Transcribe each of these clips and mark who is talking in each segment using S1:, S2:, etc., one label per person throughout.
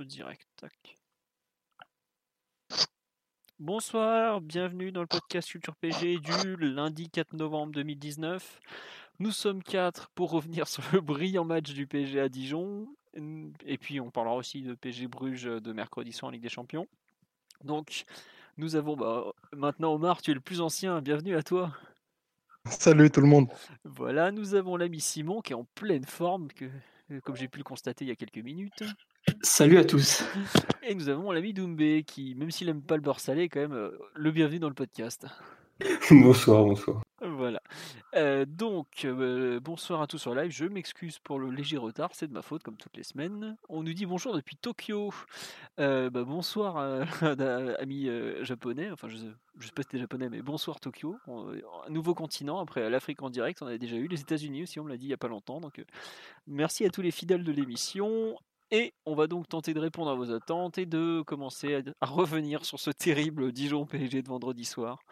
S1: direct. Tac. Bonsoir, bienvenue dans le podcast Culture PG du lundi 4 novembre 2019. Nous sommes quatre pour revenir sur le brillant match du PG à Dijon. Et puis on parlera aussi de PG Bruges de mercredi soir en Ligue des Champions. Donc nous avons bah, maintenant Omar, tu es le plus ancien, bienvenue à toi.
S2: Salut tout le monde.
S1: Voilà, nous avons l'ami Simon qui est en pleine forme, que, comme j'ai pu le constater il y a quelques minutes.
S3: Salut à tous.
S1: Et nous avons l'ami Doumbé qui, même s'il aime pas le beurre salé, est quand même euh, le bienvenu dans le podcast.
S3: bonsoir, bonsoir.
S1: Voilà. Euh, donc, euh, bonsoir à tous sur live. Je m'excuse pour le léger retard, c'est de ma faute, comme toutes les semaines. On nous dit bonjour depuis Tokyo. Bah, bonsoir, amis japonais. Enfin, je, je sais pas si c'était japonais, mais bonsoir Tokyo. un nouveau continent, après l'Afrique en direct, on avait déjà eu. Les États-Unis aussi, on me l'a dit il y a pas longtemps. Donc, merci à tous les fidèles de l'émission. Et on va donc tenter de répondre à vos attentes et de commencer à, revenir sur ce terrible Dijon PSG de vendredi soir,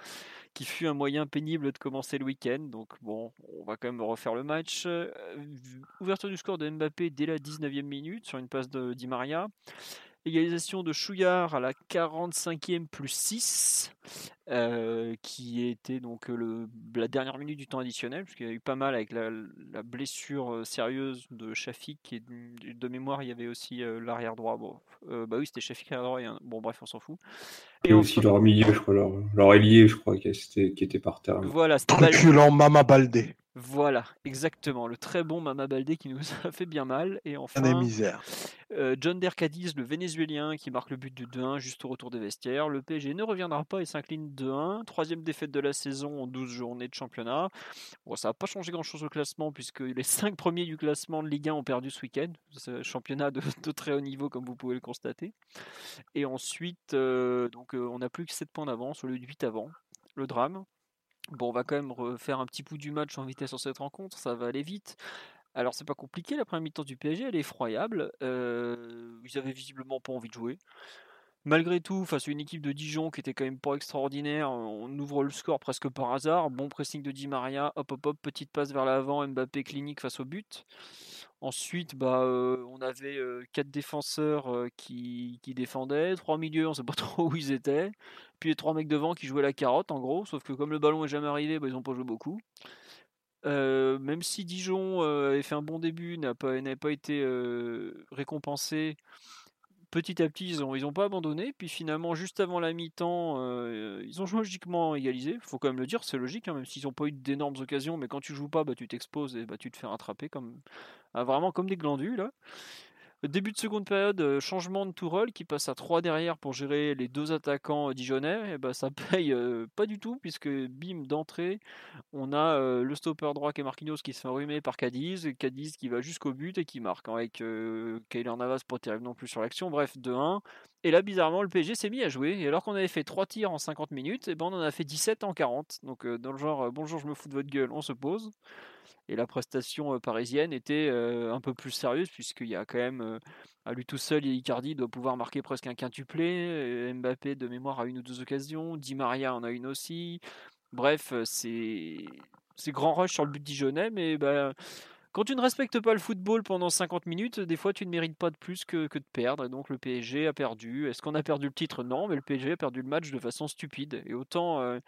S1: qui fut un moyen pénible de commencer le week-end. Donc bon, on va quand même refaire le match. Euh, ouverture du score de Mbappé dès la 19e minute sur une passe de Di Maria. Égalisation de Chouillard à la 45e plus 6, euh, qui était donc le, la dernière minute du temps additionnel, puisqu'il y a eu pas mal avec la, blessure euh, sérieuse de Shafik, et de, mémoire, il y avait aussi euh, l'arrière droit. Bon, bah oui, c'était Shafik arrière droit, bon bref, on s'en fout.
S3: Et, aussi leur milieu, je crois, leur, leur ailier, je crois, qui était, qui était par terre.
S1: Voilà,
S2: c'était Mama Baldé.
S1: Voilà, exactement. Le très bon Mama Baldé qui nous a fait bien mal. Et enfin,
S2: des misères.
S1: Euh, John Dercadis, le Vénézuélien, qui marque le but du 2-1 juste au retour des vestiaires. Le PSG ne reviendra pas et s'incline 2-1. Troisième défaite de la saison en 12 journées de championnat. Bon, ça n'a pas changé grand-chose au classement puisque les 5 premiers du classement de Ligue 1 ont perdu ce week-end. C'est championnat de, très haut niveau comme vous pouvez le constater. Et ensuite, euh, donc, euh, on n'a plus que 7 points d'avance au lieu de 8 avant. Le drame. Bon, on va quand même refaire un petit bout du match en vitesse sur cette rencontre, ça va aller vite. Alors c'est pas compliqué, la première mi-temps du PSG elle est effroyable. Euh, ils avaient visiblement pas envie de jouer. Malgré tout, face à une équipe de Dijon qui était quand même pas extraordinaire, on ouvre le score presque par hasard. Bon pressing de Di Maria, hop hop hop, petite passe vers l'avant, Mbappé clinique face au but. Ensuite, bah, on avait euh, quatre défenseurs qui, défendaient, trois milieux, on sait pas trop où ils étaient. Puis les trois mecs devant qui jouaient la carotte en gros, sauf que comme le ballon est jamais arrivé, bah, ils ont pas joué beaucoup. même si Dijon avait fait un bon début, n'a pas, pas été récompensé, petit à petit, ils n'ont ils ont pas abandonné. Puis finalement, juste avant la mi-temps, euh, ils ont logiquement égalisé. Faut quand même le dire, c'est logique, hein, même s'ils n'ont pas eu d'énormes occasions. Mais quand tu joues pas, bah, tu t'exposes et bah, tu te fais rattraper comme, ah, vraiment comme des glandules. Là. Début de seconde période, euh, changement de Tourelle qui passe à 3 derrière pour gérer les deux attaquants dijonnais. Et bah, ça paye euh, pas du tout, puisque bim, d'entrée, on a euh, le stopper droit qui est Marquinhos qui se fait enrhumer par Cadiz, Cadiz qui va jusqu'au but et qui marque, hein, avec euh, Kyler Navas pas terrible non plus sur l'action. Bref, 2-1. Et là, bizarrement, le PSG s'est mis à jouer. Et alors qu'on avait fait 3 tirs en 50 minutes, et ben on en a fait 17 en 40. Donc, dans le genre, bonjour, je me fous de votre gueule, on se pose. Et la prestation parisienne était un peu plus sérieuse, puisqu'il y a quand même, à lui tout seul, Icardi doit pouvoir marquer presque un quintuplé. Mbappé, de mémoire, a une ou deux occasions. Di Maria en a une aussi. Bref, c'est grand rush sur le but dijonnais, mais bah, quand tu ne respectes pas le football pendant 50 minutes, des fois tu ne mérites pas de plus que, de perdre. Et donc le PSG a perdu. Est-ce qu'on a perdu le titre? Non, mais le PSG a perdu le match de façon stupide. Et autant euh,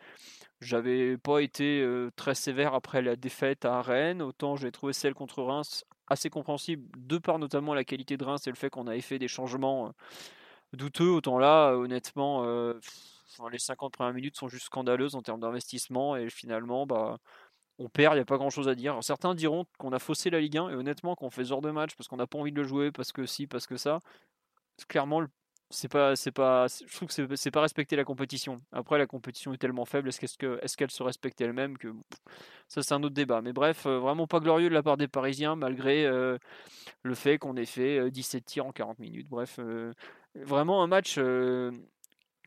S1: j'avais pas été euh, très sévère après la défaite à Rennes, autant j'ai trouvé celle contre Reims assez compréhensible, de par notamment la qualité de Reims et le fait qu'on avait fait des changements euh, douteux. Autant là, honnêtement, les 50 premières minutes sont juste scandaleuses en termes d'investissement. Et finalement, bah on perd, il n'y a pas grand chose à dire. certains diront qu'on a faussé la Ligue 1 et honnêtement qu'on fait ce genre de match parce qu'on n'a pas envie de le jouer, parce que si, parce que ça, clairement, c'est pas, c'est pas, je trouve que c'est, pas respecter la compétition. Après, la compétition est tellement faible, est-ce, qu'elle se respecte elle-même que ça, c'est un autre débat. Mais bref, euh, vraiment pas glorieux de la part des Parisiens malgré euh, le fait qu'on ait fait 17 euh, tirs en 40 minutes. Bref, vraiment un match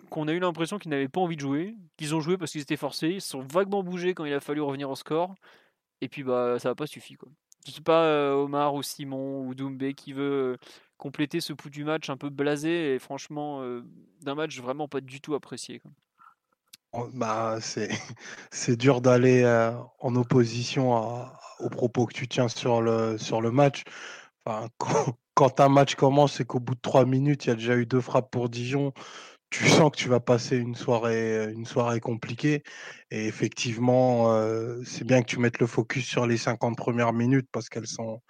S1: qu'on a eu l'impression qu'ils n'avaient pas envie de jouer, qu'ils ont joué parce qu'ils étaient forcés, ils se sont vaguement bougés quand il a fallu revenir au score, et puis bah ça n'a pas suffi quoi. Je sais pas euh, Omar ou Simon ou Doumbé qui veut euh, compléter ce pouls du match un peu blasé et franchement euh, d'un match vraiment pas du tout apprécié.
S2: Bah, c'est, dur d'aller en opposition aux propos que tu tiens sur le, sur le match quand, un match commence et qu'au bout de trois minutes, il y a déjà eu deux frappes pour Dijon, tu sens que tu vas passer une soirée, une soirée compliquée. Et effectivement, euh, c'est bien que tu mettes le focus sur les 50 premières minutes parce qu'elles sont,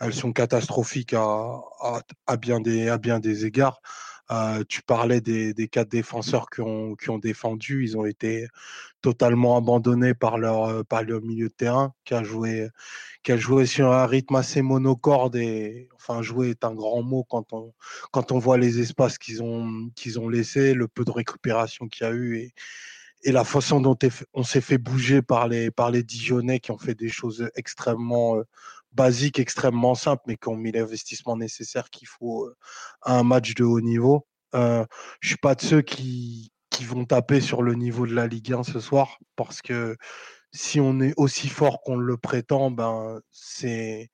S2: elles sont catastrophiques à, à, bien des, à bien des égards. Euh, tu parlais des, des, quatre défenseurs qui ont, qui ont défendu. Ils ont été totalement abandonnés par leur, par leur milieu de terrain qui a joué, qui a joué sur un rythme assez monocorde. Et, enfin, jouer est un grand mot quand on, quand on voit les espaces qu'ils ont, qu'ils ont laissés, le peu de récupération qu'il y a eu. Et, et la façon dont on s'est fait bouger par les, par les Dijonais qui ont fait des choses extrêmement basiques, extrêmement simples, mais qui ont mis l'investissement nécessaire qu'il faut euh, à un match de haut niveau. Euh, je suis pas de ceux qui, qui vont taper sur le niveau de la Ligue 1 ce soir, parce que si on est aussi fort qu'on le prétend, ben c'est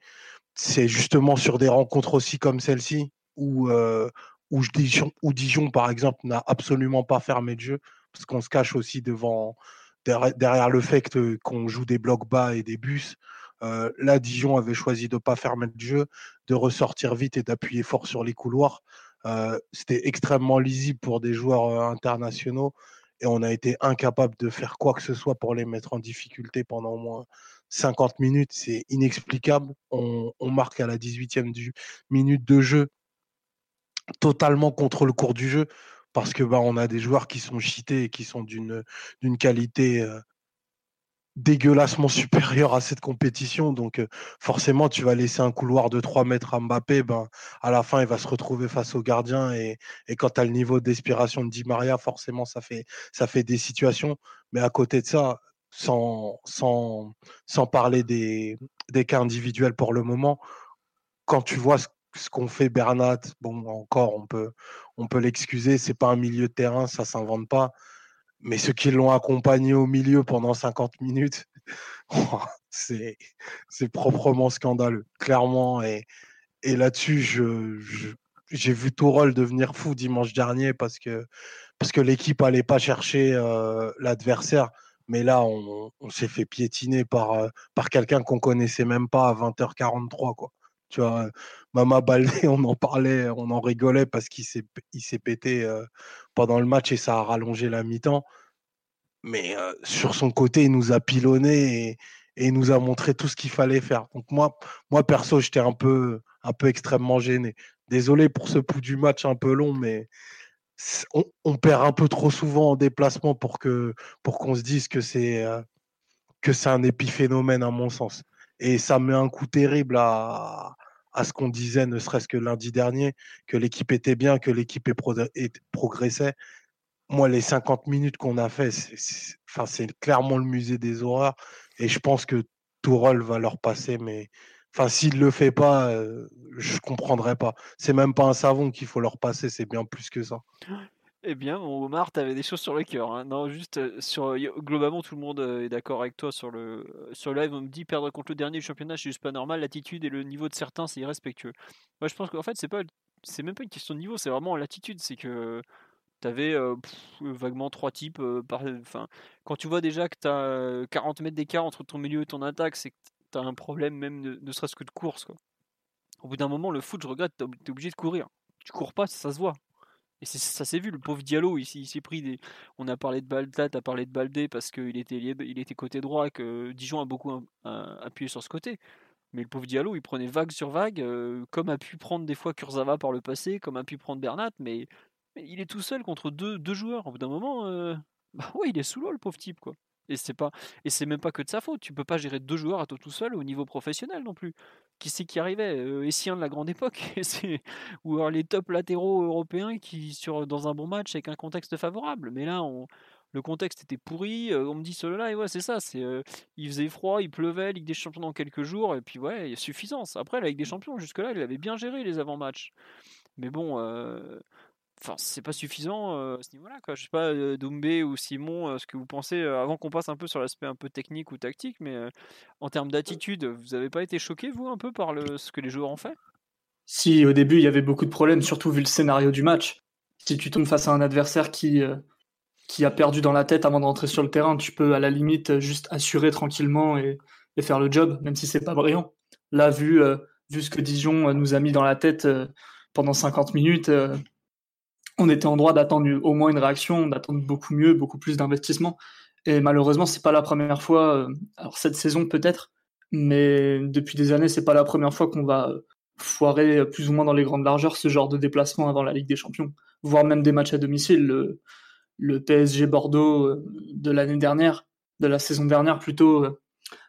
S2: c'est justement sur des rencontres aussi comme celle-ci où, euh, où, Dijon, par exemple, n'a absolument pas fermé de jeu parce qu'on se cache aussi devant derrière le fait qu'on joue des blocs bas et des bus. Euh, là, Dijon avait choisi de ne pas fermer le jeu, de ressortir vite et d'appuyer fort sur les couloirs. Euh, c'était extrêmement lisible pour des joueurs euh, internationaux et on a été incapable de faire quoi que ce soit pour les mettre en difficulté pendant au moins 50 minutes. C'est inexplicable. On, marque à la 18e du, minute de jeu totalement contre le cours du jeu parce que bah, on a des joueurs qui sont cheatés et qui sont d'une d'une qualité euh, dégueulassement supérieure à cette compétition. Donc euh, forcément, tu vas laisser un couloir de 3 mètres à Mbappé, ben, à la fin, il va se retrouver face au gardien. Et, et quand tu as le niveau d'inspiration de Di Maria, forcément, ça fait, ça fait des situations. Mais à côté de ça, sans, sans, sans parler des, des cas individuels pour le moment, quand tu vois ce ce qu'on fait Bernat, bon, encore, on peut, on peut l'excuser, c'est pas un milieu de terrain, ça s'invente pas. Mais ceux qui l'ont accompagné au milieu pendant 50 minutes, c'est, proprement scandaleux, clairement. Et, là-dessus, j'ai vu Tourol devenir fou dimanche dernier parce que, parce que l'équipe allait pas chercher euh, l'adversaire. Mais là, on, s'est fait piétiner par, euh, par quelqu'un qu'on connaissait même pas à 20h43. Quoi. Tu vois, Mama Baldé, on en parlait, on en rigolait parce qu'il s'est, pété euh, pendant le match et ça a rallongé la mi-temps. Mais euh, sur son côté, il nous a pilonné et, il nous a montré tout ce qu'il fallait faire. Donc moi, moi perso, j'étais un peu, extrêmement gêné. Désolé pour ce pouls du match un peu long, mais on, perd un peu trop souvent en déplacement pour qu'on se dise que c'est euh, que c'est un épiphénomène à mon sens. Et ça met un coup terrible à, ce qu'on disait, ne serait-ce que lundi dernier, que l'équipe était bien, que l'équipe progressait. Moi, les 50 minutes qu'on a fait, c'est clairement le musée des horreurs. Et je pense que Tourol va leur passer, mais s'il ne le fait pas, euh, je ne comprendrai pas. C'est même pas un savon qu'il faut leur passer, c'est bien plus que ça.
S1: Eh bien, Omar, tu avais des choses sur le cœur. Hein. Non, juste euh, sur globalement, tout le monde euh, est d'accord avec toi sur le sur live. On me dit perdre contre le dernier du championnat, c'est juste pas normal. L'attitude et le niveau de certains, c'est irrespectueux. Moi, je pense qu'en fait, c'est pas c'est même pas une question de niveau, c'est vraiment l'attitude. C'est que tu avais euh, vaguement trois types. par, enfin, quand tu vois déjà que tu as 40 mètres d'écart entre ton milieu et ton attaque, c'est que tu as un problème même ne, serait-ce que de course. Au bout d'un moment, le foot, je regrette, tu es obligé de courir. Tu cours pas, ça se voit. Et ça s'est vu, le pauvre Diallo, il, s'est pris des. On a parlé de Baldat, a parlé de Baldé parce qu'il était, il était côté droit, que Dijon a beaucoup appuyé sur ce côté. Mais le pauvre Diallo, il prenait vague sur vague, euh, comme a pu prendre des fois Kurzawa par le passé, comme a pu prendre Bernat, mais, il est tout seul contre deux, deux joueurs. Au bout d'un moment, euh, bah ouais, il est sous l'eau, le pauvre type, quoi. Et c'est pas, et c'est même pas que de sa faute. Tu peux pas gérer deux joueurs à toi tout seul au niveau professionnel non plus. Qui c'est qui arrivait euh, Essien de la grande époque, ou alors les top latéraux européens qui sur dans un bon match avec un contexte favorable. Mais là, on, le contexte était pourri. Euh, on me dit cela et ouais, c'est ça. C'est, euh, il faisait froid, il pleuvait, Ligue des Champions dans quelques jours, et puis ouais, il y a suffisance. Après, la Ligue des Champions, jusque-là, il avait bien géré les avant-matchs. Mais bon, enfin c'est pas suffisant euh, à ce niveau-là quoi. Je sais pas euh, Doumbé ou Simon euh, ce que vous pensez avant qu'on passe un peu sur l'aspect un peu technique ou tactique mais en termes d'attitude, vous avez pas été choqué vous un peu par le, ce que les joueurs ont fait?
S4: Si au début il y avait beaucoup de problèmes surtout vu le scénario du match. Si tu tombes face à un adversaire qui qui a perdu dans la tête avant de rentrer sur le terrain, tu peux à la limite juste assurer tranquillement et, et faire le job même si c'est pas brillant. Là vu vu ce que Dijon nous a mis dans la tête pendant 50 minutes, on était en droit d'attendre au moins une réaction, d'attendre beaucoup mieux, beaucoup plus d'investissement. Et malheureusement, c'est pas la première fois. alors cette saison peut-être, mais depuis des années, c'est pas la première fois qu'on va foirer plus ou moins dans les grandes largeurs ce genre de déplacement avant la Ligue des Champions, voire même des matchs à domicile. Le, PSG Bordeaux euh, de l'année dernière, de la saison dernière plutôt, euh,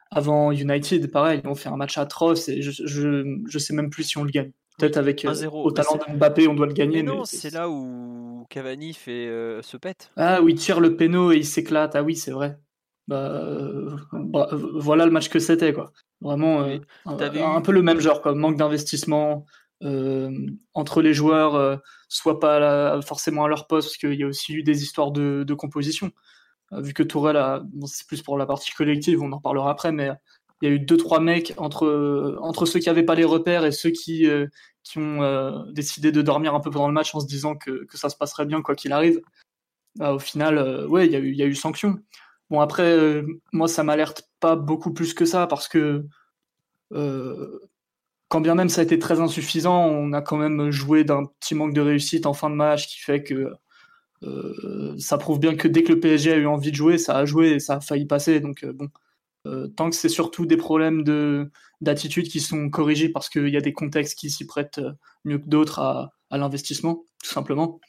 S4: avant United, pareil, on fait un match atroce et je, je, sais même plus si on le gagne. Peut-être avec euh, au talent de Mbappé, on doit le gagner.
S1: Mais non, c'est là où Cavani fait se pète.
S4: Ah oui, tire le péno et il s'éclate. Ah oui, c'est vrai. Bah, bah, voilà le match que c'était quoi. Vraiment un, peu le même genre, quoi. manque d'investissement, euh, entre les joueurs euh, soit pas forcément à leur poste, parce qu'il y a aussi eu des histoires de, composition. Euh, vu que Tourelle, a, c'est plus pour la partie collective, on en parlera après, mais il y a eu deux trois mecs entre entre ceux qui n'avaient pas les repères et ceux qui qui ont décidé de dormir un peu pendant le match en se disant que, que ça se passerait bien quoi qu'il arrive. Bah, au final, ouais, il y a eu il y a eu sanction. Bon après, moi ça m'alerte pas beaucoup plus que ça parce que quand bien même ça a été très insuffisant, on a quand même joué d'un petit manque de réussite en fin de match qui fait que euh, ça prouve bien que dès que le PSG a eu envie de jouer, ça a joué et ça a failli passer. Donc euh, bon, euh, tant que c'est surtout des problèmes de d'attitude qui sont corrigés parce qu'il y a des contextes qui s'y prêtent mieux que d'autres à, l'investissement, tout simplement.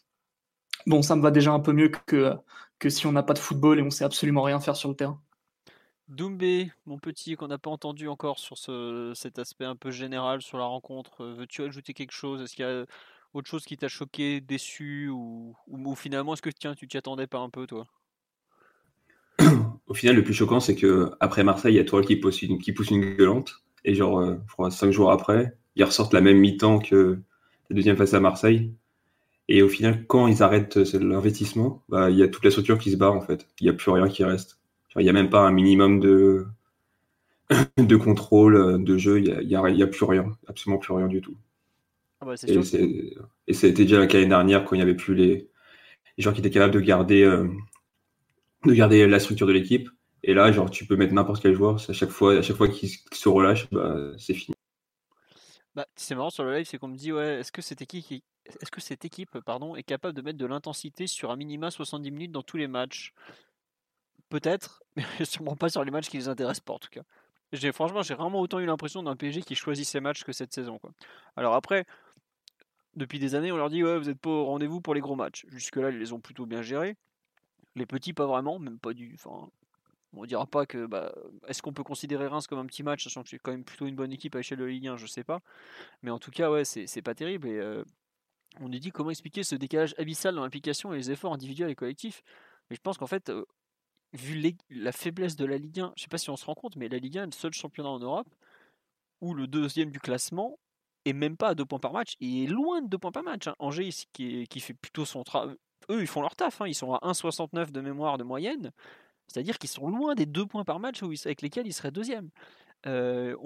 S4: Bon, ça me va déjà un peu mieux que, que si on n'a pas de football et on sait absolument rien faire sur le terrain.
S1: Doumbé, mon petit, qu'on n'a pas entendu encore sur ce, cet aspect un peu général sur la rencontre, euh, veux-tu ajouter quelque chose? Est-ce qu'il y a autre chose qui t'a choqué, déçu ou, ou, finalement est-ce que tiens, tu t'y attendais pas un peu toi?
S3: Au final, le plus choquant, c'est que après Marseille, il y a toi qui pousse une, qui pousse une gueulante et genre, euh, je crois, cinq jours après, ils ressortent la même mi-temps que la deuxième face à Marseille. Et au final, quand ils arrêtent euh, l'investissement, bah, il y a toute la structure qui se barre en fait. Il n'y a plus rien qui reste. Il n'y a même pas un minimum de, de contrôle euh, de jeu. Il n'y a, a, plus rien, absolument plus rien du tout.
S1: Ah bah,
S3: et, été déjà l'année dernière quand il n'y avait plus les, gens qui étaient capables de garder, euh, de garder la structure de l'équipe. Et là, genre, tu peux mettre n'importe quel joueur. À chaque fois, à chaque fois qu'il se relâche, bah, c'est fini.
S1: Bah, c'est marrant sur le live, c'est qu'on me dit ouais, est-ce que cette équipe, est-ce que cette équipe, pardon, est capable de mettre de l'intensité sur un minima 70 minutes dans tous les matchs? Peut-être, mais sûrement pas sur les matchs qui les intéressent pas en tout cas. J'ai, franchement, j'ai vraiment autant eu l'impression d'un PSG qui choisit ses matchs que cette saison. Quoi. Alors après, depuis des années, on leur dit ouais, vous n'êtes pas au rendez-vous pour les gros matchs. Jusque-là, ils les ont plutôt bien gérés. Les petits, pas vraiment, même pas du. Enfin, on dira pas que. Bah, est-ce qu'on peut considérer Reims comme un petit match, sachant que c'est quand même plutôt une bonne équipe à l'échelle de Ligue 1, je sais pas. Mais en tout cas, ouais, c'est, pas terrible. Et euh, on nous dit comment expliquer ce décalage abyssal dans l'implication et les efforts individuels et collectifs. Mais je pense qu'en fait, euh, vu la faiblesse de la Ligue 1, je sais pas si on se rend compte, mais la Ligue 1 est le seul championnat en Europe où le deuxième du classement est même pas à deux points par match, et est loin de deux points par match. Hein. Angers qui, qui, fait plutôt son travail, eux ils font leur taf, hein. ils sont à 1,69 de mémoire de moyenne, c'est-à-dire qu'ils sont loin des deux points par match avec lesquels ils seraient deuxième. Euh,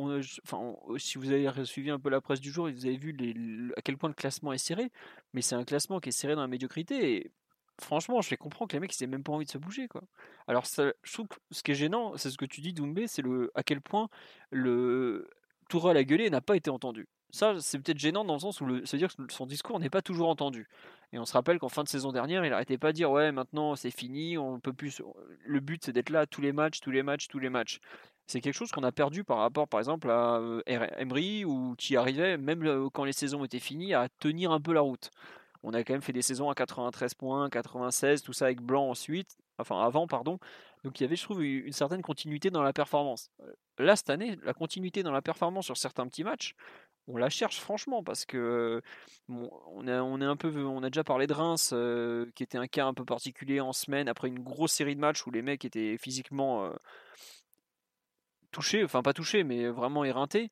S1: enfin, si vous avez suivi un peu la presse du jour, vous avez vu à quel point le classement est serré, mais c'est un classement qui est serré dans la médiocrité. Et franchement, je les comprends que les mecs, ils n'aient même pas envie de se bouger, quoi. Alors, je trouve que ce qui est gênant, c'est ce que tu dis, Doumbé, c'est à quel point le Tourelle a gueulé n'a pas été entendu. Ça, c'est peut-être gênant dans le sens où c'est-à-dire que son discours n'est pas toujours entendu. Et on se rappelle qu'en fin de saison dernière, il n'arrêtait pas de dire ouais, maintenant c'est fini, on peut plus. Le but, c'est d'être là tous les matchs, tous les matchs, tous les matchs. C'est quelque chose qu'on a perdu par rapport, par exemple, à euh, Emery, ou qui arrivait, même euh, quand les saisons étaient finies, à tenir un peu la route on a quand même fait des saisons à 93 points, 96, tout ça avec Blanc ensuite, enfin avant, pardon. Donc il y avait, je trouve, une certaine continuité dans la performance. Là, cette année, la continuité dans la performance sur certains petits matchs, on la cherche franchement parce que on, a, on, est un peu, on a déjà parlé de Reims, euh, qui était un cas un peu particulier en semaine après une grosse série de matchs où les mecs étaient physiquement euh, touchés, enfin pas touchés, mais vraiment éreintés.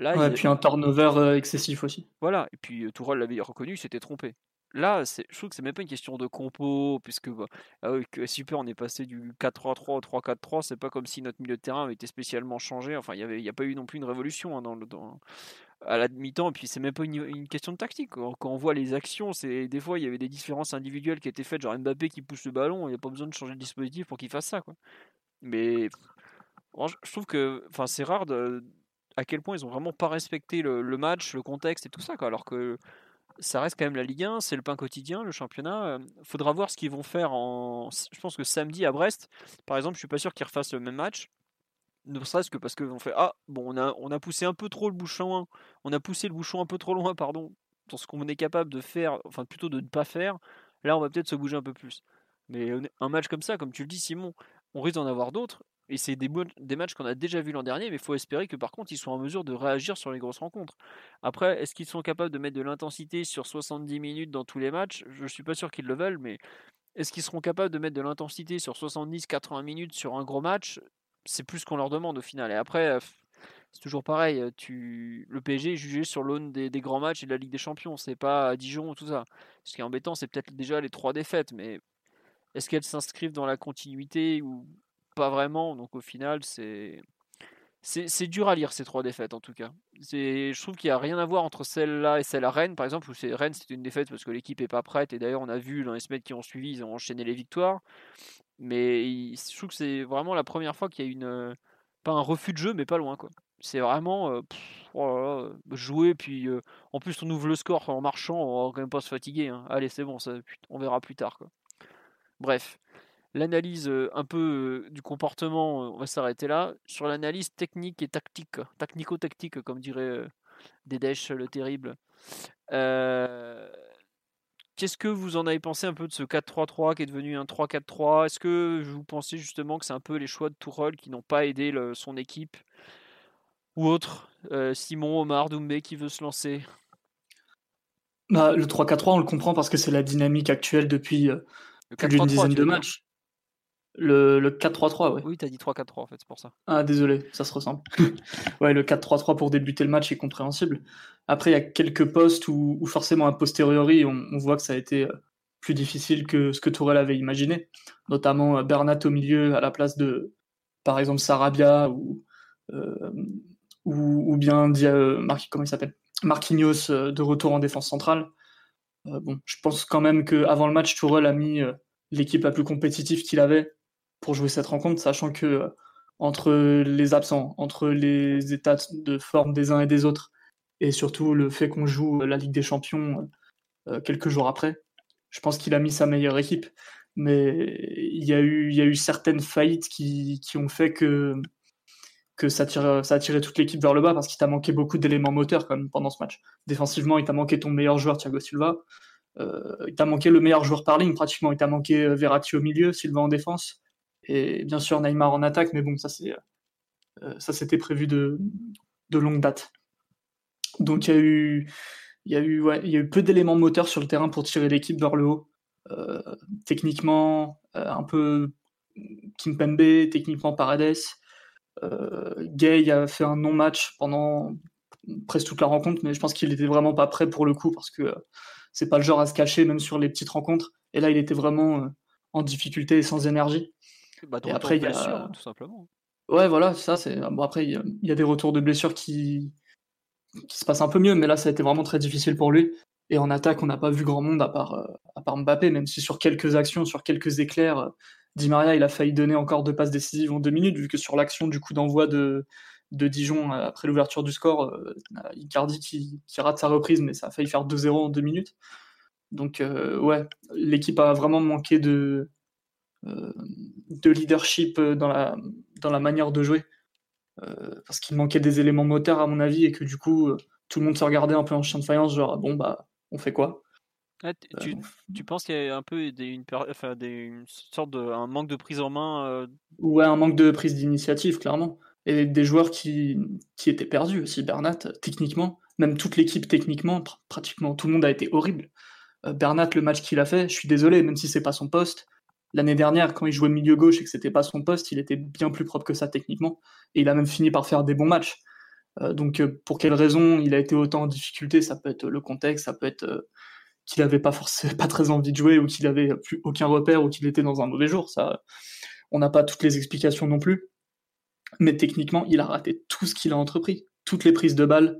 S4: Là, et puis un turnover excessif aussi.
S1: Voilà, et puis Tourelle l'avait reconnu, il s'était trompé. Là, je trouve que c'est même pas une question de compo, puisque bah, ah super, on est passé du 4-3-3 au 3-4-3. C'est pas comme si notre milieu de terrain avait été spécialement changé. Enfin, il n'y a pas eu non plus une révolution hein, dans le, à la mi-temps. Et puis, c'est même pas une, question de tactique. Quand on voit les actions, c'est des fois il y avait des différences individuelles qui étaient faites, genre Mbappé qui pousse le ballon. Il n'y a pas besoin de changer le dispositif pour qu'il fasse ça, quoi. Mais je trouve que, c'est rare de à quel point ils ont vraiment pas respecté le, match, le contexte et tout ça, quoi, alors que ça reste quand même la Ligue 1, c'est le pain quotidien, le championnat. Faudra voir ce qu'ils vont faire en. Je pense que samedi à Brest, par exemple, je suis pas sûr qu'ils refassent le même match. Ne serait-ce que parce qu'on fait Ah, bon, on a, poussé un peu trop le bouchon, on a poussé le bouchon un peu trop loin, pardon, dans ce qu'on est capable de faire, enfin plutôt de ne pas faire. Là, on va peut-être se bouger un peu plus. Mais un match comme ça, comme tu le dis, Simon, on risque d'en avoir d'autres. Et c'est des, des, matchs qu'on a déjà vus l'an dernier, mais il faut espérer que par contre ils soient en mesure de réagir sur les grosses rencontres. Après, est-ce qu'ils sont capables de mettre de l'intensité sur 70 minutes dans tous les matchs? Je ne suis pas sûr qu'ils le veulent, mais est-ce qu'ils seront capables de mettre de l'intensité sur 70-80 minutes sur un gros match? C'est plus qu'on leur demande au final. Et après, c'est toujours pareil. Tu... Le PSG est jugé sur l'aune des, des, grands matchs et de la Ligue des Champions. C'est pas à Dijon ou tout ça. Ce qui est embêtant, c'est peut-être déjà les trois défaites, mais est-ce qu'elles s'inscrivent dans la continuité ou pas vraiment? Donc au final, c'est c'est dur à lire ces trois défaites en tout cas. Je trouve qu'il n'y a rien à voir entre celle-là et celle à Rennes par exemple, où Rennes c'était une défaite parce que l'équipe est pas prête et d'ailleurs on a vu les semaines qui ont suivi, ils ont enchaîné les victoires. Mais je trouve que c'est vraiment la première fois qu'il y a une pas un refus de jeu mais pas loin. C'est vraiment euh, oh jouer puis euh, en plus on ouvre le score en marchant, on va quand même pas se fatiguer. Hein. Allez c'est bon, ça, on verra plus tard quoi. Bref l'analyse un peu du comportement, on va s'arrêter là. Sur l'analyse technique et tactique, tacnico-tactique, comme dirait Dedesh le terrible. Qu'est-ce que vous en avez pensé un peu de ce 4-3-3 qui est devenu un 3-4-3 Est-ce que vous pensez justement que c'est un peu les choix de Tourelle qui n'ont pas aidé son équipe? Ou autre Simon, Omar, Doumbé qui veut se lancer?
S4: Bah, Le 3-4-3, on le comprend parce que c'est la dynamique actuelle depuis plus d'une dizaine de matchs. Le, le 4-3-3, ouais.
S1: Oui, t'as dit 3-4-3 en fait, c'est pour ça.
S4: Ah, désolé, ça se ressemble. ouais, le 4-3-3 pour débuter le match est compréhensible. Après, il y a quelques postes où, forcément, a posteriori, on, voit que ça a été euh, plus difficile que ce que Tourelle avait imaginé. Notamment euh, Bernat au milieu à la place de, par exemple, Sarabia ou, euh, ou, bien comment il s'appelle? Marquinhos de retour en défense centrale. bon, je pense quand même qu'avant le match, Tourelle a mis l'équipe la plus compétitive qu'il avait pour jouer cette rencontre, sachant que euh, entre les absents, entre les états de forme des uns et des autres, et surtout le fait qu'on joue la Ligue des Champions euh, quelques jours après, je pense qu'il a mis sa meilleure équipe. Mais il y a eu, certaines faillites qui, ont fait que, ça, a tiré toute l'équipe vers le bas parce qu'il t'a manqué beaucoup d'éléments moteurs pendant ce match. Défensivement, il t'a manqué ton meilleur joueur, Thiago Silva. Euh, il t'a manqué le meilleur joueur par ligne pratiquement. Il t'a manqué Verratti au milieu, Silva en défense et bien sûr Neymar en attaque, mais bon, ça c'est euh, ça c'était prévu de, de longue date. Donc il y a eu il y a eu y a eu peu d'éléments moteurs sur le terrain pour tirer l'équipe vers le haut. Euh, techniquement, euh, un peu Kimpembe, techniquement Paredes. Gay a fait un non-match pendant presque toute la rencontre, mais je pense qu'il était vraiment pas prêt pour le coup parce que c'est pas le genre à se cacher même sur les petites rencontres. Et là, il était vraiment en difficulté et sans énergie.
S1: Bah, et après, il y a tout simplement.
S4: Ouais, voilà, ça c'est. Bon, après, il y, a des retours de blessures qui... qui se passent un peu mieux, mais là, ça a été vraiment très difficile pour lui. Et en attaque, on n'a pas vu grand monde à part, euh, à part Mbappé, même si sur quelques actions, sur quelques éclairs, euh, Di Maria, il a failli donner encore deux passes décisives en deux minutes, vu que sur l'action du coup d'envoi de, de Dijon euh, après l'ouverture du score, Icardi qui, qui, rate sa reprise, mais ça a failli faire 2-0 en deux minutes. Donc, ouais, l'équipe a vraiment manqué de, euh, de leadership euh, dans la, dans la manière de jouer. Euh, parce qu'il manquait des éléments moteurs, à mon avis, et que du coup, tout le monde se regardait un peu en chien de faïence, genre, bon, bah, on fait quoi?
S1: Tu, tu, penses qu'il y a un peu des, une, enfin, des, sorte de un manque de prise en main
S4: Ouais, un manque de prise d'initiative, clairement. Et des joueurs qui, qui étaient perdus aussi. Bernat, techniquement, même toute l'équipe techniquement, pratiquement tout le monde a été horrible. Bernat, le match qu'il a fait, je suis désolé, même si c'est pas son poste, L'année dernière, quand il jouait milieu gauche et que c'était pas son poste, il était bien plus propre que ça techniquement. Et il a même fini par faire des bons matchs. Euh, donc, euh, pour quelle raison il a été autant en difficulté Ça peut être le contexte, ça peut être euh, qu'il avait pas forcément pas très envie de jouer ou qu'il avait plus aucun repère ou qu'il était dans un mauvais jour. Ça, on n'a pas toutes les explications non plus. Mais techniquement, il a raté tout ce qu'il a entrepris, toutes les prises de balles,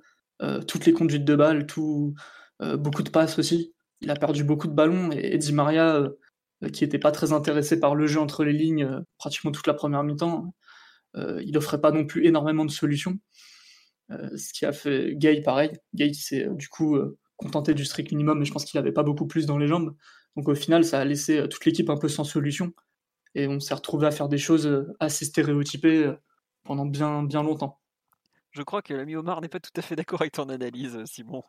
S4: toutes les conduites de balles, tout, beaucoup de passes aussi. Il a perdu beaucoup de ballons et, et Di Maria qui n'était pas très intéressé par le jeu entre les lignes euh, pratiquement toute la première mi-temps. Euh, il n'offrait pas non plus énormément de solutions. ce qui a fait Gay pareil. Gay s'est du coup contenté du strict minimum, mais je pense qu'il n'avait pas beaucoup plus dans les jambes. Donc au final, ça a laissé toute l'équipe un peu sans solution. Et on s'est retrouvé à faire des choses assez stéréotypées pendant bien, bien longtemps.
S1: Je crois que l'ami Omar n'est pas tout à fait d'accord avec ton analyse, Simon.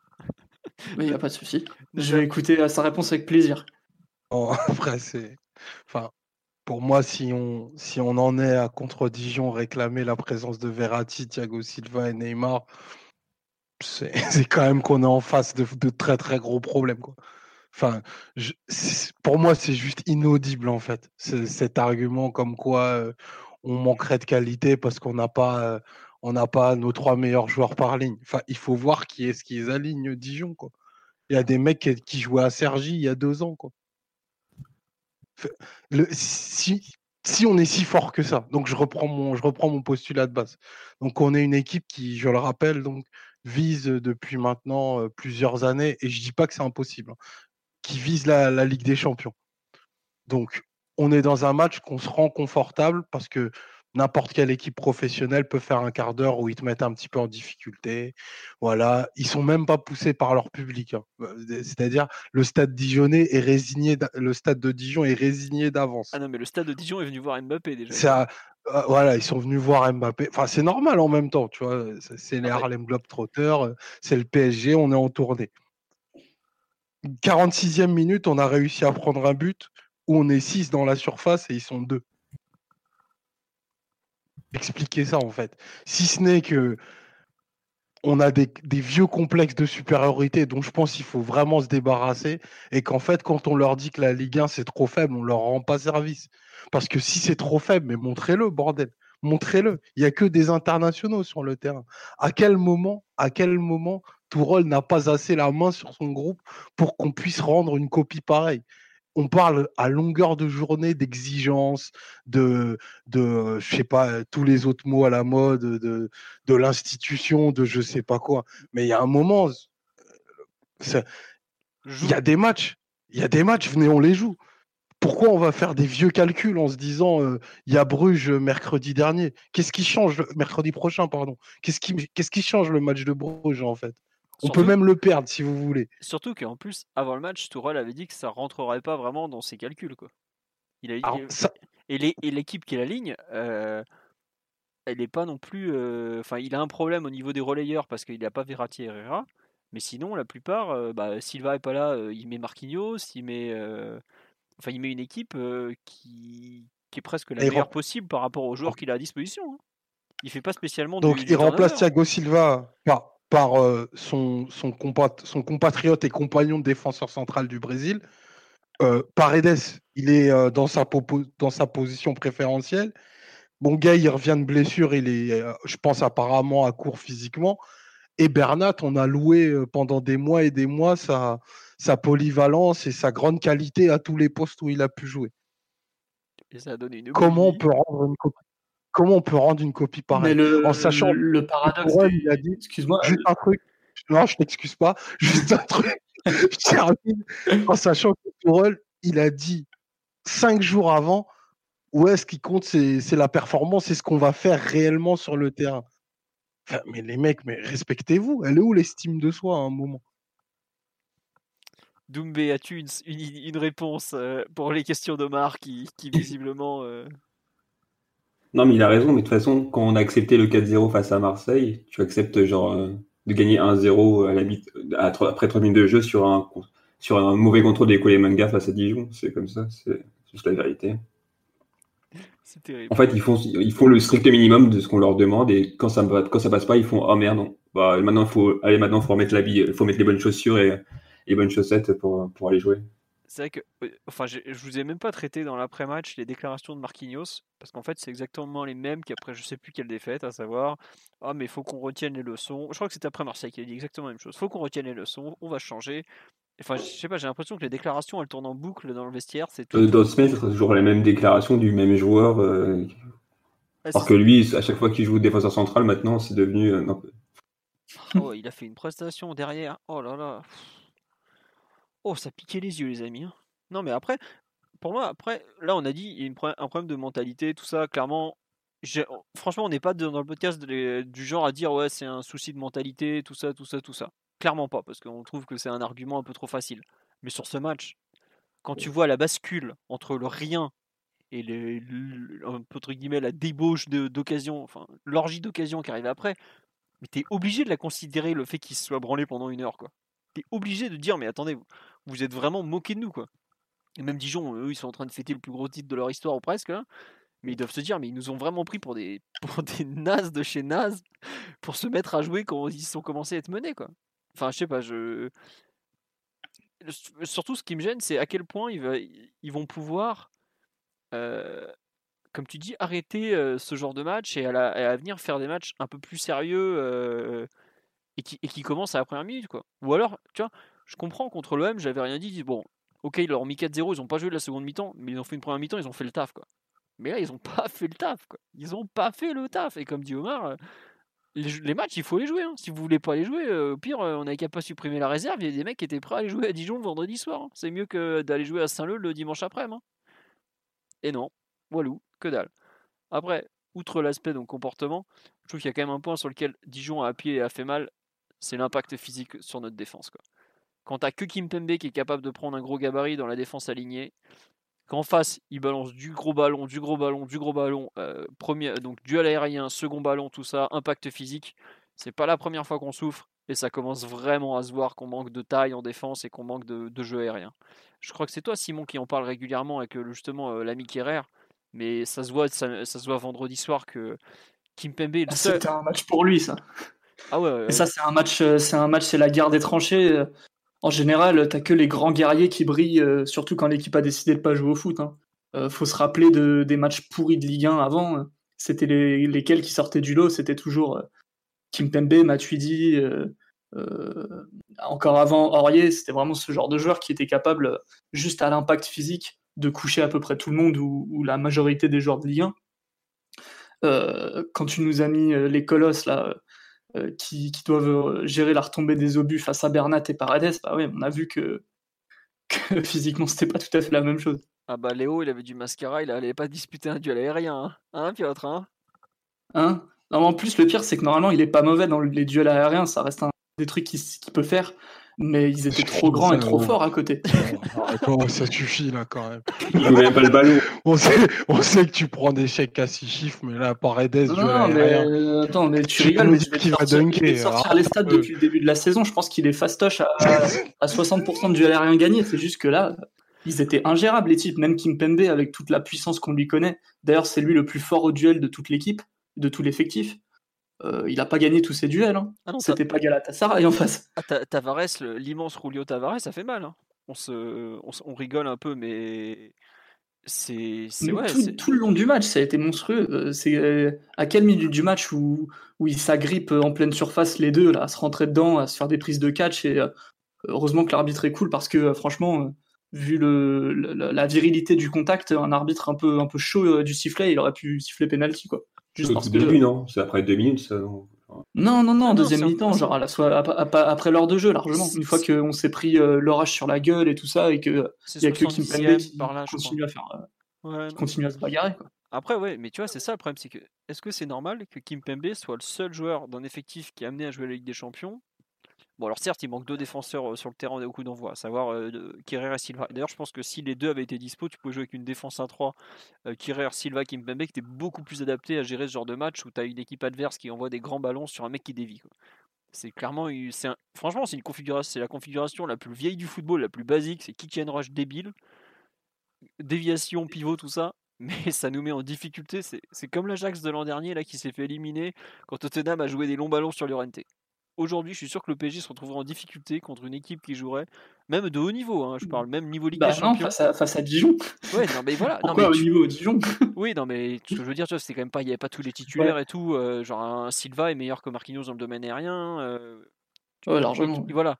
S4: Mais il n'y a pas de souci. Je vais écouter sa réponse avec plaisir.
S2: après, c'est. Enfin, pour moi, si on, si on en est à contre Dijon réclamer la présence de Verratti, Thiago Silva et Neymar, c'est quand même qu'on est en face de, de, très très gros problèmes. Quoi. Enfin, pour moi, c'est juste inaudible en fait. Cet argument comme quoi euh, on manquerait de qualité parce qu'on n'a pas, euh, on n'a pas nos trois meilleurs joueurs par ligne. Enfin, il faut voir qui est-ce qu'ils alignent Dijon. Quoi. Il y a des mecs qui, jouaient à Sergi il y a deux ans. Quoi. Si, on est si fort que ça, donc je reprends mon, postulat de base. Donc on est une équipe qui, je le rappelle, donc vise depuis maintenant euh, plusieurs années, et je dis pas que c'est impossible, hein, qui vise la Ligue des Champions. Donc on est dans un match qu'on se rend confortable parce que n'importe quelle équipe professionnelle peut faire un quart d'heure où ils te mettent un petit peu en difficulté. Voilà, ils sont même pas poussés par leur public. Hein. Bah, c'est-à-dire le stade Dijonnais est résigné, le stade de Dijon est résigné d'avance.
S1: Ah non, mais le stade de Dijon est venu voir Mbappé déjà.
S2: Euh, voilà, ils sont venus voir Mbappé. Enfin, c'est normal en même temps, tu vois. C'est les ah Harlem Globetrotters, euh, c'est le PSG, on est en tournée. 46e minute, on a réussi à prendre un but où on est 6 dans la surface et ils sont 2 expliquer ça en fait. Si ce n'est que on a des, vieux complexes de supériorité dont je pense qu'il faut vraiment se débarrasser et qu'en fait quand on leur dit que la Ligue 1 c'est trop faible, on leur rend pas service. Parce que si c'est trop faible, mais montrez-le, bordel. Montrez-le. Il n'y a que des internationaux sur le terrain. À quel moment, à quel moment Tourol n'a pas assez la main sur son groupe pour qu'on puisse rendre une copie pareille? On parle à longueur de journée d'exigence, de, de, je sais pas, tous les autres mots à la mode, de, de l'institution, de je sais pas quoi. Mais il y a un moment, il y a des matchs, il y a des matchs, venez, on les joue. Pourquoi on va faire des vieux calculs en se disant il y a Bruges mercredi dernier? Qu'est-ce qui change mercredi prochain, pardon? Qu'est-ce qui, qu'est-ce qui change le match de Bruges en fait? On peut même le perdre si vous voulez.
S1: Surtout qu'en plus, avant le match, Tourelle avait dit que ça rentrerait pas vraiment dans ses calculs. Quoi. Il a, Et l'équipe qui la ligne, euh, elle n'est pas non plus. Euh, enfin, il a un problème au niveau des relayeurs parce qu'il n'a pas Verratti et Herrera. Mais sinon, la plupart, euh, bah, Silva est pas là, il met Marquinhos, il met, enfin, il met une équipe qui, est presque la meilleure possible par rapport aux joueurs qu'il a à disposition. Hein. Il fait pas spécialement.
S2: Donc, il remplace Thiago Silva par son, son, son, compatriote et compagnon de défenseur central du Brésil. Paredes, il est dans, sa dans sa position préférentielle. Bon, gars, il revient de blessure, il est, je pense, apparemment à court physiquement. Et Bernat, on a loué pendant des mois et des mois sa, sa polyvalence et sa grande qualité à tous les postes où il a pu jouer. Comment on peut rendre une copie comment on peut rendre une copie pareille en sachant
S4: le, paradoxe
S2: il a dit excuse-moi juste un truc. Non je t'excuse pas juste un truc. En sachant que Tourelle il a dit cinq jours avant où est-ce qui compte c'est la performance c'est ce qu'on va faire réellement sur le terrain. Mais les mecs mais respectez-vous. Elle est où l'estime de soi à un moment?
S1: Doumbé, as-tu une, réponse euh, pour les questions d'Omar qui, qui visiblement euh,
S3: non, mais il a raison, mais de toute façon, quand on a accepté le 4-0 face à Marseille, tu acceptes genre euh, de gagner 1-0 à la après 3 minutes de jeu sur un, sur un mauvais contrôle des Manga face à Dijon. C'est comme ça, c'est juste la vérité. C'est terrible. En fait, ils font, ils font le strict minimum de ce qu'on leur demande et quand ça, quand ça passe pas, ils font Oh merde, non. Bah, maintenant, il faut, allez, maintenant, faut remettre il faut mettre les bonnes chaussures et les bonnes chaussettes pour, pour aller jouer
S1: c'est vrai que, enfin, je, vous ai même pas traité dans l'après-match les déclarations de Marquinhos, parce qu'en fait, c'est exactement les mêmes qu'après je sais plus quelle défaite, à savoir, ah, mais il faut qu'on retienne les leçons. Je crois que c'était après Marseille qui a dit exactement la même chose. Faut qu'on retienne les leçons, on va changer. Enfin, je sais pas, j'ai l'impression que les déclarations elles tournent en boucle dans le vestiaire. C'est
S3: tout. Euh, dans semaines, c'est toujours les mêmes déclarations du même joueur. Euh... Alors que lui, à chaque fois qu'il joue défenseur central, maintenant, c'est devenu. Euh,
S1: oh, il a fait une prestation derrière. Oh là là. Oh, ça piquait les yeux, les amis. Hein. Non, mais après, pour moi, après, là, on a dit, il y a un problème de mentalité, tout ça. Clairement, franchement, on n'est pas dans le podcast du genre à dire ouais, c'est un souci de mentalité, tout ça, tout ça, tout ça. Clairement pas, parce qu'on trouve que c'est un argument un peu trop facile. Mais sur ce match, quand tu vois la bascule entre le rien et les, entre guillemets, la débauche d'occasion, enfin, l'orgie d'occasion qui arrive après, mais t'es obligé de la considérer le fait qu'il se soit branlé pendant une heure, quoi. T'es obligé de dire, mais attendez, vous, êtes vraiment moqué de nous, quoi. Et même Dijon, eux, ils sont en train de fêter le plus gros titre de leur histoire, ou presque, là. Mais ils doivent se dire, mais ils nous ont vraiment pris pour des, pour des nazes de chez nazes pour se mettre à jouer quand ils sont commencés à être menés, quoi. Enfin, je sais pas, je. Surtout, ce qui me gêne, c'est à quel point ils, vont pouvoir comme tu dis, arrêter ce genre de match et à, venir faire des matchs un peu plus sérieux et, qui, et qui commencent à la première minute. Quoi. Ou alors, tu vois, je comprends contre l'OM, j'avais rien dit, bon, ok, ils leur ont mis 4-0, ils ont pas joué la seconde mi-temps, mais ils ont fait une première mi-temps, ils ont fait le taf. Quoi. Mais là, ils ont pas fait le taf. Quoi. Ils ont pas fait le taf. Et comme dit Omar, les, matchs, il faut les jouer. Hein. Si vous voulez pas les jouer, au pire, on n'avait qu'à pas supprimer la réserve. Il y a des mecs qui étaient prêts à aller jouer à Dijon le vendredi soir. Hein. C'est mieux que d'aller jouer à Saint-Leu le dimanche après-midi. Hein. Et non, Walou, que dalle. Après, outre l'aspect donc comportement, je trouve qu'il y a quand même un point sur lequel Dijon a appuyé et a fait mal, c'est l'impact physique sur notre défense. Quoi. Quand t'as que Kimpembe qui est capable de prendre un gros gabarit dans la défense alignée, qu'en face il balance du gros ballon, du gros ballon, du gros ballon, euh, premier, donc duel aérien, second ballon, tout ça, impact physique, c'est pas la première fois qu'on souffre et ça commence vraiment à se voir qu'on manque de taille en défense et qu'on manque de, de, jeu aérien. Je crois que c'est toi Simon qui en parle régulièrement avec justement euh, l'ami Kerrer mais ça se voit, ça, se voit vendredi soir que Kim Pembe.
S4: Ah, c'était un match pour lui, ça. Ah ouais. Et ça, c'est un match, euh, c'est un match, c'est la guerre des tranchées. Euh. En général, t'as que les grands guerriers qui brillent, euh, surtout quand l'équipe a décidé de pas jouer au foot. Hein. faut se rappeler de, des matchs pourris de Ligue 1 avant. Hein. C'était les, lesquels qui sortaient du lot. C'était toujours Kim Pembe, Matuidi. encore avant Aurier, c'était vraiment ce genre de joueur qui était capable, juste à l'impact physique, de coucher à peu près tout le monde ou, la majorité des joueurs de Ligue 1. Euh, quand tu nous as mis euh, les colosses là, euh, qui, doivent gérer la retombée des obus face à Bernat et Paredes, bah ouais, on a vu que, que physiquement c'était pas tout à fait la même chose.
S1: Ah bah Léo, il avait du mascara, il allait pas disputer un duel aérien, hein, hein Piotr hein,
S4: hein? Non, En plus, le pire, c'est que normalement, il est pas mauvais dans les duels aériens, ça reste un des trucs qu'il peut faire mais ils étaient trop grands et trop forts à côté.
S2: ça suffit là quand même.
S3: Il pas le ballon.
S2: On sait, on sait que tu prends des chèques à 6 chiffs, mais là, par Edes,
S4: non, mais attends, mais tu, rigoles, mais tu vais sortir, dunker, sortir les stats depuis le début de la saison. Je pense qu'il est fastoche à, à 60% de duel aérien gagné. C'est juste que là, ils étaient ingérables les types. Même Kim Pembe avec toute la puissance qu'on lui connaît. D'ailleurs, c'est lui le plus fort au duel de toute l'équipe, de tout l'effectif. Euh, il n'a pas gagné tous ses duels. Hein. Ah C'était pas Galatasaray en face.
S1: Ah, Tavares, l'immense Julio Tavares, ça fait mal. Hein. On, se, on, rigole un peu, mais c'est ouais,
S4: tout, le long du match, ça a été monstrueux. Euh, c'est euh, à quelle minute du match où, où ils s'agrippent en pleine surface les deux, là, à se rentrer dedans, à se faire des prises de catch. Et heureusement que l'arbitre est cool parce que franchement, vu le, la, virilité du contact, un arbitre un peu, un peu chaud du sifflet, il aurait pu siffler penalty quoi.
S3: Juste parce début, non? C'est après deux minutes, ça,
S4: non? Non, non, non, deuxième mi-temps, genre à la soit, après l'heure de jeu, largement. Une fois qu'on s'est pris euh, l'orage sur la gueule et tout ça, et qu'il n'y a que Kim Pembe qui continue à, faire, euh, continue à se bagarrer. Quoi.
S1: Après, ouais, mais tu vois, c'est ça le problème, c'est que est-ce que c'est normal que Kim Pembe soit le seul joueur d'un effectif qui est amené à jouer la Ligue des Champions Bon, alors certes, il manque deux défenseurs sur le terrain au coup d'envoi, à savoir euh, et Silva. D'ailleurs, je pense que si les deux avaient été dispo, tu pouvais jouer avec une défense à 3, euh, Silva, Kimpembe, qui était beaucoup plus adapté à gérer ce genre de match où tu une équipe adverse qui envoie des grands ballons sur un mec qui dévie. C'est clairement, franchement, c'est une configuration, c'est la configuration la plus vieille du football, la plus basique, c'est kick and rush débile, déviation, pivot, tout ça mais ça nous met en difficulté. C'est comme l'Ajax de l'an dernier là qui s'est fait éliminer quand Tottenham a joué des longs ballons sur l'Urente aujourd'hui, je suis sûr que le PSG se retrouvera en difficulté contre une équipe qui jouerait, même de haut niveau, hein, je parle même niveau Ligue
S4: bah des Champions. Face à, face à Dijon.
S1: Ouais, non, mais voilà.
S4: Pourquoi non, mais au niveau Dijon?
S1: Oui, non, mais ce que je veux dire, c'était quand même pas, il n'y avait pas tous les titulaires et tout. Euh, genre, un Silva est meilleur que Marquinhos dans le domaine aérien. Euh,
S4: largement.
S1: Voilà.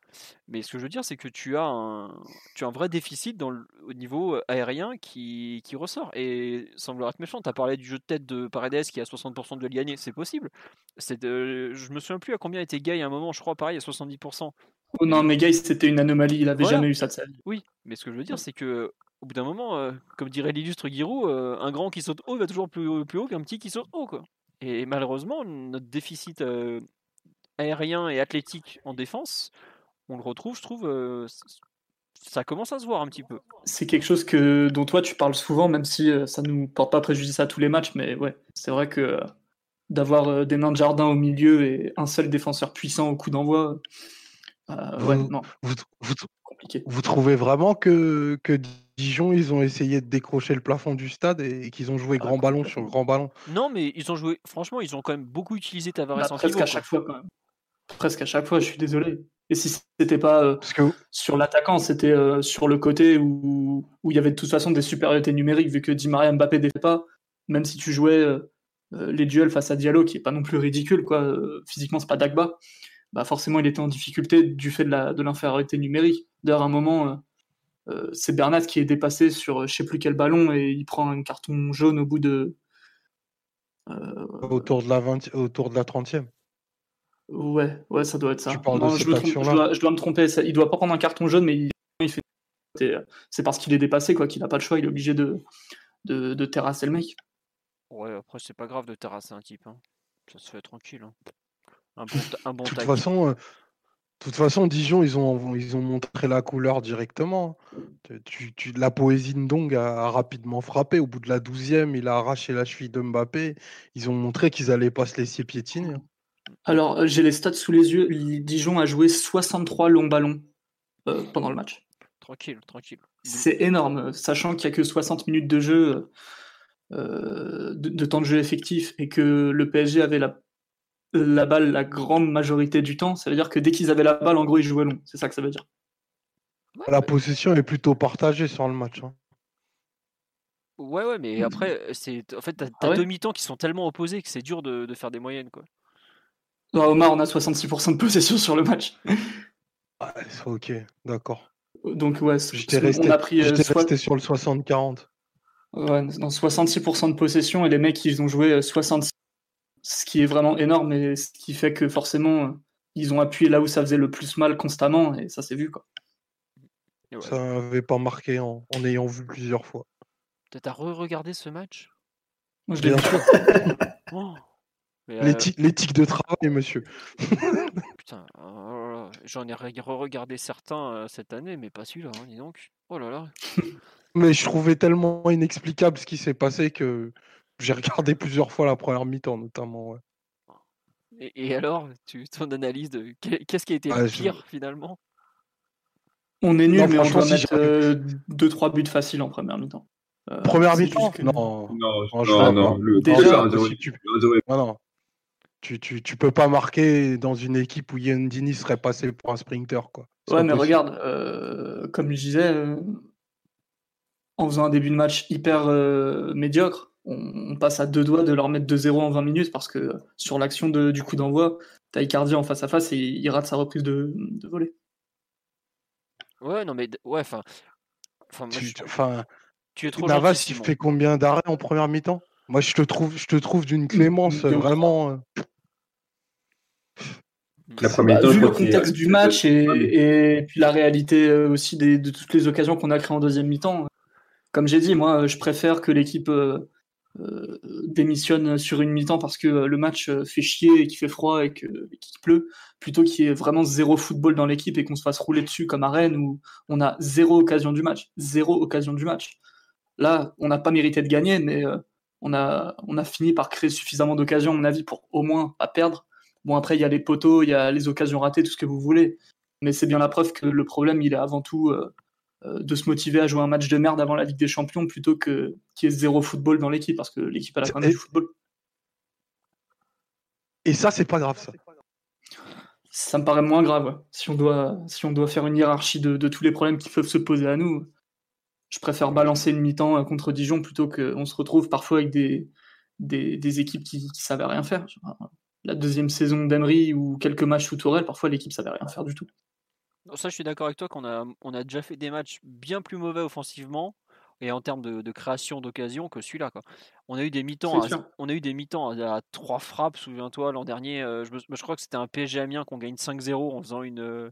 S1: Mais ce que je veux dire, c'est que tu as un, tu as un vrai déficit dans le, au niveau aérien qui, qui ressort. Et sans vouloir être méchant, tu as parlé du jeu de tête de Paredes qui a 60% de gagner. C'est possible. C'est de, je me souviens plus à combien était Gay à un moment, je crois pareil, à 70%.
S4: Oh non, mais Gay, c'était une anomalie. Il avait jamais eu ça de sa vie.
S1: Oui, mais ce que je veux dire, c'est que au bout d'un moment, comme dirait l'illustre Giroud, un grand qui saute haut va toujours plus, plus haut qu'un petit qui saute haut. Quoi. Et malheureusement, notre déficit aérien et athlétique en défense, on le retrouve, je trouve, ça commence à se voir un petit peu.
S4: C'est quelque chose que, dont toi tu parles souvent, même si ça nous porte pas préjudice à tous les matchs, mais ouais, c'est vrai que d'avoir des nains de jardin au milieu et un seul défenseur puissant au coup d'envoi, ouais, non.
S2: Vous, vous, trouvez vraiment que, que Dijon, ils ont essayé de décrocher le plafond du stade et, qu'ils ont joué ah, grand ballon sur grand ballon?
S1: Non, mais ils ont joué, franchement, ils ont quand même beaucoup utilisé Tavares bah,
S4: en Presque à chaque fois, quand même. Presque à chaque fois, je suis désolé. Et si c'était pas euh, sur l'attaquant, c'était euh, sur le côté où, où il y avait de toute façon des supériorités numériques, vu que Di Maria Mbappé ne pas, même si tu jouais euh, les duels face à Diallo, qui est pas non plus ridicule, quoi. physiquement, c'est pas Dagba. Bah forcément, il était en difficulté du fait de l'infériorité numérique. D'ailleurs, à un moment, c'est Bernat qui est dépassé sur je sais plus quel ballon et il prend un carton jaune au bout de.
S2: autour, de la 20, autour de la 30e.
S4: Ouais, ouais, ça doit être ça. je, dois, me tromper. Ça, il doit pas prendre un carton jaune, mais il, fait. C'est parce qu'il est dépassé, quoi, qu'il n'a pas le choix. Il est obligé de, de, terrasser le mec.
S1: Ouais, après, c'est pas grave de terrasser un type. Hein. Ça se fait tranquille. Hein. Un bon, un bon
S2: de toute façon, euh, toute façon, Dijon, ils ont, ils ont montré la couleur directement. Tu, tu, la poésie de Dong a, rapidement frappé. Au bout de la douzième, il a arraché la cheville de Mbappé. Ils ont montré qu'ils allaient pas se laisser piétiner.
S4: Alors, euh, j'ai les stats sous les yeux. Dijon a joué 63 longs ballons euh, pendant le match.
S1: Tranquille, tranquille.
S4: C'est énorme, sachant qu'il n'y a que 60 minutes de jeu, euh, de, temps de jeu effectif, et que le PSG avait la, la balle la grande majorité du temps. Ça veut dire que dès qu'ils avaient la balle, en gros, ils jouaient long. C'est ça que ça veut dire.
S2: La possession est plutôt partagée sur le match. Hein.
S1: Ouais, ouais, mais après, c'est en fait, t'as ah deux mi-temps qui sont tellement opposés que c'est dur de, de, faire des moyennes, quoi.
S4: Omar, on a 66% de possession sur le match.
S2: Ouais, ok, d'accord.
S4: Donc, ouais,
S2: j'étais resté, on a pris, euh, resté sur le 60-40.
S4: Ouais, dans 66% de possession et les mecs, ils ont joué 66, euh, ce qui est vraiment énorme et ce qui fait que forcément, euh, ils ont appuyé là où ça faisait le plus mal constamment et ça s'est vu, quoi.
S2: Ça n'avait pas marqué en, ayant vu plusieurs fois.
S1: T'as re-regardé ce match?
S4: Moi, je l'ai vu.
S2: Euh, l'éthique de travail, monsieur.
S1: Putain, oh j'en ai re-regardé certains euh, cette année, mais pas celui-là, hein, dis donc. Oh là là.
S2: mais je trouvais tellement inexplicable ce qui s'est passé que j'ai regardé plusieurs fois la première mi-temps, notamment.
S1: Et, alors, tu, ton analyse de qu'est-ce qui a été le pire finalement?
S4: On est nul, mais on doit mettre 2-3 euh, buts faciles en première mi-temps.
S2: première mi-temps Non,
S3: non, non, non, le
S2: Déjà, non, tu, tu, tu, peux pas marquer dans une équipe où Yandini serait passé pour un sprinter. Quoi.
S4: Ouais, mais regarde, euh, comme je disais, euh, en faisant un début de match hyper euh, médiocre, on, passe à deux doigts de leur mettre 2-0 en 20 minutes parce que sur l'action du coup d'envoi, t'as Icardi en face à face et il rate sa reprise de, de volée.
S1: Ouais, non, mais ouais, enfin.
S2: Enfin, tu, es trop Navas, il fait combien d'arrêts en première mi-temps? Moi, je te trouve, je te trouve d'une clémence vraiment.
S4: La première bah, vu le contexte du match et, puis la réalité euh, aussi de toutes les occasions qu'on a créées en deuxième mi-temps, comme j'ai dit, moi, je préfère que l'équipe euh, euh, démissionne sur une mi-temps parce que le match fait chier et qu'il fait froid et qu'il pleut, plutôt qu'il y ait vraiment zéro football dans l'équipe et qu'on se fasse rouler dessus comme à Rennes où on a zéro occasion du match. Zéro occasion du match. Là, on n'a pas mérité de gagner, mais on a, on a fini par créer suffisamment d'occasions, à mon avis, pour au moins pas perdre. Bon, après, il y a les poteaux, il y a les occasions ratées, tout ce que vous voulez. Mais c'est bien la preuve que le problème, il est avant tout euh, euh, de se motiver à jouer un match de merde avant la Ligue des Champions plutôt que qu'il y ait zéro football dans l'équipe, parce que l'équipe a la fin du football.
S2: Et ça, c'est pas grave, ça.
S4: Ça me paraît moins grave. Si, on doit, si on doit faire une hiérarchie de, de tous les problèmes qui peuvent se poser à nous, je préfère balancer une mi-temps euh, contre Dijon plutôt qu'on se retrouve parfois avec des, des, équipes qui ne savaient rien faire. La deuxième saison d'Emery ou quelques matchs sous Tourelle, parfois l'équipe ne savait rien faire du tout.
S1: Ça, je suis d'accord avec toi qu'on a, on a déjà fait des matchs bien plus mauvais offensivement et en termes de, création d'occasion que celui-là. On a eu des mi-temps, à, on a eu des mi-temps à, trois frappes. Souviens-toi l'an dernier, euh, je, je, crois que c'était un PSG Amiens qu'on gagne 5-0 en faisant une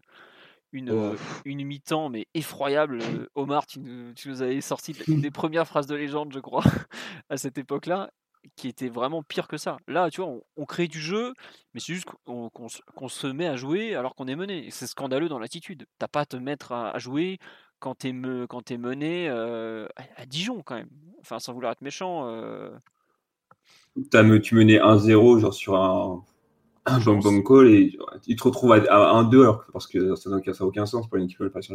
S1: une, une mi-temps mais effroyable. Omar, tu nous, tu nous avais sorti une des premières phrases de légende, je crois, à cette époque-là qui était vraiment pire que ça. Là, tu vois, on, crée du jeu, mais c'est juste qu'on se met à jouer alors qu'on est mené. C'est scandaleux dans l'attitude. T'as pas à te mettre à, jouer quand t'es me, quand es mené euh, à, Dijon quand même. Enfin, sans vouloir être méchant. Euh...
S3: As, tu menais 1-0 genre sur un, un bomb call et tu te retrouves à, 1-2 alors parce que ça n'a aucun sens pour une équipe de Paris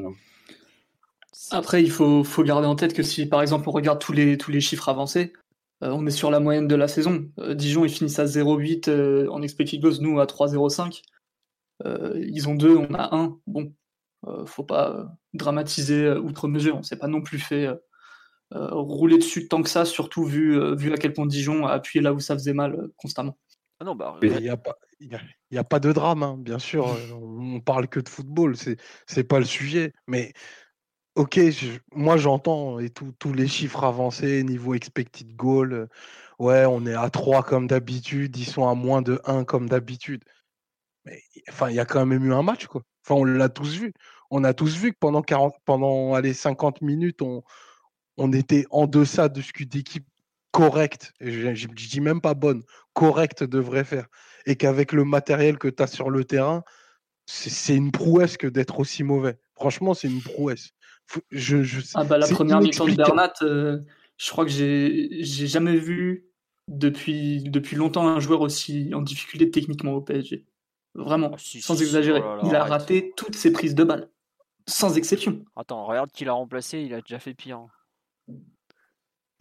S4: Après, il faut, faut, garder en tête que si par exemple on regarde tous les, tous les chiffres avancés, euh, on est sur la moyenne de la saison. Euh, Dijon, ils finissent à 0,8 euh, en expected goals, nous à 3,05. ils ont 2, on a 1. Bon, faut pas dramatiser outre mesure. On s'est pas non plus fait rouler dessus tant que ça, surtout vu, vu à quel point Dijon a appuyé là où ça faisait mal constamment.
S2: Ah non, bah, il n'y a, pas, a pas de drame, hein, bien sûr. on, parle que de football, c'est n'est pas le sujet. Mais Ok, moi j'entends et tous les chiffres avancés, niveau expected goal, euh, ouais, on est à 3 comme d'habitude, ils sont à moins de 1 comme d'habitude. Mais enfin, il y a quand même eu un match, quoi. Enfin, on l'a tous vu. On a tous vu que pendant 40, pendant allez, 50 minutes, on, on était en deçà de ce qu'une équipe correcte, et je, je, dis même pas bonne, correcte devrait faire. Et qu'avec le matériel que tu as sur le terrain, c'est une prouesse que d'être aussi mauvais. Franchement, c'est une prouesse. Je, je,
S4: ah bah, la première mi-temps de Bernat, euh, je crois que j'ai jamais vu depuis, depuis longtemps un joueur aussi en difficulté techniquement au PSG. Vraiment, ah, sans exagérer. Oh il a raté toutes ses prises de balles, sans exception.
S1: Attends, regarde qui l'a remplacé, il a déjà fait pire.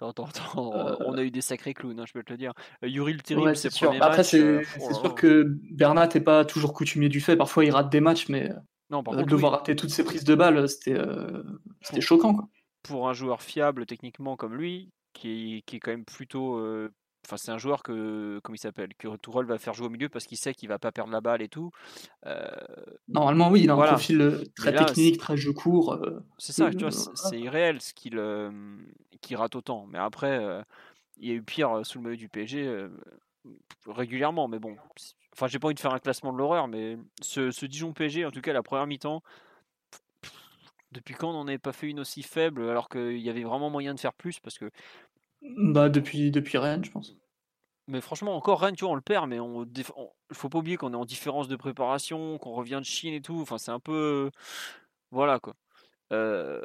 S1: Attends, attends, euh, on a eu des sacrés clowns, hein, je peux te le dire. Euh, Yuri le terrible, c'est
S4: sûr. Après, c'est oh sûr que Bernat n'est pas toujours coutumier du fait. Parfois, il rate des matchs, mais non, par euh, contre, devoir rater toutes ces prises de balles, c'était euh, choquant. Quoi.
S1: Pour un joueur fiable techniquement comme lui, qui, qui est quand même plutôt. Euh, enfin, c'est un joueur que, comme il s'appelle, que Tourelle va faire jouer au milieu parce qu'il sait qu'il va pas perdre la balle et tout.
S4: Normalement, oui, il a un profil très technique, très jeu court.
S1: c'est ça, tu vois, c'est irréel ce qu'il rate autant. Mais après, il y a eu pire sous le maillot du PSG régulièrement, mais bon, Enfin, j'ai pas envie de faire un classement de l'horreur, mais ce, Dijon PSG, en tout cas la première mi-temps, depuis quand on n'en avait pas fait une aussi faible alors qu'il y avait vraiment moyen de faire plus parce que.
S4: Bah depuis depuis Rennes, je pense.
S1: Mais franchement, encore Rennes, tu vois, on le perd, mais on, ne faut pas oublier qu'on est en différence de préparation, qu'on revient de Chine et tout. Enfin, c'est un peu, voilà quoi. Euh,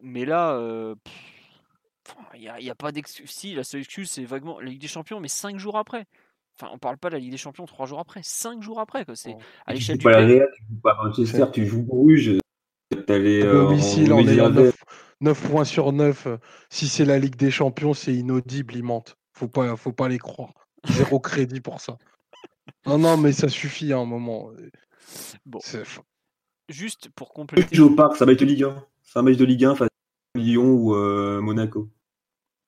S1: mais là, il n'y a, a, pas d'excuse. Si, la seule excuse, c'est vaguement la Ligue des Champions, mais cinq jours après. Enfin, on parle pas de la Ligue des Champions trois jours après, cinq jours après. C'est
S3: à l'échelle du. Pas la Real, tu joues pas Manchester, tu joues Bruges. T'allais
S2: euh, on est à 9, points sur 9. Si c'est la Ligue des Champions, c'est inaudible, il mentent. Faut pas, faut pas les croire. Zéro crédit pour ça. Non, non, mais ça suffit à un moment.
S1: Bon. Juste pour compléter.
S3: Tu au parc, ça va être Ligue 1. C'est un match de Ligue 1 face à Lyon ou euh, Monaco.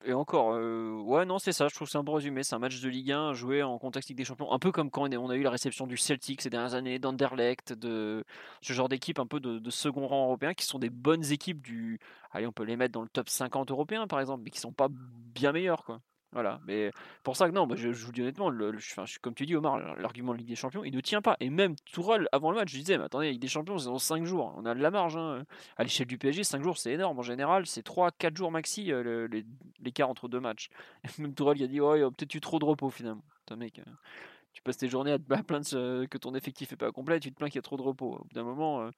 S1: Et encore, euh, ouais, non, c'est ça, je trouve que c'est un bon résumé. C'est un match de Ligue 1 joué en contexte Ligue des Champions, un peu comme quand on a eu la réception du Celtic ces dernières années, d'Anderlecht, de ce genre d'équipe un peu de, second rang européen, qui sont des bonnes équipes du. Allez, on peut les mettre dans le top 50 européen par exemple, mais qui sont pas bien meilleurs, quoi. Voilà, mais pour ça que non, je, vous dis honnêtement, comme tu dis Omar, l'argument de Ligue des Champions, il ne tient pas. Et même Tourelle, avant le match, je disais, mais attendez, Ligue des Champions, c'est dans 5 jours, on a de la marge. Hein. À l'échelle du PSG, 5 jours, c'est énorme. En général, c'est 3-4 jours maxi euh, l'écart entre deux matchs. même Tourelle, il a dit, ouais, peut-être eu trop de repos finalement. mec, euh, tu passes tes journées à te plaindre que ton effectif n'est pas complet, tu te plains qu'il y a trop de repos. Au bout d'un moment, euh,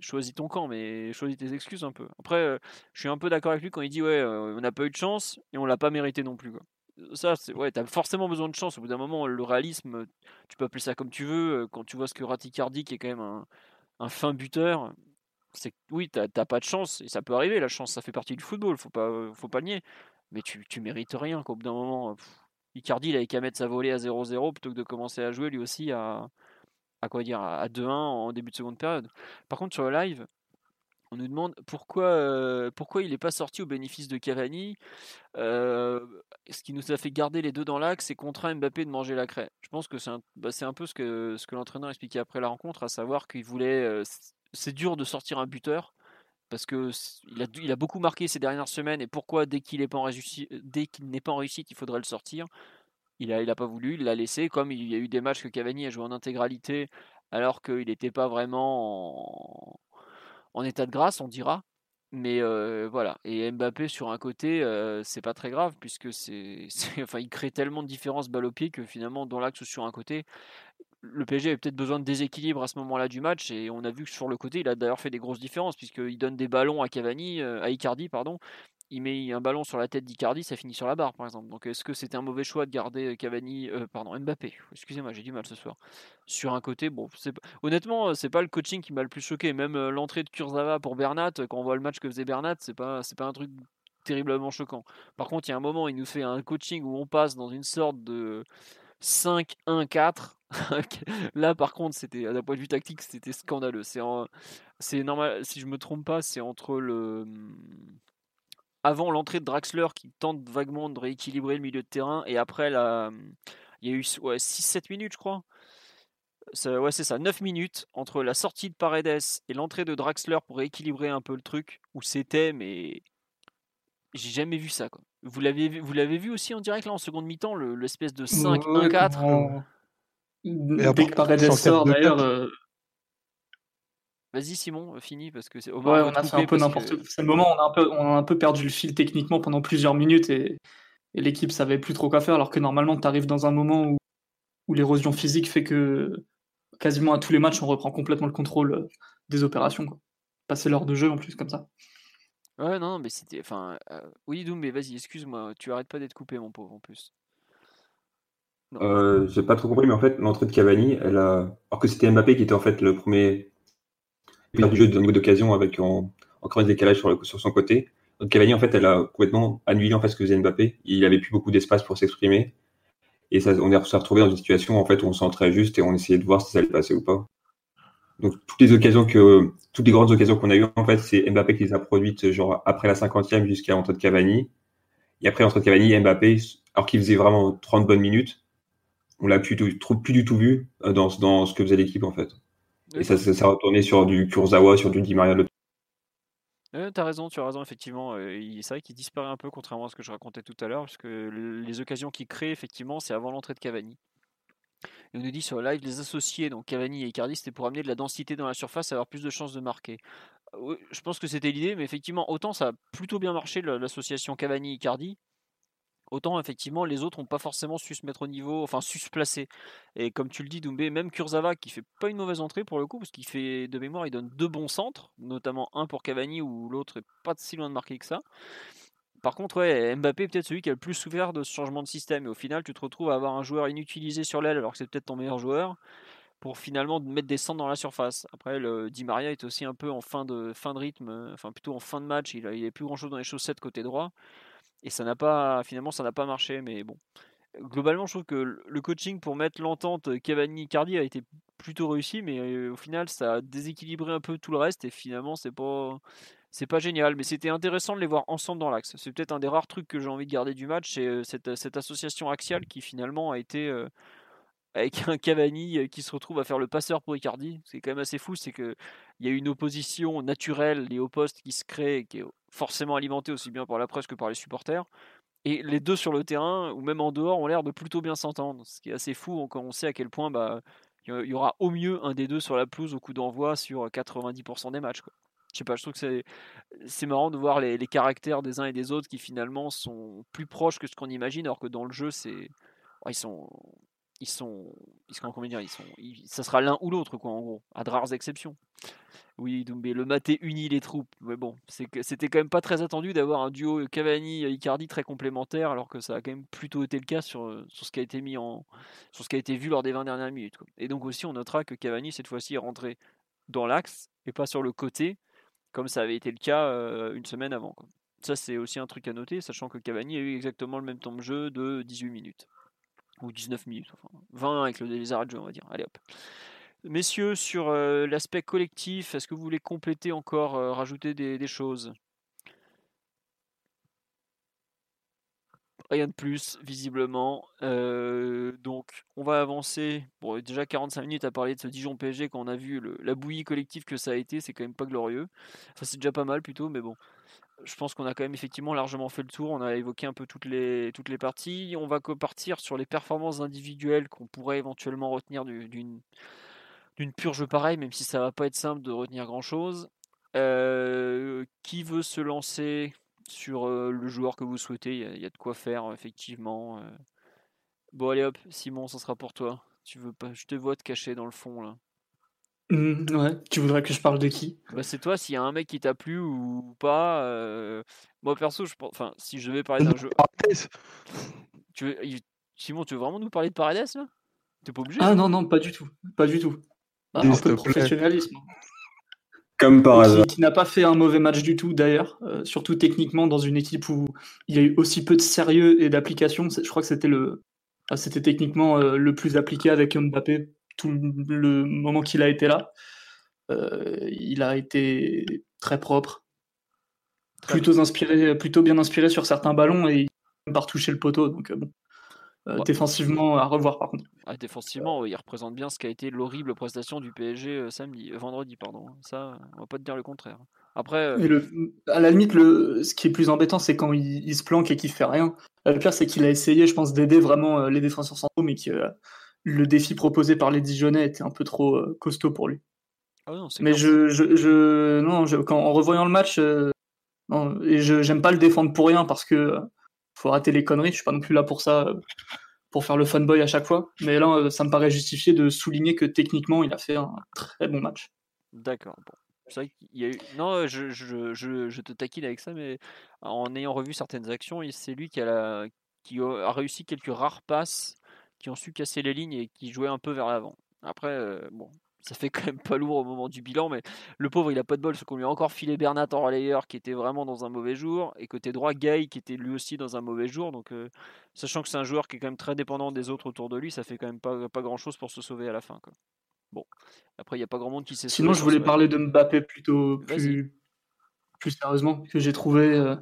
S1: choisis ton camp, mais choisis tes excuses un peu. Après, euh, je suis un peu d'accord avec lui quand il dit ouais, euh, on n'a pas eu de chance et on l'a pas mérité non plus. Ça, c'est ouais, t'as forcément besoin de chance. Au bout d'un moment, le réalisme, tu peux appeler ça comme tu veux. Euh, quand tu vois ce que Raticardi, qui est quand même un, fin buteur, c'est oui, t'as pas de chance et ça peut arriver. La chance, ça fait partie du football. Faut pas, faut pas nier. Mais tu, tu mérites rien. Qu'au bout d'un moment, Icardi, il avait qu'à mettre sa volée à 0-0 plutôt que de commencer à jouer lui aussi à à quoi dire à 2-1 en début de seconde période. Par contre sur le live, on nous demande pourquoi, euh, il n'est pas sorti au bénéfice de Cavani. Euh, ce qui nous a fait garder les deux dans l'axe, c'est contraint Mbappé de manger la craie. Je pense que c'est un, bah, peu ce que, l'entraîneur expliquait après la rencontre, à savoir qu'il voulait. Euh, c'est dur de sortir un buteur parce que il a, beaucoup marqué ces dernières semaines et pourquoi dès qu'il n'est pas dès qu'il n'est pas en réussite, il faudrait le sortir. Il a, il a pas voulu, il l'a laissé. Comme il y a eu des matchs que Cavani a joué en intégralité alors qu'il n'était pas vraiment en... état de grâce, on dira. Mais voilà. Et Mbappé sur un côté, c'est pas très grave puisque c'est, enfin, il crée tellement de différences balle au pied que finalement dans l'axe ou sur un côté, le PSG avait peut-être besoin de déséquilibre à ce moment-là du match et on a vu que sur le côté, il a d'ailleurs fait des grosses différences puisqu'il donne des ballons à Cavani, à Icardi pardon, il met un ballon sur la tête d'Icardi, ça finit sur la barre, par exemple. Donc, est-ce que c'était un mauvais choix de garder euh, Cavani, euh, pardon, Mbappé? Excusez-moi, j'ai du mal ce soir. Sur un côté, bon, honnêtement, euh, c'est pas le coaching qui m'a le plus choqué. Même l'entrée de Kurzawa pour Bernat, quand on voit le match que faisait Bernat, c'est pas, c'est pas un truc terriblement choquant. Par contre, il y a un moment, il nous fait un coaching où on passe dans une sorte de 5-1-4. Là, par contre, c'était d'un point de vue tactique, c'était scandaleux. C'est, c'est normal, si je me trompe pas, c'est entre le avant l'entrée de Draxler qui tente vaguement de rééquilibrer le milieu de terrain et après la, il y a eu 6-7 minutes je crois. ouais c'est ça, 9 minutes entre la sortie de Paredes et l'entrée de Draxler pour rééquilibrer un peu le truc où c'était mais j'ai jamais vu ça quoi. Vous l'avez vous l'avez vu aussi en direct là en seconde mi-temps l'espèce de 5-1-4
S4: Dès que Paredes sort d'ailleurs
S1: Vas-y Simon, euh, fini parce que c'est.
S4: Ouais, on a fait un peu n'importe quoi. C'est le moment, on a, un peu, on a un peu perdu le fil techniquement pendant plusieurs minutes et, l'équipe savait plus trop quoi faire. Alors que normalement, tu arrives dans un moment où, où l'érosion physique fait que quasiment à tous les matchs, on reprend complètement le contrôle euh, des opérations. Quoi. Passer l'heure de jeu en plus comme ça.
S1: Ouais, non, mais c'était. Enfin, euh, oui, Doom, mais vas-y, excuse-moi, tu arrêtes pas d'être coupé, mon pauvre, en plus.
S3: J'ai pas trop compris, mais en fait, l'entrée de Cavani, elle a. Alors que c'était Mbappé qui était en fait le premier du jeu de niveau d'occasion avec en, encore un décalage sur, sur son côté. Cavani, en fait, elle a complètement annulé en fait ce que faisait Mbappé. Il avait plus beaucoup d'espace pour s'exprimer. Et on s'est retrouvé dans une situation en fait où on s'entrait juste et on essayait de voir si ça allait passer ou pas. Donc toutes les occasions que, toutes les grandes occasions qu'on a eues, en fait, c'est Mbappé qui les a produites genre après la cinquantième jusqu'à entre Cavani. Et après entre Cavani Mbappé, alors qu'il faisait vraiment 30 bonnes minutes, on l'a plus, plus du tout vu euh, dans, dans ce que faisait l'équipe en fait. Et ça, ça, ça retourné sur du Kurzawa, sur du Di Maria.
S1: Euh, t'as raison, tu as raison, effectivement. Euh, c'est vrai qu'il disparaît un peu, contrairement à ce que je racontais tout à l'heure, parce que les occasions qu'il crée, effectivement, c'est avant l'entrée de Cavani. Et on nous dit sur le live, les associés, donc Cavani et Icardi, c'était pour amener de la densité dans la surface et avoir plus de chances de marquer. Euh, je pense que c'était l'idée, mais effectivement, autant ça a plutôt bien marché l'association Cavani-Icardi, Autant effectivement les autres n'ont pas forcément su se mettre au niveau, enfin su se placer. Et comme tu le dis Doumbé, même Kurzawa qui fait pas une mauvaise entrée pour le coup, parce qu'il fait de mémoire, il donne deux bons centres, notamment un pour Cavani où l'autre est pas si loin de marquer que ça. Par contre, ouais, Mbappé est peut-être celui qui a le plus souffert de ce changement de système. Et au final, tu te retrouves à avoir un joueur inutilisé sur l'aile alors que c'est peut-être ton meilleur joueur pour finalement mettre des centres dans la surface. Après, le Di Maria est aussi un peu en fin de, fin de rythme, enfin plutôt en fin de match. Il n'a plus grand chose dans les chaussettes côté droit. Et ça n'a pas, finalement, ça n'a pas marché. Mais bon, globalement, je trouve que le coaching pour mettre l'entente Cavani-Cardi a été plutôt réussi, mais au final, ça a déséquilibré un peu tout le reste. Et finalement, c'est pas, c'est pas génial. Mais c'était intéressant de les voir ensemble dans l'axe. C'est peut-être un des rares trucs que j'ai envie de garder du match, c'est cette, cette, association axiale qui finalement a été avec un Cavani qui se retrouve à faire le passeur pour Icardi. C'est quand même assez fou, c'est qu'il y a une opposition naturelle et au poste qui se crée, qui est forcément alimentée aussi bien par la presse que par les supporters. Et les deux sur le terrain, ou même en dehors, ont l'air de plutôt bien s'entendre. Ce qui est assez fou quand on sait à quel point bah, il y aura au mieux un des deux sur la pelouse au coup d'envoi sur 90% des matchs. Quoi. Je sais pas, je trouve que c'est marrant de voir les, les, caractères des uns et des autres qui finalement sont plus proches que ce qu'on imagine, alors que dans le jeu, c'est ils sont ils sont, ils sont comment dire, ils ça sera l'un ou l'autre quoi en gros, à de rares exceptions. Oui, mais le maté unit les troupes. Mais bon, c'était quand même pas très attendu d'avoir un duo Cavani-Icardi très complémentaire, alors que ça a quand même plutôt été le cas sur, sur ce qui a été mis en, sur ce qui a été vu lors des 20 dernières minutes. Et donc aussi, on notera que Cavani cette fois-ci est rentré dans l'axe et pas sur le côté, comme ça avait été le cas euh, une semaine avant. Ça, c'est aussi un truc à noter, sachant que Cavani a eu exactement le même temps de jeu de 18 minutes ou 19 minutes, enfin 20 avec le, les arrêts de jeu, on va dire. Allez hop. Messieurs, sur euh, l'aspect collectif, est-ce que vous voulez compléter encore, euh, rajouter des, choses? Rien de plus, visiblement. Euh, donc, on va avancer. Bon, déjà 45 minutes à parler de ce Dijon PSG quand on a vu la bouillie collective que ça a été, c'est quand même pas glorieux. Enfin, c'est déjà pas mal plutôt, mais bon je pense qu'on a quand même effectivement largement fait le tour. On a évoqué un peu toutes les, toutes les parties. On va partir sur les performances individuelles qu'on pourrait éventuellement retenir d'une d'une purge pareille, même si ça va pas être simple de retenir grand chose. qui veut se lancer sur le joueur que vous souhaitez? Il y, a de quoi faire, effectivement. Bon, allez hop, Simon, ça sera pour toi. Tu veux pas Je te vois te cacher dans le fond là.
S4: Mmh, ouais, tu voudrais que je parle de qui?
S1: Bah, C'est toi, s'il y a un mec qui t'a plu ou pas. Moi perso, je pense. Enfin, si je vais parler d'un jeu. Tu veux... Simon, tu veux vraiment nous parler de Paredes là? T'es pas obligé
S4: Ah non, non, pas du tout. Pas du tout. Bah, un peu de professionnalisme.
S3: Comme par hasard.
S4: Qui, n'a pas fait un mauvais match du tout d'ailleurs, euh, surtout techniquement dans une équipe où il y a eu aussi peu de sérieux et d'application. Je crois que c'était le, ah, c'était techniquement euh, le plus appliqué avec Mbappé tout le moment qu'il a été là. Euh, il a été très propre, plutôt inspiré, plutôt bien inspiré sur certains ballons et il n'a pas retouché le poteau. Donc bon, euh, défensivement, à revoir par contre.
S1: Ah, défensivement, il représente bien ce qu'a été l'horrible prestation du PSG euh, samedi, euh, vendredi, pardon. Ça, on va pas te dire le contraire. Après,
S4: le, à la limite, le, ce qui est plus embêtant, c'est quand il, se planque et qu'il fait rien. Le pire, c'est qu'il a essayé, je pense, d'aider vraiment les défenseurs centraux, mais que le défi proposé par les Dijonais était un peu trop costaud pour lui. Ah non, mais je, je, je, non, quand, en revoyant le match, non, et je j'aime pas le défendre pour rien parce que faut rater les conneries. Je suis pas non plus là pour ça, pour faire le fanboy à chaque fois. Mais là, euh, ça me paraît justifié de souligner que techniquement, il a fait un très bon match.
S1: D'accord. C'est vrai qu'il y a eu. Non, je, je, je, je, te taquine avec ça, mais en ayant revu certaines actions, c'est lui qui a, la... qui a réussi quelques rares passes qui ont su casser les lignes et qui jouaient un peu vers l'avant. Après, euh, bon, ça fait quand même pas lourd au moment du bilan, mais le pauvre, il a pas de bol, parce qu'on lui a encore filé Bernat en relayeur qui était vraiment dans un mauvais jour, et côté droit, Gay qui était lui aussi dans un mauvais jour. Donc, euh, sachant que c'est un joueur qui est quand même très dépendant des autres autour de lui, ça fait quand même pas, pas grand chose pour se sauver à la fin. Quoi. Bon, après, il n'y a pas grand monde qui s'est
S4: Sinon, je voulais parler de Mbappé plutôt plus, plus sérieusement, que j'ai trouvé. Euh,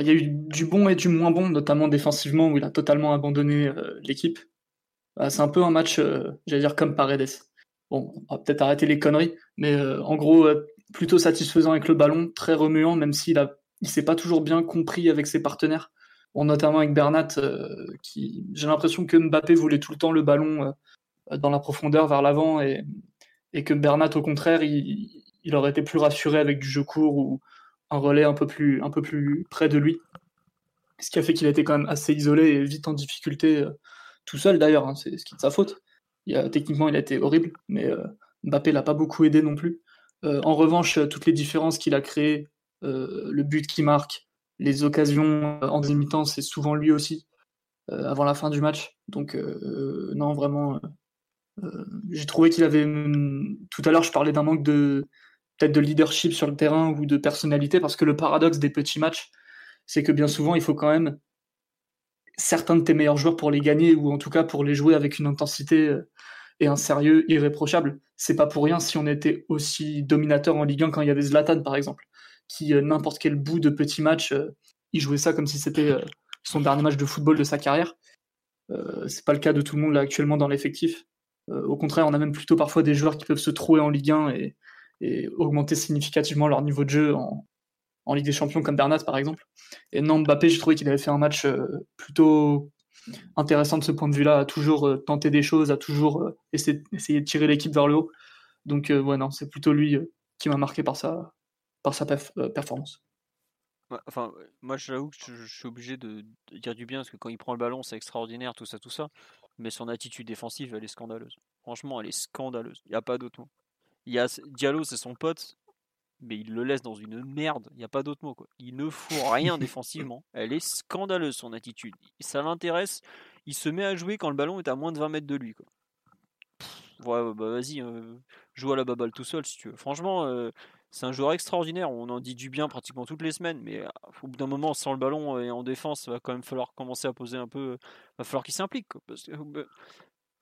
S4: il y a eu du bon et du moins bon, notamment défensivement, où il a totalement abandonné euh, l'équipe. Bah, c'est un peu un match, j'allais dire, comme Paredes Bon, on va peut-être arrêter les conneries, mais euh, en gros, euh, plutôt satisfaisant avec le ballon, très remuant, même s'il a, il s'est pas toujours bien compris avec ses partenaires. Bon, notamment avec Bernat, euh, qui, j'ai l'impression que Mbappé voulait tout le temps le ballon dans la profondeur vers l'avant et, et, que Bernat, au contraire, il, il, aurait été plus rassuré avec du jeu court ou un relais un peu plus, un peu plus près de lui. Ce qui a fait qu'il été quand même assez isolé et vite en difficulté, tout seul d'ailleurs, hein, c'est ce qui est de sa faute techniquement, il a été horrible, mais euh, Mbappé l'a pas beaucoup aidé non plus. Euh, en revanche, toutes les différences qu'il a créées, euh, le but qu'il marque, les occasions en temps c'est souvent lui aussi, avant la fin du match. Donc, non, vraiment, j'ai trouvé qu'il avait. Tout à l'heure, je parlais d'un manque de peut-être de leadership sur le terrain ou de personnalité, parce que le paradoxe des petits matchs, c'est que bien souvent, il faut quand même certains de tes meilleurs joueurs pour les gagner, ou en tout cas pour les jouer avec une intensité euh, et un sérieux irréprochable. C'est pas pour rien si on était aussi dominateur en Ligue 1 quand il y avait Zlatan, par exemple, qui, euh, n'importe quel bout de petit match, euh, il jouait ça comme si c'était son dernier match de football de sa carrière. c'est pas le cas de tout le monde actuellement dans l'effectif. au contraire, on a même plutôt parfois des joueurs qui peuvent se trouver en Ligue 1 et, et augmenter significativement leur niveau de jeu en, en Ligue des Champions comme Bernat par exemple. Et non, Mbappé, j'ai trouvé qu'il avait fait un match euh, plutôt intéressant de ce point de vue-là, a toujours euh, tenté des choses, a toujours euh, essayé, de tirer l'équipe vers le haut. Donc ouais, non, c'est plutôt lui qui m'a marqué par sa, par sa performance.
S1: Enfin, moi j'avoue que je, suis obligé de, dire du bien parce que quand il prend le ballon, c'est extraordinaire, tout ça, tout ça. Mais son attitude défensive, elle est scandaleuse. Franchement, elle est scandaleuse. Il n'y a pas d'autre mot. Il y a Diallo, c'est son pote mais il le laisse dans une merde, il n'y a pas d'autre mot. Quoi. Il ne fout rien défensivement. Elle est scandaleuse son attitude. Ça l'intéresse, il se met à jouer quand le ballon est à moins de 20 mètres de lui. Quoi. ouais, bah vas-y, euh, joue à la baballe tout seul si tu veux. Franchement, euh, c'est un joueur extraordinaire. On en dit du bien pratiquement toutes les semaines, mais euh, au bout d'un moment, sans le ballon et en défense, il va quand même falloir commencer à poser un peu. va falloir qu'il s'implique. Parce que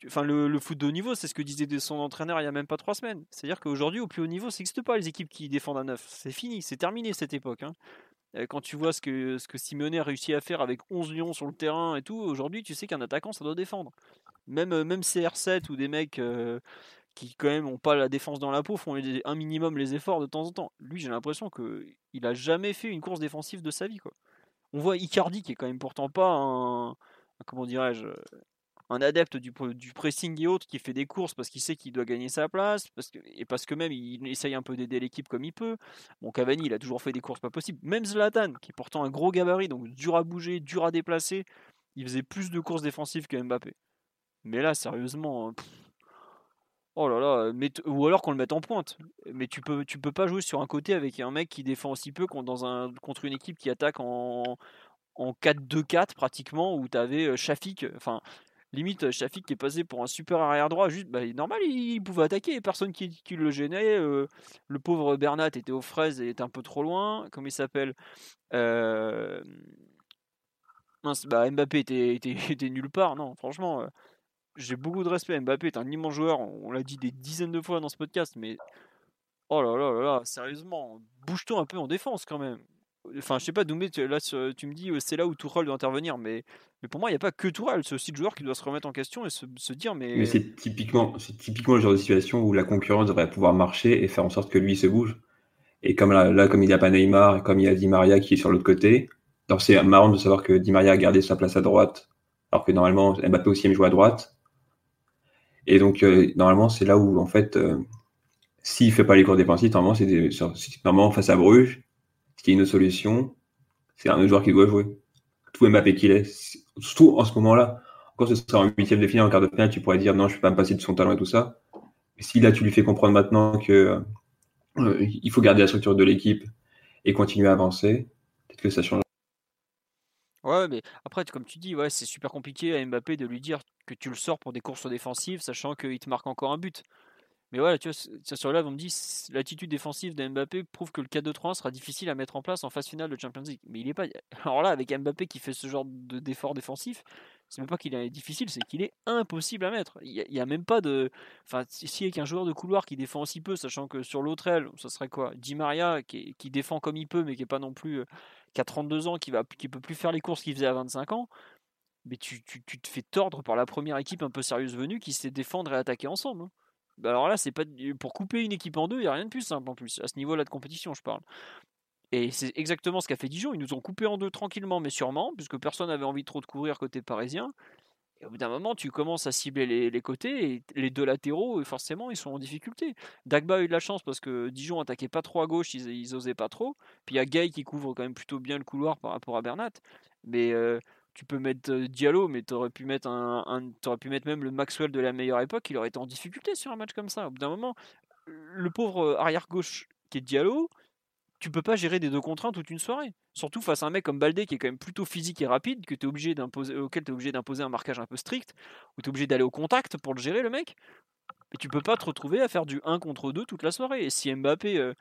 S1: Enfin, le, foot de haut niveau, c'est ce que disait son entraîneur il y a même pas trois semaines. C'est-à-dire qu'aujourd'hui, au plus haut niveau, ça n'existe pas les équipes qui défendent à neuf. C'est fini, c'est terminé cette époque. Hein. Quand tu vois ce que, ce que a réussi à faire avec 11 lions sur le terrain et tout, aujourd'hui, tu sais qu'un attaquant, ça doit défendre. Même, euh, même CR7 ou des mecs euh, qui, quand même, n'ont pas la défense dans la peau, font un minimum les efforts de temps en temps. Lui, j'ai l'impression qu'il a jamais fait une course défensive de sa vie. On voit Icardi, qui est quand même pourtant pas un. Comment dirais-je un adepte du, du, pressing et autres qui fait des courses parce qu'il sait qu'il doit gagner sa place parce que, et parce que même il essaye un peu d'aider l'équipe comme il peut. Bon, Cavani, il a toujours fait des courses pas possibles. Même Zlatan, qui est pourtant un gros gabarit, donc dur à bouger, dur à déplacer, il faisait plus de courses défensives que Mbappé. Mais là, sérieusement, hein, oh là là, ou alors qu'on le mette en pointe. Mais tu peux, peux pas jouer sur un côté avec un mec qui défend aussi peu contre, dans un, contre une équipe qui attaque en, en 4-2-4 pratiquement, où tu avais Shafik, enfin limite Shafik qui est passé pour un super arrière droit, juste bah, normal, il, pouvait attaquer, personne qui, qui le gênait. le pauvre Bernat était aux fraises et était un peu trop loin. Comment il s'appelle euh... bah, Mbappé était, était, était, nulle part, non, franchement. j'ai beaucoup de respect. Mbappé est un immense joueur, on, l'a dit des dizaines de fois dans ce podcast, mais oh là là là là, sérieusement, bouge-toi un peu en défense quand même. Enfin, je sais pas, Doumé, tu, là, tu me dis c'est là où Tourelle doit intervenir, mais, mais pour moi, il n'y a pas que Tourelle, c'est aussi le joueur qui doit se remettre en question et se, dire. Mais,
S3: c'est typiquement, typiquement le genre de situation où la concurrence devrait pouvoir marcher et faire en sorte que lui se bouge. Et comme là, comme il n'y a pas Neymar, et comme il y a Di Maria qui est sur l'autre côté, c'est marrant de savoir que Di Maria a gardé sa place à droite, alors que normalement Mbappé aussi aime jouer à droite. Et donc, euh, normalement, c'est là où, en fait, euh, s'il fait pas les cours défensifs, normalement, c'est normalement face à Bruges qui est une solution, c'est un joueur qui doit jouer. Tout Mbappé qu'il est, surtout en ce moment-là. Encore ce sera en huitième de finale, en quart de finale, tu pourrais dire non, je ne peux pas me de son talent et tout ça. Si là tu lui fais comprendre maintenant que euh, il faut garder la structure de l'équipe et continuer à avancer, peut-être que ça change.
S1: Ouais, mais après, comme tu dis, ouais, c'est super compliqué à Mbappé de lui dire que tu le sors pour des courses défensives, sachant qu'il te marque encore un but. Mais voilà, tu vois, sur là, on me dit l'attitude défensive de Mbappé prouve que le 4-2-3 sera difficile à mettre en place en phase finale de Champions League. Mais il est pas. Alors là, avec Mbappé qui fait ce genre d'effort défensif, c'est même pas qu'il est difficile, c'est qu'il est impossible à mettre. Il n'y a, même pas de. Enfin, si avec un joueur de couloir qui défend aussi peu, sachant que sur l'autre aile, ça serait quoi? Di Maria qui, défend comme il peut, mais qui est pas non plus. Euh, qui a 32 ans, qui va qui peut plus faire les courses qu'il faisait à 25 ans. Mais tu, tu, tu, te fais tordre par la première équipe un peu sérieuse venue qui sait défendre et attaquer ensemble. Bah, alors là, c'est pas pour couper une équipe en deux, il n'y a rien de plus simple en plus. À ce niveau-là de compétition, je parle. Et c'est exactement ce qu'a fait Dijon. Ils nous ont coupé en deux tranquillement, mais sûrement, puisque personne n'avait envie trop de couvrir côté parisien. Et au bout d'un moment, tu commences à cibler les, côtés et les deux latéraux, forcément, ils sont en difficulté. Dagba a eu de la chance parce que Dijon attaquait pas trop à gauche, ils, ils osaient pas trop. Puis il y a Gay qui couvre quand même plutôt bien le couloir par rapport à Bernat. Mais euh, tu peux mettre Diallo, mais tu aurais pu mettre un, aurais pu mettre même le Maxwell de la meilleure époque, il aurait été en difficulté sur un match comme ça. Au bout d'un moment, le pauvre arrière gauche qui est Diallo, tu peux pas gérer des deux contraintes toute une soirée. Surtout face à un mec comme Baldé qui est quand même plutôt physique et rapide, que obligé d'imposer, auquel tu es obligé d'imposer un marquage un peu strict, ou tu obligé d'aller au contact pour le gérer le mec. Et tu peux pas te retrouver à faire du 1 contre 2 toute la soirée. Et si Mbappé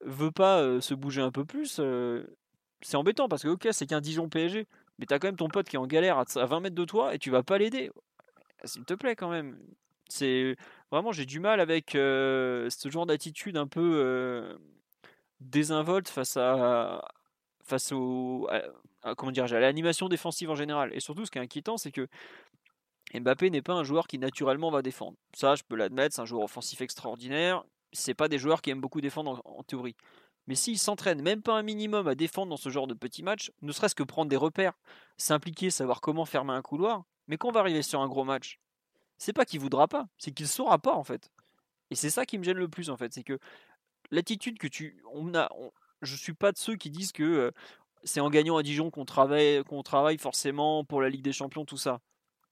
S1: veut pas se bouger un peu plus, c'est embêtant parce que ok c'est qu'un Dijon PSG, mais t'as quand même ton pote qui est en galère à 20 mètres de toi et tu vas pas l'aider. S'il te plaît quand même. C'est vraiment j'ai du mal avec euh, ce genre d'attitude un peu euh, désinvolte face à face au comment dire à l'animation défensive en général. Et surtout ce qui est inquiétant c'est que Mbappé n'est pas un joueur qui naturellement va défendre. Ça je peux l'admettre, c'est un joueur offensif extraordinaire. C'est pas des joueurs qui aiment beaucoup défendre en théorie. Mais s'il s'entraîne même pas un minimum à défendre dans ce genre de petits matchs, ne serait-ce que prendre des repères, s'impliquer, savoir comment fermer un couloir, mais quand va arriver sur un gros match, c'est pas qu'il voudra pas, c'est qu'il saura pas en fait. Et c'est ça qui me gêne le plus en fait, c'est que l'attitude que tu, on a, je suis pas de ceux qui disent que euh, c'est en gagnant à Dijon qu'on travaille, qu'on travaille forcément pour la Ligue des Champions, tout ça.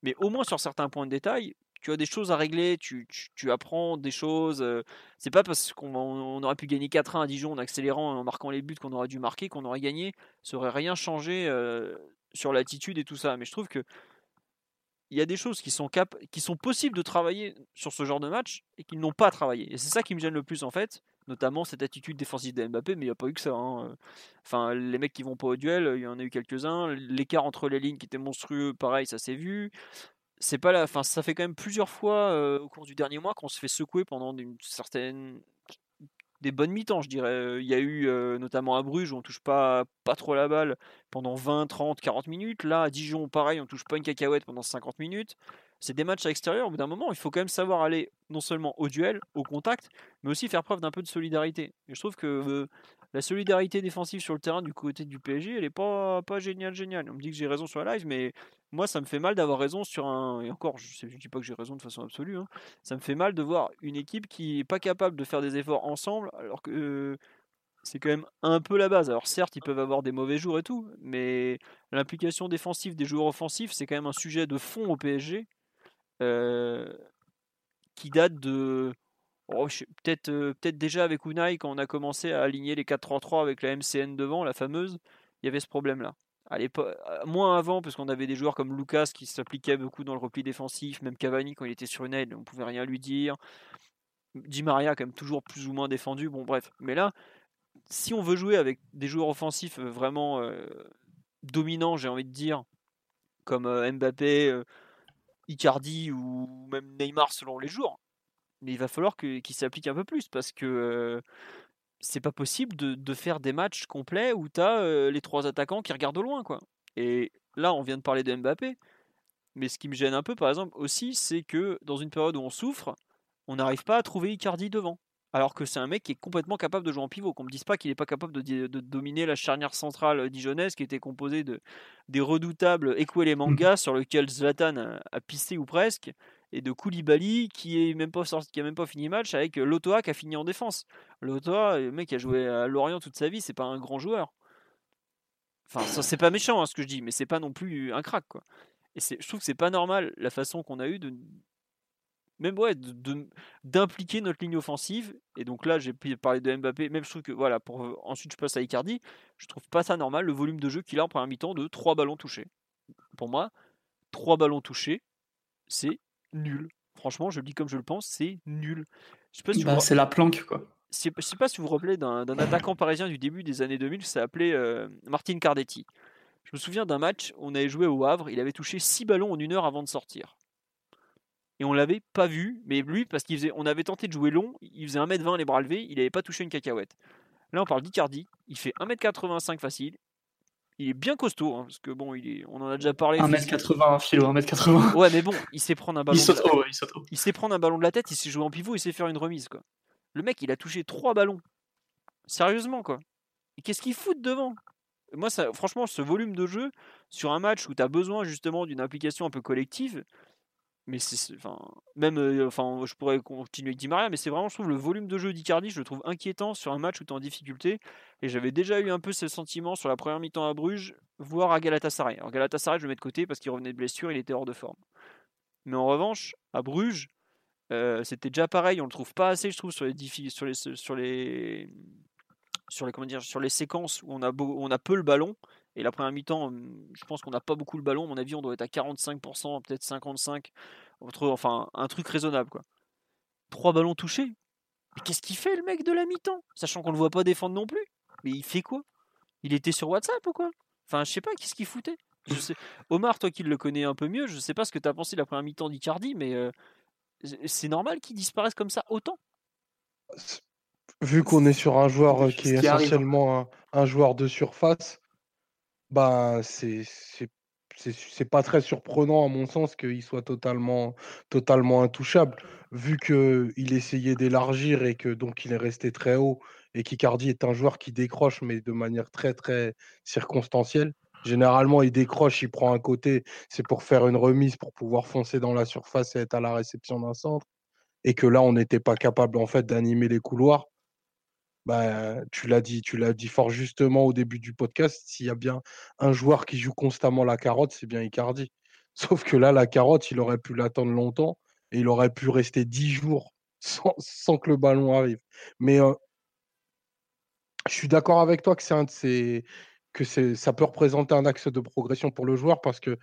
S1: Mais au moins sur certains points de détail, tu as des choses à régler, tu, apprends des choses. c'est pas parce qu'on aurait pu gagner 4-1 à Dijon en accélérant, en marquant les buts qu'on aurait dû marquer, qu'on aurait gagné. Ça aurait rien changé sur l'attitude et tout ça. Mais je trouve que il y a des choses qui sont, cap possibles de travailler sur ce genre de match et qui n'ont pas travaillé. Et c'est ça qui me gêne le plus en fait, notamment cette attitude défensive de Mbappé, mais il n'y a pas eu que ça. Hein. Enfin, les mecs qui vont pas au duel, il y en a eu quelques-uns. L'écart entre les lignes qui était monstrueux, pareil, ça s'est vu c'est pas ça fait quand même plusieurs fois au cours du dernier mois qu'on se fait secouer pendant une certaine, des bonnes mi-temps, je dirais. Il y a eu notamment à Bruges où on touche pas, pas trop la balle pendant 20, 30, 40 minutes. Là, à Dijon, pareil, on touche pas une cacahuète pendant 50 minutes. C'est des matchs à l'extérieur. Au bout d'un moment, il faut quand même savoir aller non seulement au duel, au contact, mais aussi faire preuve d'un peu de solidarité. Et je trouve que la solidarité défensive sur le terrain du côté du PSG, elle est pas, pas géniale, géniale. On me dit que j'ai raison sur la live, mais moi, ça me fait mal d'avoir raison sur un. Et encore, je ne dis pas que j'ai raison de façon absolue. Hein. Ça me fait mal de voir une équipe qui n'est pas capable de faire des efforts ensemble, alors que euh, c'est quand même un peu la base. Alors certes, ils peuvent avoir des mauvais jours et tout, mais l'implication défensive des joueurs offensifs, c'est quand même un sujet de fond au PSG euh, qui date de Oh, peut-être déjà avec Unai, quand on a commencé à aligner les 4-3-3 avec la MCN devant, la fameuse, il y avait ce problème-là. Moins avant, parce qu'on avait des joueurs comme Lucas qui s'appliquaient beaucoup dans le repli défensif, même Cavani quand il était sur une aide, on pouvait rien lui dire. Di Maria quand même toujours plus ou moins défendu, bon bref. Mais là, si on veut jouer avec des joueurs offensifs vraiment dominants, j'ai envie de dire, comme Mbappé, Icardi ou même Neymar selon les jours, mais il va falloir qu'il s'applique un peu plus parce que c'est pas possible de, faire des matchs complets où tu as les trois attaquants qui regardent au loin. Quoi. Et là, on vient de parler de Mbappé, mais ce qui me gêne un peu, par exemple, aussi, c'est que dans une période où on souffre, on n'arrive pas à trouver Icardi devant. Alors que c'est un mec qui est complètement capable de jouer en pivot. Qu'on me dise pas qu'il n'est pas capable de, dominer la charnière centrale dijonnaise qui était composée de des redoutables Ekwele Manga sur lequel Zlatan a pissé ou presque, et de Koulibaly qui est même pas a même pas fini match avec Lotoa qui a fini en défense. Lotoa, le mec qui a joué à Lorient toute sa vie, c'est pas un grand joueur. Enfin, ça c'est pas méchant hein, ce que je dis, mais c'est pas non plus un crack quoi. Et je trouve que c'est pas normal la façon qu'on a eu de même ouais d'impliquer notre ligne offensive. Et donc là, j'ai parlé de Mbappé. Même je trouve que voilà, pour euh, ensuite je passe à Icardi. Je trouve pas ça normal le volume de jeu qu'il a en première mi-temps de 3 ballons touchés. Pour moi, 3 ballons touchés, c'est nul. Franchement, je le dis comme je le pense, c'est nul.
S4: Bah, c'est la planque, quoi.
S1: Je ne sais pas si vous vous rappelez d'un attaquant parisien du début des années 2000 qui s'appelait euh, Martin Cardetti. Je me souviens d'un match, on avait joué au Havre, il avait touché 6 ballons en une heure avant de sortir. Et on l'avait pas vu, mais lui, parce qu'on on avait tenté de jouer long, il faisait 1m20 les bras levés, il n'avait pas touché une cacahuète. Là, on parle d'Icardi, il fait 1m85 facile, il est bien costaud, hein, parce que bon, il est, on en a déjà parlé.
S4: 1m80, philo, 1m80.
S1: Ouais, mais bon, il sait prendre un ballon.
S4: Il saute haut, il saute
S1: Il sait prendre un ballon de la tête, il sait jouer en pivot, il sait faire une remise, quoi. Le mec, il a touché trois ballons. Sérieusement, quoi. Et qu'est-ce qu'il fout devant? Moi, ça, franchement, ce volume de jeu, sur un match où tu as besoin justement d'une implication un peu collective, mais c'est enfin même euh, je pourrais continuer avec Di Maria mais c'est vraiment je trouve le volume de jeu d'Icardi je le trouve inquiétant sur un match où tu es en difficulté. Et j'avais déjà eu un peu ce sentiment sur la première mi-temps à Bruges voire à Galatasaray. Alors Galatasaray je le mets de côté parce qu'il revenait de blessure il était hors de forme. Mais en revanche à Bruges euh, c'était déjà pareil on le trouve pas assez je trouve sur les sur les sur les sur les comment dire sur les séquences où on a on a peu le ballon et la première mi-temps, hum, je pense qu'on n'a pas beaucoup le ballon. À mon avis, on doit être à 45%, peut-être 55%. enfin, un truc raisonnable. quoi. Trois ballons touchés? Mais qu'est-ce qu'il fait, le mec de la mi-temps? Sachant qu'on ne le voit pas défendre non plus. Mais il fait quoi? Il était sur WhatsApp ou quoi? Enfin, je sais pas, qu'est-ce qu'il foutait? Je sais... Omar, toi qui le connais un peu mieux, je sais pas ce que tu as pensé de la première mi-temps d'Icardi, mais euh, c'est normal qu'il disparaisse comme ça autant?
S2: Vu qu'on est sur un joueur qui est essentiellement un, joueur de surface, bah, c'est pas très surprenant à mon sens qu'il soit totalement totalement intouchable, vu qu'il essayait d'élargir et que donc il est resté très haut et qu'Icardi est un joueur qui décroche, mais de manière très, très circonstancielle. Généralement, il décroche, il prend un côté, c'est pour faire une remise, pour pouvoir foncer dans la surface et être à la réception d'un centre et que là, on n'était pas capable en fait d'animer les couloirs. Bah, tu l'as dit, tu l'as dit fort justement au début du podcast. S'il y a bien un joueur qui joue constamment la carotte, c'est bien Icardi. Sauf que là, la carotte, il aurait pu l'attendre longtemps et il aurait pu rester dix jours sans, que le ballon arrive. Mais je suis d'accord avec toi que c'est un que ça peut représenter un axe de progression pour le joueur parce que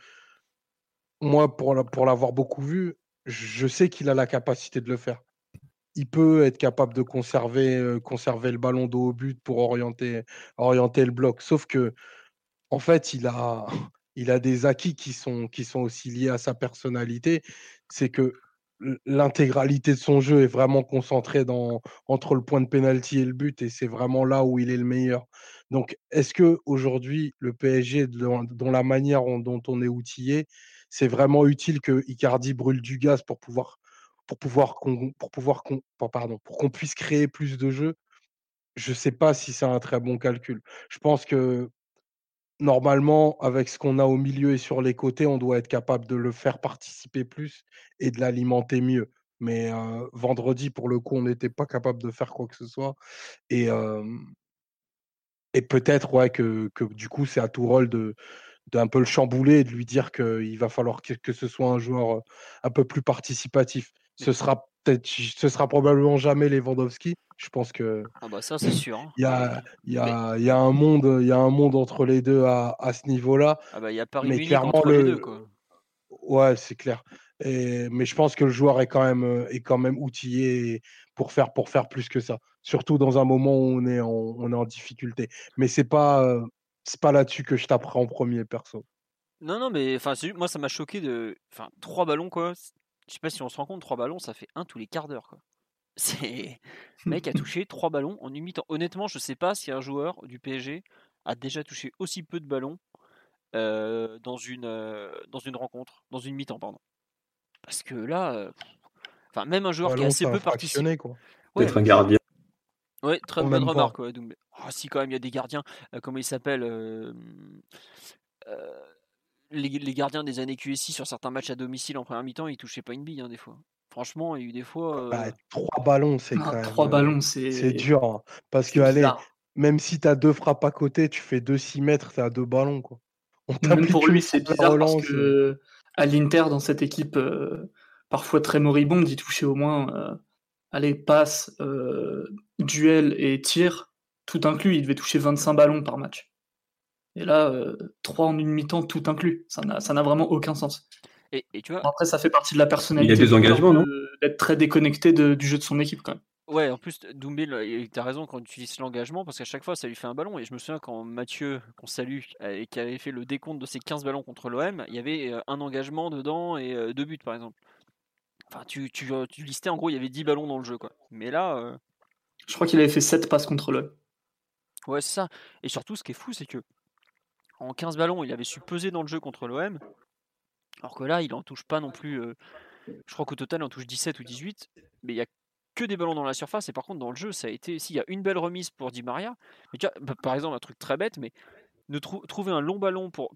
S2: moi, pour l'avoir beaucoup vu, je sais qu'il a la capacité de le faire il peut être capable de conserver, conserver le ballon dos au but pour orienter, orienter le bloc. Sauf que, en fait, il a, il a des acquis qui sont, qui sont aussi liés à sa personnalité. C'est que l'intégralité de son jeu est vraiment concentrée dans, entre le point de pénalty et le but, et c'est vraiment là où il est le meilleur. Donc, est-ce que aujourd'hui, le PSG, dont, la manière dont on est outillé, c'est vraiment utile que Icardi brûle du gaz pour pouvoir pour pouvoir qu'on pour pouvoir pour qu'on puisse créer plus de jeux. je sais pas si c'est un très bon calcul. Je pense que normalement, avec ce qu'on a au milieu et sur les côtés, on doit être capable de le faire participer plus et de l'alimenter mieux. Mais vendredi, pour le coup, on n'était pas capable de faire quoi que ce soit. Et, peut-être ouais, que, que du coup, c'est à tout rôle d'un peu le chambouler et de lui dire qu'il va falloir que, ce soit un joueur un peu plus participatif. Ce sera peut-être, ce sera probablement jamais Lewandowski. Je pense que.
S1: Ah bah ça c'est sûr. Hein.
S2: Il y a, il y, a, y a un monde, il y a un monde entre les deux à, à ce niveau-là.
S1: Ah bah il y a Paris mais clairement entre le... les deux quoi.
S2: Ouais, c'est clair. Et, mais je pense que le joueur est quand même, est quand même outillé pour faire, pour faire plus que ça. Surtout dans un moment où on est en, on est en difficulté. Mais c'est pas, c'est pas là-dessus que je taperai en premier perso.
S1: Non, non, mais enfin, moi ça m'a choqué de. Enfin, trois ballons quoi. Je sais pas si on se rend compte, trois ballons, ça fait un tous les quarts d'heure quoi. C'est le mec a touché trois ballons en une mi-temps. Honnêtement, je sais pas si un joueur du PSG a déjà touché aussi peu de ballons dans une dans une rencontre, dans une mi-temps pardon. Parce que là, enfin même un joueur qui a assez peu participé.
S3: Peut-être un gardien.
S1: Ouais, très bonne remarque. Ouais, oh, si quand même il y a des gardiens, comment ils s'appellent les, gardiens des années QSI sur certains matchs à domicile en première mi-temps, ils touchaient pas une bille hein, des fois. Franchement, il y a eu des fois.
S2: Bah, trois ballons, c'est ah, quand même.
S4: Trois ballons, c'est.
S2: C'est dur. Hein, parce que, allez, même si tu as deux frappes à côté, tu fais deux 6 mètres, tu as deux ballons. Quoi.
S4: Même pour lui, c'est bizarre parce que à l'Inter, dans cette équipe parfois très moribonde, il touchait au moins. allez, passe, duel et tir, tout inclus. Il devait toucher 25 ballons par match. Et là, 3 en une mi-temps, tout inclus. Ça n'a vraiment aucun sens.
S1: Et, tu vois,
S4: Après, ça fait partie de la personnalité.
S3: Il y a des engagements, non
S4: D'être très déconnecté du jeu de son équipe, quand même.
S1: Ouais, en plus, Doumbé, tu as raison quand tu utilises l'engagement, parce qu'à chaque fois, ça lui fait un ballon. Et je me souviens quand Mathieu, qu'on salue, et qui avait fait le décompte de ses 15 ballons contre l'OM, il y avait un engagement dedans et deux buts, par exemple. Enfin, tu, tu, tu, listais, en gros, il y avait 10 ballons dans le jeu, quoi. Mais là.
S4: Je crois qu'il avait fait 7 passes contre l'OM.
S1: Ouais, c'est ça. Et surtout, ce qui est fou, c'est que en 15 ballons, il avait su peser dans le jeu contre l'OM. Alors que là, il en touche pas non plus. je crois qu'au total, il en touche 17 ou 18. Mais il y a que des ballons dans la surface. Et par contre, dans le jeu, ça a été. S'il y a une belle remise pour Di Maria, mais bah, par exemple, un truc très bête, mais de trouver un long ballon pour,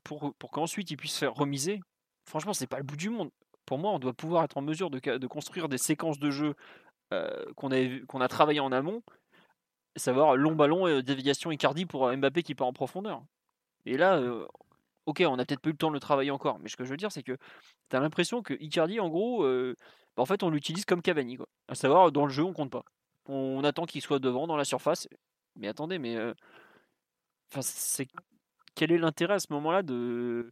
S1: qu'ensuite il puisse faire remiser, franchement, c'est pas le bout du monde. Pour moi, on doit pouvoir être en mesure de, construire des séquences de jeu qu'on qu'on a travaillé en amont, savoir long ballon, déviation Icardi pour Mbappé qui part en profondeur. Et là, ok, on a peut-être pas eu le temps de le travailler encore, mais ce que je veux dire, c'est que tu as l'impression que Icardi, en gros, bah, en fait, on l'utilise comme Cavani, quoi. À savoir, dans le jeu, on compte pas. On attend qu'il soit devant dans la surface. Mais attendez, mais. Enfin, c'est. Quel est l'intérêt à ce moment-là de.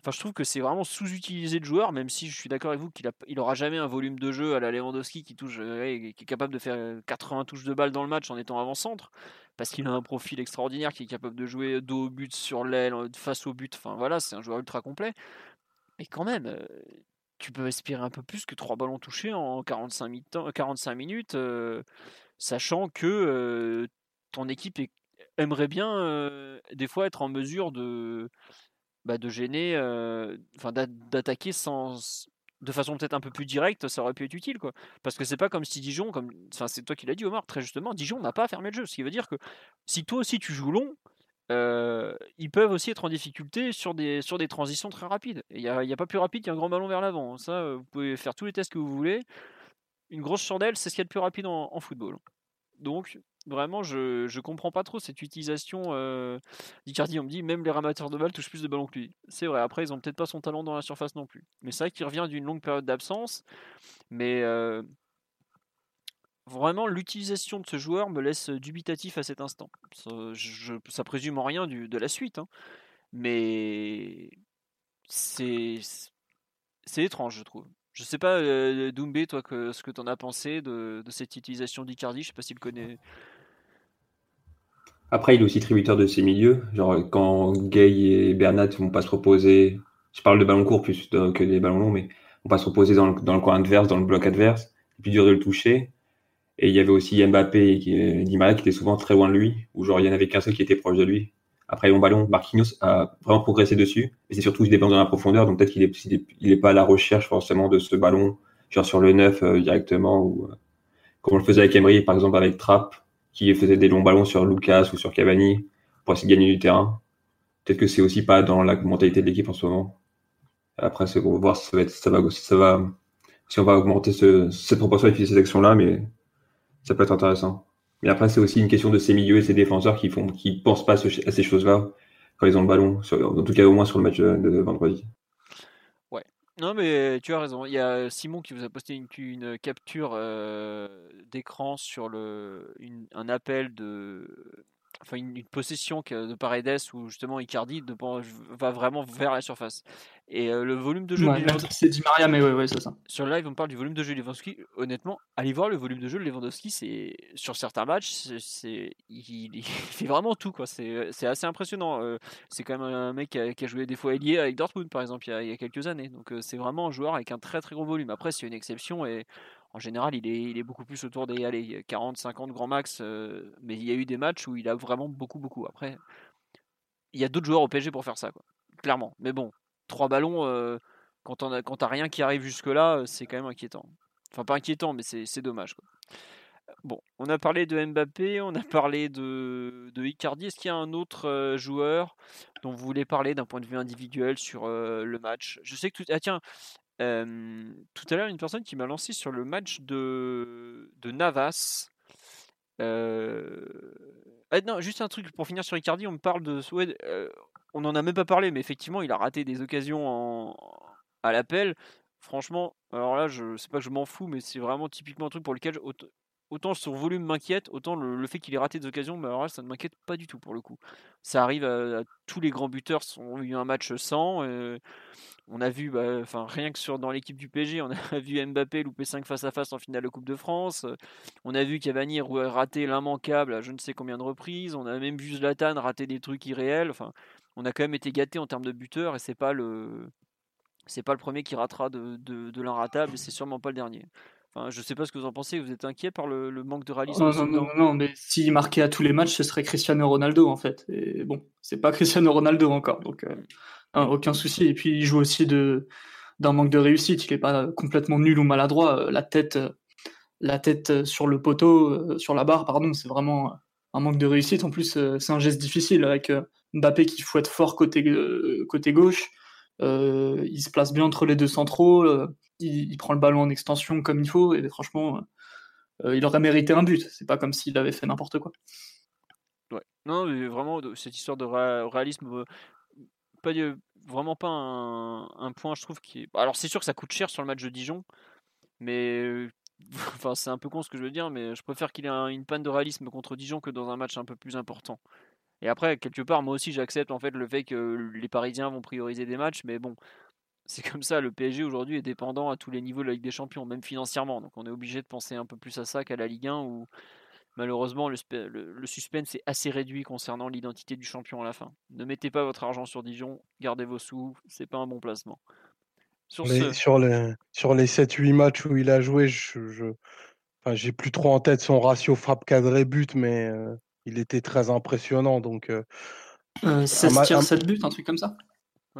S1: Enfin, je trouve que c'est vraiment sous-utilisé le joueur, même si je suis d'accord avec vous qu'il a... aura jamais un volume de jeu à la Lewandowski qui touche, qui est capable de faire 80 touches de balle dans le match en étant avant-centre, parce qu'il a un profil extraordinaire, qui est capable de jouer dos au but, sur l'aile, face au but. Enfin voilà, c'est un joueur ultra complet. Mais quand même, tu peux espérer un peu plus que 3 ballons touchés en 45, 45 minutes, sachant que ton équipe aimerait bien des fois être en mesure de bah, de gêner, d'attaquer sans de façon peut-être un peu plus directe, ça aurait pu être utile. Parce que c'est pas comme si Dijon, comme, enfin c'est toi qui l'as dit Omar très justement, Dijon n'a pas à fermer le jeu, ce qui veut dire que si toi aussi tu joues long, ils peuvent aussi être en difficulté sur des, transitions très rapides. Il n'y a, a, pas plus rapide qu'un grand ballon vers l'avant. Ça, vous pouvez faire tous les tests que vous voulez. Une grosse chandelle, c'est ce qu'il y a de plus rapide en football. Donc, vraiment, je, je comprends pas trop cette utilisation euh, d'Icardi. On me dit, même les ramateurs de balles touchent plus de ballons que lui. C'est vrai, après, ils ont peut-être pas son talent dans la surface non plus. Mais c'est vrai qu'il revient d'une longue période d'absence. Mais euh, vraiment, l'utilisation de ce joueur me laisse dubitatif à cet instant. Ça, présume en rien de la suite. Hein. Mais c'est étrange, je trouve. Je sais pas, euh, Doumbé, toi, que, ce que tu en as pensé de, cette utilisation d'Icardi. Je sais pas s'il connaît,
S3: après, il est aussi tributaire de ses milieux. Genre, quand Gay et Bernat vont pas se reposer, je parle de ballons courts plus que des ballons longs, mais vont pas se reposer dans le, coin adverse, dans le bloc adverse. C'est plus dur de le toucher. Et il y avait aussi Mbappé et Di Maria qui était souvent très loin de lui, ou genre il y en avait qu'un seul qui était proche de lui. Après, mon ballon, Marquinhos a vraiment progressé dessus, mais c'est surtout qu'il dépend de la profondeur, donc peut-être qu'il est, il est pas à la recherche forcément de ce ballon, genre sur le neuf euh, directement, ou euh, comme on le faisait avec Emery, par exemple avec Trapp, qui faisait des longs ballons sur Lucas ou sur Cavani pour essayer de gagner du terrain. Peut-être que c'est aussi pas dans la mentalité de l'équipe en ce moment. Après, c'est pour voir si ça va, être, ça va, si on va augmenter ce, cette proportion d'utiliser ces actions-là, mais ça peut être intéressant. Mais après, c'est aussi une question de ces milieux et ces défenseurs qui font, qui pensent pas à ces choses-là quand ils ont le ballon, en tout cas au moins sur le match de vendredi.
S1: Ouais. Non, mais tu as raison. Il y a Simon qui vous a posté une, capture euh, d'écran sur le, un appel de enfin une, possession de Paredes où justement Icardi va vraiment vers la surface. Et euh, le volume de jeu.
S4: c'est dit Maria, mais ouais, c'est ça.
S1: Sur le live, on parle du volume de jeu de Lewandowski. Honnêtement, allez voir le volume de jeu de Lewandowski. C'est sur certains matchs, c'est il, fait vraiment tout quoi. C'est assez impressionnant. Euh, c'est quand même un mec qui a, joué des fois ailier avec Dortmund par exemple il y a, il y a quelques années. Donc euh, c'est vraiment un joueur avec un très très gros volume. Après, c'est une exception et en général, il est, beaucoup plus autour des allez, 40, 50 grands max. Euh, mais il y a eu des matchs où il a vraiment beaucoup, beaucoup. Après, il y a d'autres joueurs au PSG pour faire ça. Clairement. Mais bon, trois ballons, euh, quand on a, quand t'as rien qui arrive jusque-là, euh, c'est quand même inquiétant. Enfin, pas inquiétant, mais c'est dommage. Bon, on a parlé de Mbappé, on a parlé de, de Icardi. Est-ce qu'il y a un autre joueur dont vous voulez parler d'un point de vue individuel sur le match? Je sais que tout. Ah tiens, tout à l'heure, une personne qui m'a lancé sur le match de, de Navas. Ah, non, juste un truc pour finir sur Icardi, on me parle de. on n'en a même pas parlé, mais effectivement, il a raté des occasions à l'appel. Franchement, alors là, je sais pas que je m'en fous, mais c'est vraiment typiquement un truc pour lequel autant son volume m'inquiète, autant le, fait qu'il ait raté des occasions, mais alors là, ça ne m'inquiète pas du tout pour le coup. Ça arrive à, tous les grands buteurs ont eu un match sans. on a vu, bah, enfin rien que sur dans l'équipe du PSG, on a vu Mbappé louper 5 face à face en finale de Coupe de France. On a vu Cavani rater l'immanquable à je ne sais combien de reprises. On a même vu Zlatan rater des trucs irréels. Enfin, on a quand même été gâté en termes de buteurs et c'est pas le c'est pas le premier qui ratera de, de, de l'inratable et c'est sûrement pas le dernier. Enfin, je sais pas ce que vous en pensez. Vous êtes inquiet par le, manque de réalisme
S4: non, non, non, mais s'il marquait à tous les matchs, ce serait Cristiano Ronaldo en fait. Et bon, c'est pas Cristiano Ronaldo encore, donc euh, hein, aucun souci. Et puis il joue aussi de d'un manque de réussite. Il est pas complètement nul ou maladroit. Euh, la tête, euh, la tête sur le poteau, sur la barre, pardon, c'est vraiment un manque de réussite. En plus, c'est un geste difficile avec Mbappé qui fouette fort côté côté gauche. il se place bien entre les deux centraux il, prend le ballon en extension comme il faut, et franchement, euh, il aurait mérité un but. C'est pas comme s'il avait fait n'importe quoi.
S1: Ouais. Non, mais vraiment, cette histoire de réalisme, euh, pas, vraiment pas un, point, je trouve. Alors, c'est sûr que ça coûte cher sur le match de Dijon, mais enfin, c'est un peu con ce que je veux dire, mais je préfère qu'il ait une panne de réalisme contre Dijon que dans un match un peu plus important. Et après, quelque part, moi aussi, j'accepte en fait le fait que les Parisiens vont prioriser des matchs, mais bon, c'est comme ça, le PSG aujourd'hui est dépendant à tous les niveaux de la Ligue des Champions, même financièrement. Donc on est obligé de penser un peu plus à ça qu'à la Ligue 1 où malheureusement le, suspense est assez réduit concernant l'identité du champion à la fin. Ne mettez pas votre argent sur Dijon, gardez vos sous, c'est pas un bon placement.
S2: Sur, sur les, sur les 7-8 matchs où il a joué, je, j'ai plus trop en tête son ratio frappe cadré but, mais euh, il était très impressionnant. Donc, euh,
S4: 16 euh, tirs, 7 buts, un truc comme ça?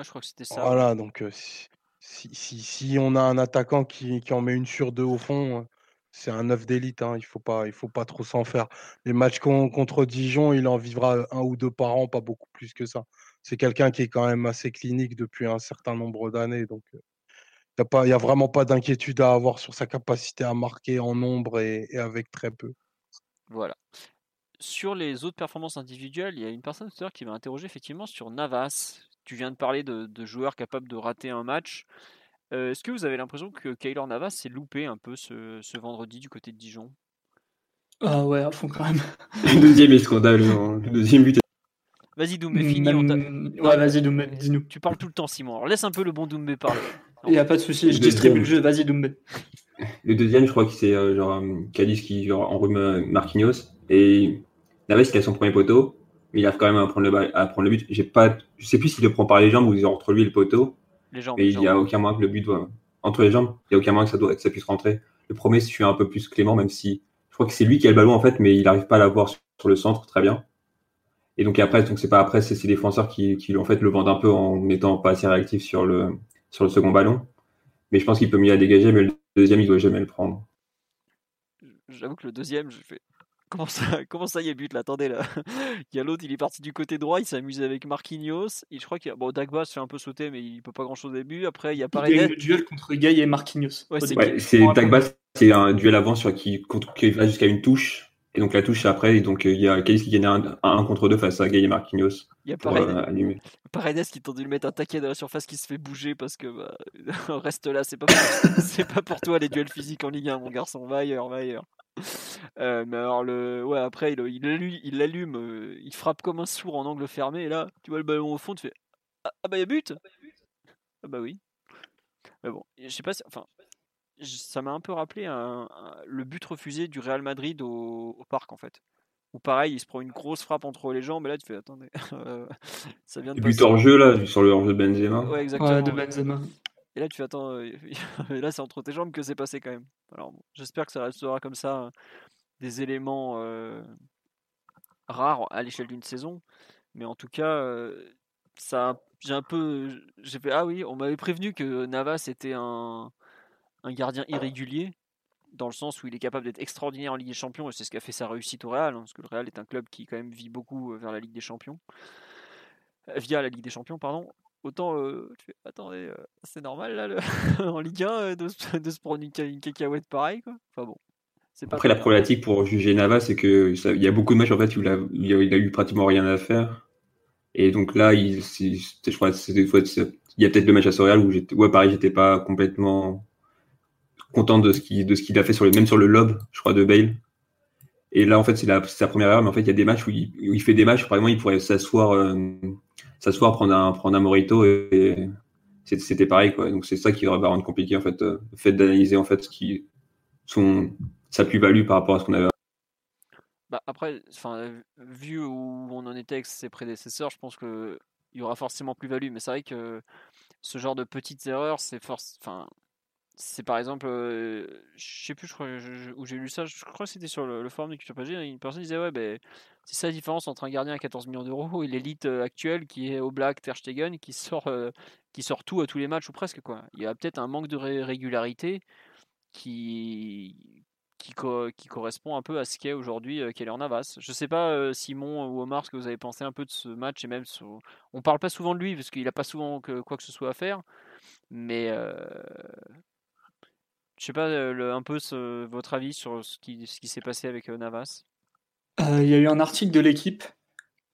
S1: Je crois que c'était ça.
S2: Voilà, donc si, si, si, on a un attaquant qui, qui, en met une sur deux au fond, c'est un œuf d'élite. Hein, il ne faut, pas, il faut pas trop s'en faire. Les matchs contre Dijon, il en vivra un ou deux par an, pas beaucoup plus que ça. C'est quelqu'un qui est quand même assez clinique depuis un certain nombre d'années. Donc, il n'y a, a, vraiment pas d'inquiétude à avoir sur sa capacité à marquer en nombre et, et avec très peu.
S1: Voilà sur les autres performances individuelles, il y a une personne tout à l'heure qui m'a interrogé effectivement sur Navas, tu viens de parler de, joueurs capables de rater un match. Euh, est-ce que vous avez l'impression que Kaylor Navas s'est loupé un peu ce, vendredi du côté de Dijon?
S4: Ah ouais, à fond quand même.
S3: Le deuxième est scandale, le deuxième but.
S1: Vas-y Doumbé, finis.
S4: Ouais, vas-y Doumbé, dis-nous.
S1: Tu parles tout le temps Simon, alors laisse un peu le bon Doumbé parler.
S4: Il n'y a pas de souci, je distribue le jeu, vas-y Doumbé.
S3: Le deuxième, je crois que c'est euh, genre Cadiz qui genre, enrhume Marquinhos et Navas qui a son premier poteau mais il arrive quand même à prendre le, à prendre le but. J'ai pas, je sais plus s'il le prend par les jambes ou entre lui et le poteau.
S1: Les jambes.
S3: Mais il n'y a aucun moyen que le but doit, entre les jambes, il n'y a aucun moyen que ça, doit, que ça puisse rentrer. Le premier, je suis un peu plus clément, même si je crois que c'est lui qui a le ballon en fait, mais il n'arrive pas à l'avoir sur le centre très bien. Et donc après, donc c'est pas après, c'est ces défenseurs qui, qui en fait le vendent un peu en n'étant pas assez réactif sur le, sur le second ballon. Mais je pense qu'il peut mieux la dégager, mais le deuxième, il doit jamais le prendre.
S1: J'avoue que le deuxième, je fais Comment ça, comment ça, il y a but là? Attendez là. Il y a l'autre, il est parti du côté droit, il s'est amusé avec Marquinhos. Et je crois qu'il bon, Dagba se fait un peu sauter, mais il peut pas grand chose au début. Après, il y a
S4: pareil. Il y a le duel contre Gay et Marquinhos.
S3: Ouais, c'est Dagba, c'est un duel avant sur qui, qui va jusqu'à une touche. Et donc la touche après, et donc il y a Calice qui gagne un, un, contre deux face à Gay et Marquinhos.
S1: Il y a Paredes, Paredes qui tente de lui mettre un taquet dans la surface qui se fait bouger parce que bah, reste là, c'est pas, c'est pas pour toi les duels physiques en Ligue 1, mon garçon, va ailleurs, va ailleurs. Euh, mais alors le ouais après il, il, il allume euh, il frappe comme un sourd en angle fermé et là tu vois le ballon au fond tu fais ah, ah bah il y a but! Ah bah oui. Mais bon je sais pas si, enfin ça m'a un peu rappelé un, le but refusé du Real Madrid au, au, parc en fait. Ou pareil il se prend une grosse frappe entre les jambes et là tu fais attendez
S3: ça vient de but hors jeu là sur le hors jeu de Benzema.
S1: Ouais exactement
S4: de Benzema
S1: et là, tu attends. Là, c'est entre tes jambes que c'est passé quand même. Alors, j'espère que ça restera comme ça hein, des éléments rares à l'échelle d'une saison. Mais en tout cas, ça, j'ai un peu, j'ai ah oui, on m'avait prévenu que Navas était un, un gardien irrégulier dans le sens où il est capable d'être extraordinaire en Ligue des Champions et c'est ce qui a fait sa réussite au Real, hein, parce que le Real est un club qui quand même vit beaucoup vers la Ligue des Champions, via la Ligue des Champions, pardon. Autant, euh, tu fais, attendez, euh, c'est normal là, en Ligue 1 euh, de, de, se prendre une, cacahuète pareil, quoi. Enfin bon.
S3: Pas Après, la problématique pour juger Navas, c'est qu'il y a beaucoup de matchs en fait où il a, il a, eu pratiquement rien à faire. Et donc là, il, je crois, il y a peut-être le match à Soreal où ouais, pareil, j'étais pas complètement content de ce qu'il, a fait sur le, même sur le lob, je crois, de Bale. Et là, en fait, c'est sa première erreur, mais en fait, il y a des matchs où il, où il fait des matchs, par exemple, il pourrait s'asseoir, s'asseoir, prendre un, prendre un morito et, c'était pareil quoi. Donc c'est ça qui va rendre compliqué en fait, euh, le fait d'analyser en fait ce qui son sa plus-value par rapport à ce qu'on avait.
S1: Bah après, vu où on en était avec ses prédécesseurs, je pense que il y aura forcément plus-value, mais c'est vrai que ce genre de petites erreurs, c'est force, c'est par exemple, euh, je sais plus je crois, où j'ai lu ça, je crois que c'était sur le, forum de Culture Pagé, une personne disait ouais ben c'est ça la différence entre un gardien à 14 millions d'euros et l'élite actuelle qui est au Black Ter Stegen qui sort qui sort tout à tous les matchs ou presque quoi. Il y a peut-être un manque de régularité qui qui, qui, correspond un peu à ce qu'est aujourd'hui euh, Keller Navas. Je sais pas Simon ou Omar ce que vous avez pensé un peu de ce match et même on parle pas souvent de lui parce qu'il a pas souvent que, quoi que ce soit à faire, mais je sais pas un peu votre avis sur ce qui, s'est passé avec Navas?
S4: Euh, il y a eu un article de l'équipe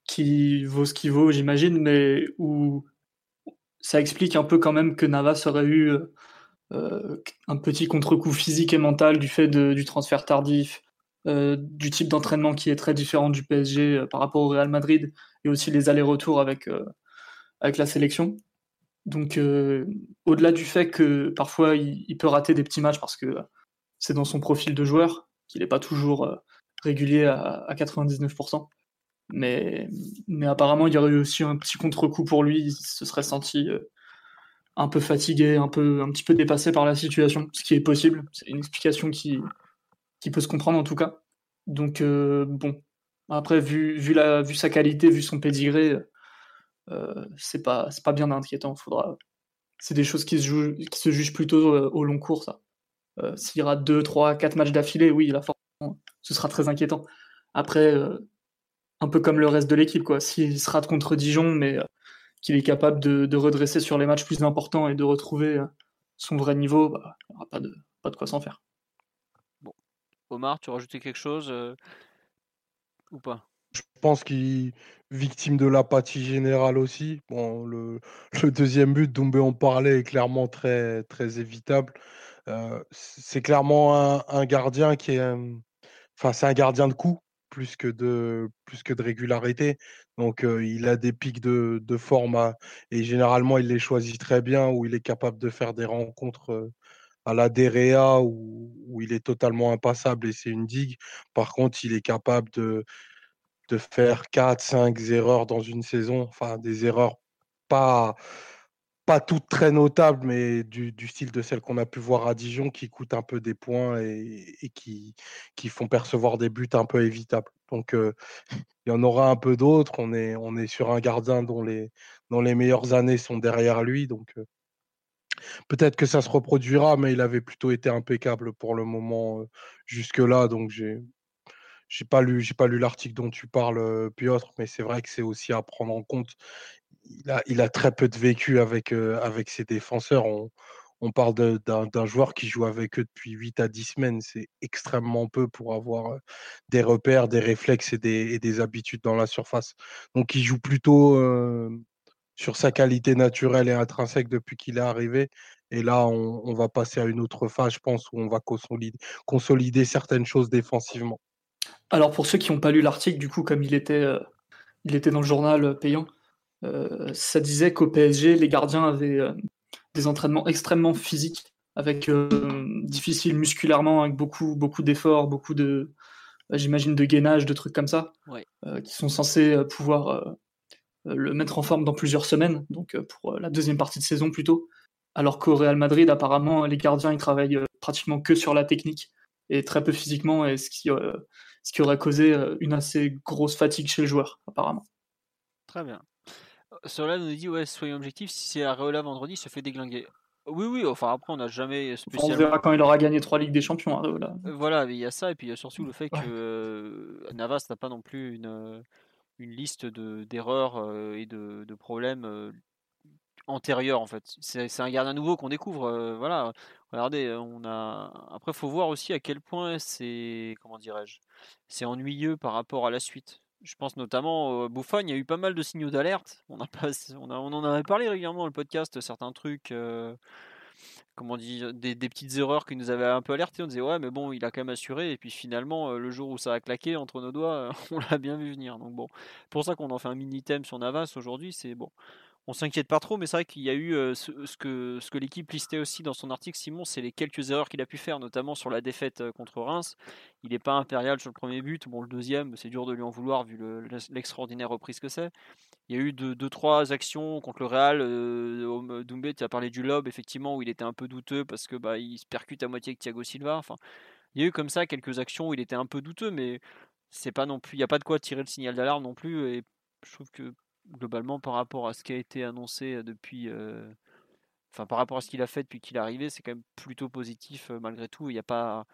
S4: qui vaut ce qu'il vaut, j'imagine, mais où ça explique un peu quand même que Navas aurait eu euh, un petit contre-coup physique et mental du fait du transfert tardif, euh, du type d'entraînement qui est très différent du PSG par rapport au Real Madrid, et aussi les allers-retours avec, avec la sélection. Donc, au-delà du fait que parfois il, peut rater des petits matchs parce que c'est dans son profil de joueur, qu'il n'est pas toujours régulier à, 99%. Mais, apparemment, il y aurait eu aussi un petit contre-coup pour lui. Il se serait senti euh, un peu fatigué, un, peu, petit peu dépassé par la situation, ce qui est possible. C'est une explication qui, peut se comprendre en tout cas. Donc, euh, bon, après, vu, vu, sa qualité, vu son pédigré, euh, c'est pas, pas bien inquiétant. Faudra... C'est des choses qui se, jouent, qui se jugent plutôt au long cours, ça. S'il y aura 2, 3, 4 matchs d'affilée, oui, il a ce sera très inquiétant. Après, euh, un peu comme le reste de l'équipe, quoi. S'il se rate contre Dijon, mais euh, qu'il est capable de, redresser sur les matchs plus importants et de retrouver euh, son vrai niveau, bah, il n'y aura pas de, pas de quoi s'en faire.
S1: Bon. Omar, tu rajoutais quelque chose ou pas?
S2: Je pense qu'il victime de l'apathie générale aussi. Bon, le, deuxième but, dont on parlait, est clairement très, très évitable. c'est clairement un, gardien qui est, Enfin, c'est un gardien de coup plus que de, plus que de régularité. Donc, il a des pics de, de forme et généralement, il les choisit très bien, où il est capable de faire des rencontres à la DREA où, où, il est totalement impassable et c'est une digue. Par contre, il est capable de, de faire 4, 5 erreurs dans une saison, enfin des erreurs pas, pas toutes très notables, mais du, style de celles qu'on a pu voir à Dijon, qui coûtent un peu des points et, qui, qui font percevoir des buts un peu évitables. Donc, euh, il y en aura un peu d'autres. On est, on est sur un gardien dont les, dont les meilleures années sont derrière lui. Donc, euh, peut-être que ça se reproduira, mais il avait plutôt été impeccable pour le moment euh, jusque-là. Donc, j'ai j'ai pas lu, j'ai pas lu l'article dont tu parles, Piotr, mais c'est vrai que c'est aussi à prendre en compte. Il a, il a très peu de vécu avec, avec ses défenseurs. On, on parle d'un joueur qui joue avec eux depuis 8 à 10 semaines. C'est extrêmement peu pour avoir des repères, des réflexes et des, habitudes dans la surface. Donc, il joue plutôt sur sa qualité naturelle et intrinsèque depuis qu'il est arrivé. Et là, on, va passer à une autre phase, je pense, où on va consolider, consolider certaines choses défensivement.
S4: Alors, pour ceux qui n'ont pas lu l'article, du coup, comme il était, il était dans le journal payant, ça disait qu'au PSG, les gardiens avaient des entraînements extrêmement physiques, avec euh, difficiles musculairement, avec beaucoup, beaucoup d'efforts, beaucoup de, j'imagine, de gainage, de trucs comme ça, euh, qui sont censés euh, pouvoir le mettre en forme dans plusieurs semaines, donc pour la deuxième partie de saison plutôt. Alors qu'au Real Madrid, apparemment, les gardiens ils travaillent pratiquement que sur la technique et très peu physiquement, et ce qui, ce qui aurait causé une assez grosse fatigue chez le joueur, apparemment.
S1: Très bien. Sur là, on nous dit, ouais, soyons objectifs, si c'est Areola vendredi, il se fait déglinguer. Oui, oui, enfin après, on n'a jamais
S4: spécialement... On verra quand il aura gagné trois Ligues des Champions, Areola.
S1: Euh, voilà, il y a ça, et puis il y a surtout le fait que euh, Navas n'a pas non plus une, euh, une liste d'erreurs et de, de problèmes antérieurs, en fait. C'est un gardien nouveau qu'on découvre, voilà. Regardez, on a. Après, faut voir aussi à quel point c'est. Comment dirais-je C'est ennuyeux par rapport à la suite. Je pense notamment Bouffon, il y a eu pas mal de signaux d'alerte. On, a pas, on, on, en avait parlé régulièrement dans le podcast, certains trucs, euh, comment dire, des, petites erreurs qui nous avaient un peu alerté. On disait ouais, mais bon, il a quand même assuré. Et puis finalement, le jour où ça a claqué entre nos doigts, on l'a bien vu venir. Donc bon, pour ça qu'on en fait un mini thème sur Navas aujourd'hui, c'est bon on s'inquiète pas trop, mais c'est vrai qu'il y a eu ce, que, l'équipe listait aussi dans son article, Simon, c'est les quelques erreurs qu'il a pu faire, notamment sur la défaite contre Reims. Il n'est pas impérial sur le premier but, bon le deuxième, c'est dur de lui en vouloir vu l'extraordinaire reprise que c'est. Il y a eu deux, trois actions contre le Real. Doumbé, tu as parlé du lob, effectivement, où il était un peu douteux parce que bah, il se percute à moitié avec Thiago Silva. Enfin, il y a eu comme ça quelques actions où il était un peu douteux, mais c'est pas non plus, il n'y a pas de quoi tirer le signal d'alarme non plus. Et je trouve que globalement par rapport à ce qui a été annoncé depuis, enfin par rapport à ce qu'il a fait depuis qu'il est arrivé, c'est quand même plutôt positif malgré tout. Il n'y a pas,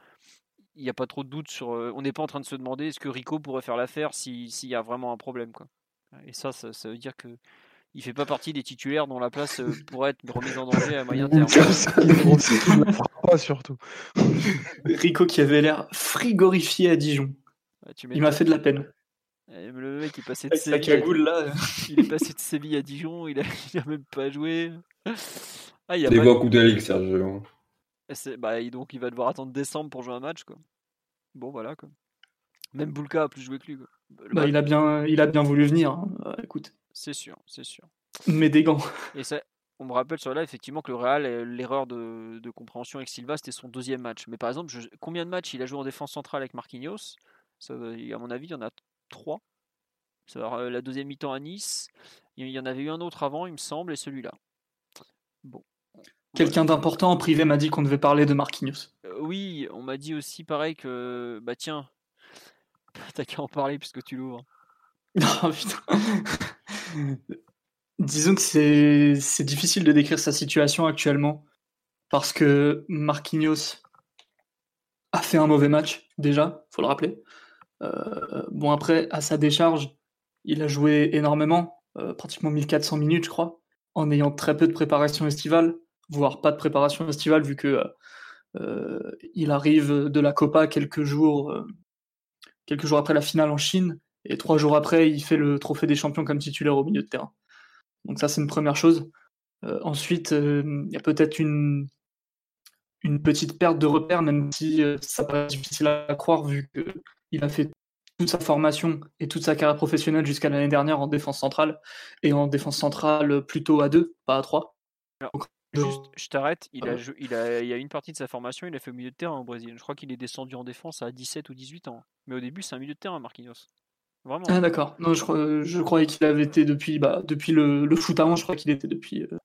S1: il a pas trop de doute sur. on n'est pas en train de se demander est-ce que Rico pourrait faire l'affaire s'il y a vraiment un problème quoi. Et ça, ça, veut dire que il fait pas partie des titulaires dont la place pourrait être remise en danger à moyen terme.
S2: pas surtout.
S4: Rico qui avait l'air frigorifié à Dijon. il m'a fait de la peine.
S1: Le mec est passé de Séville. là. il est passé de Séville à Dijon, il a, a même pas joué.
S3: Ah, il a pas... coup de ligue, Sergio.
S1: Bah, donc il va devoir attendre décembre pour jouer un match. Quoi. Bon, voilà. Quoi. Même Boulka a plus joué que lui. Quoi.
S4: Bah, il, a bien, il a bien voulu venir. Hein. Euh, écoute.
S1: C'est sûr, c'est sûr.
S4: Mais des gants.
S1: Et ça, on me rappelle sur là effectivement que le Real, euh, l'erreur de, de, compréhension avec Silva, c'était son deuxième match. Mais par exemple, combien de matchs il a joué en défense centrale avec Marquinhos? Ça, À mon avis, il y en a 3. Euh, la deuxième mi-temps à Nice. Il y en avait eu un autre avant, il me semble, et celui-là.
S4: Bon. Quelqu'un d'important en privé m'a dit qu'on devait parler de Marquinhos.
S1: Euh, oui, on m'a dit aussi pareil que bah tiens, t'as qu'à en parler puisque tu l'ouvres.
S4: Non putain. Disons que c'est difficile de décrire sa situation actuellement parce que Marquinhos a fait un mauvais match déjà, faut le rappeler. Euh, bon, après, à sa décharge, il a joué énormément, euh, pratiquement 1400 minutes, je crois, en ayant très peu de préparation estivale, voire pas de préparation estivale, vu que euh, il arrive de la Copa quelques jours, après la finale en Chine, et trois jours après, il fait le trophée des champions comme titulaire au milieu de terrain. Donc ça, c'est une première chose. ensuite, il y a peut-être une, une petite perte de repère, même si ça paraît difficile à croire vu que il a fait toute sa formation et toute sa carrière professionnelle jusqu'à l'année dernière en défense centrale et en défense centrale plutôt à 2, pas à 3.
S1: juste, je t'arrête, il, a, il, a, il y a une partie de sa formation, il a fait au milieu de terrain au Brésil. Je crois qu'il est descendu en défense à 17 ou 18 ans. Mais au début, c'est un milieu de terrain, Marquinhos.
S4: Vraiment. Ah d'accord. Non, je, je, croyais qu'il avait été depuis, bah, depuis le, le foot avant, je crois qu'il était depuis, euh,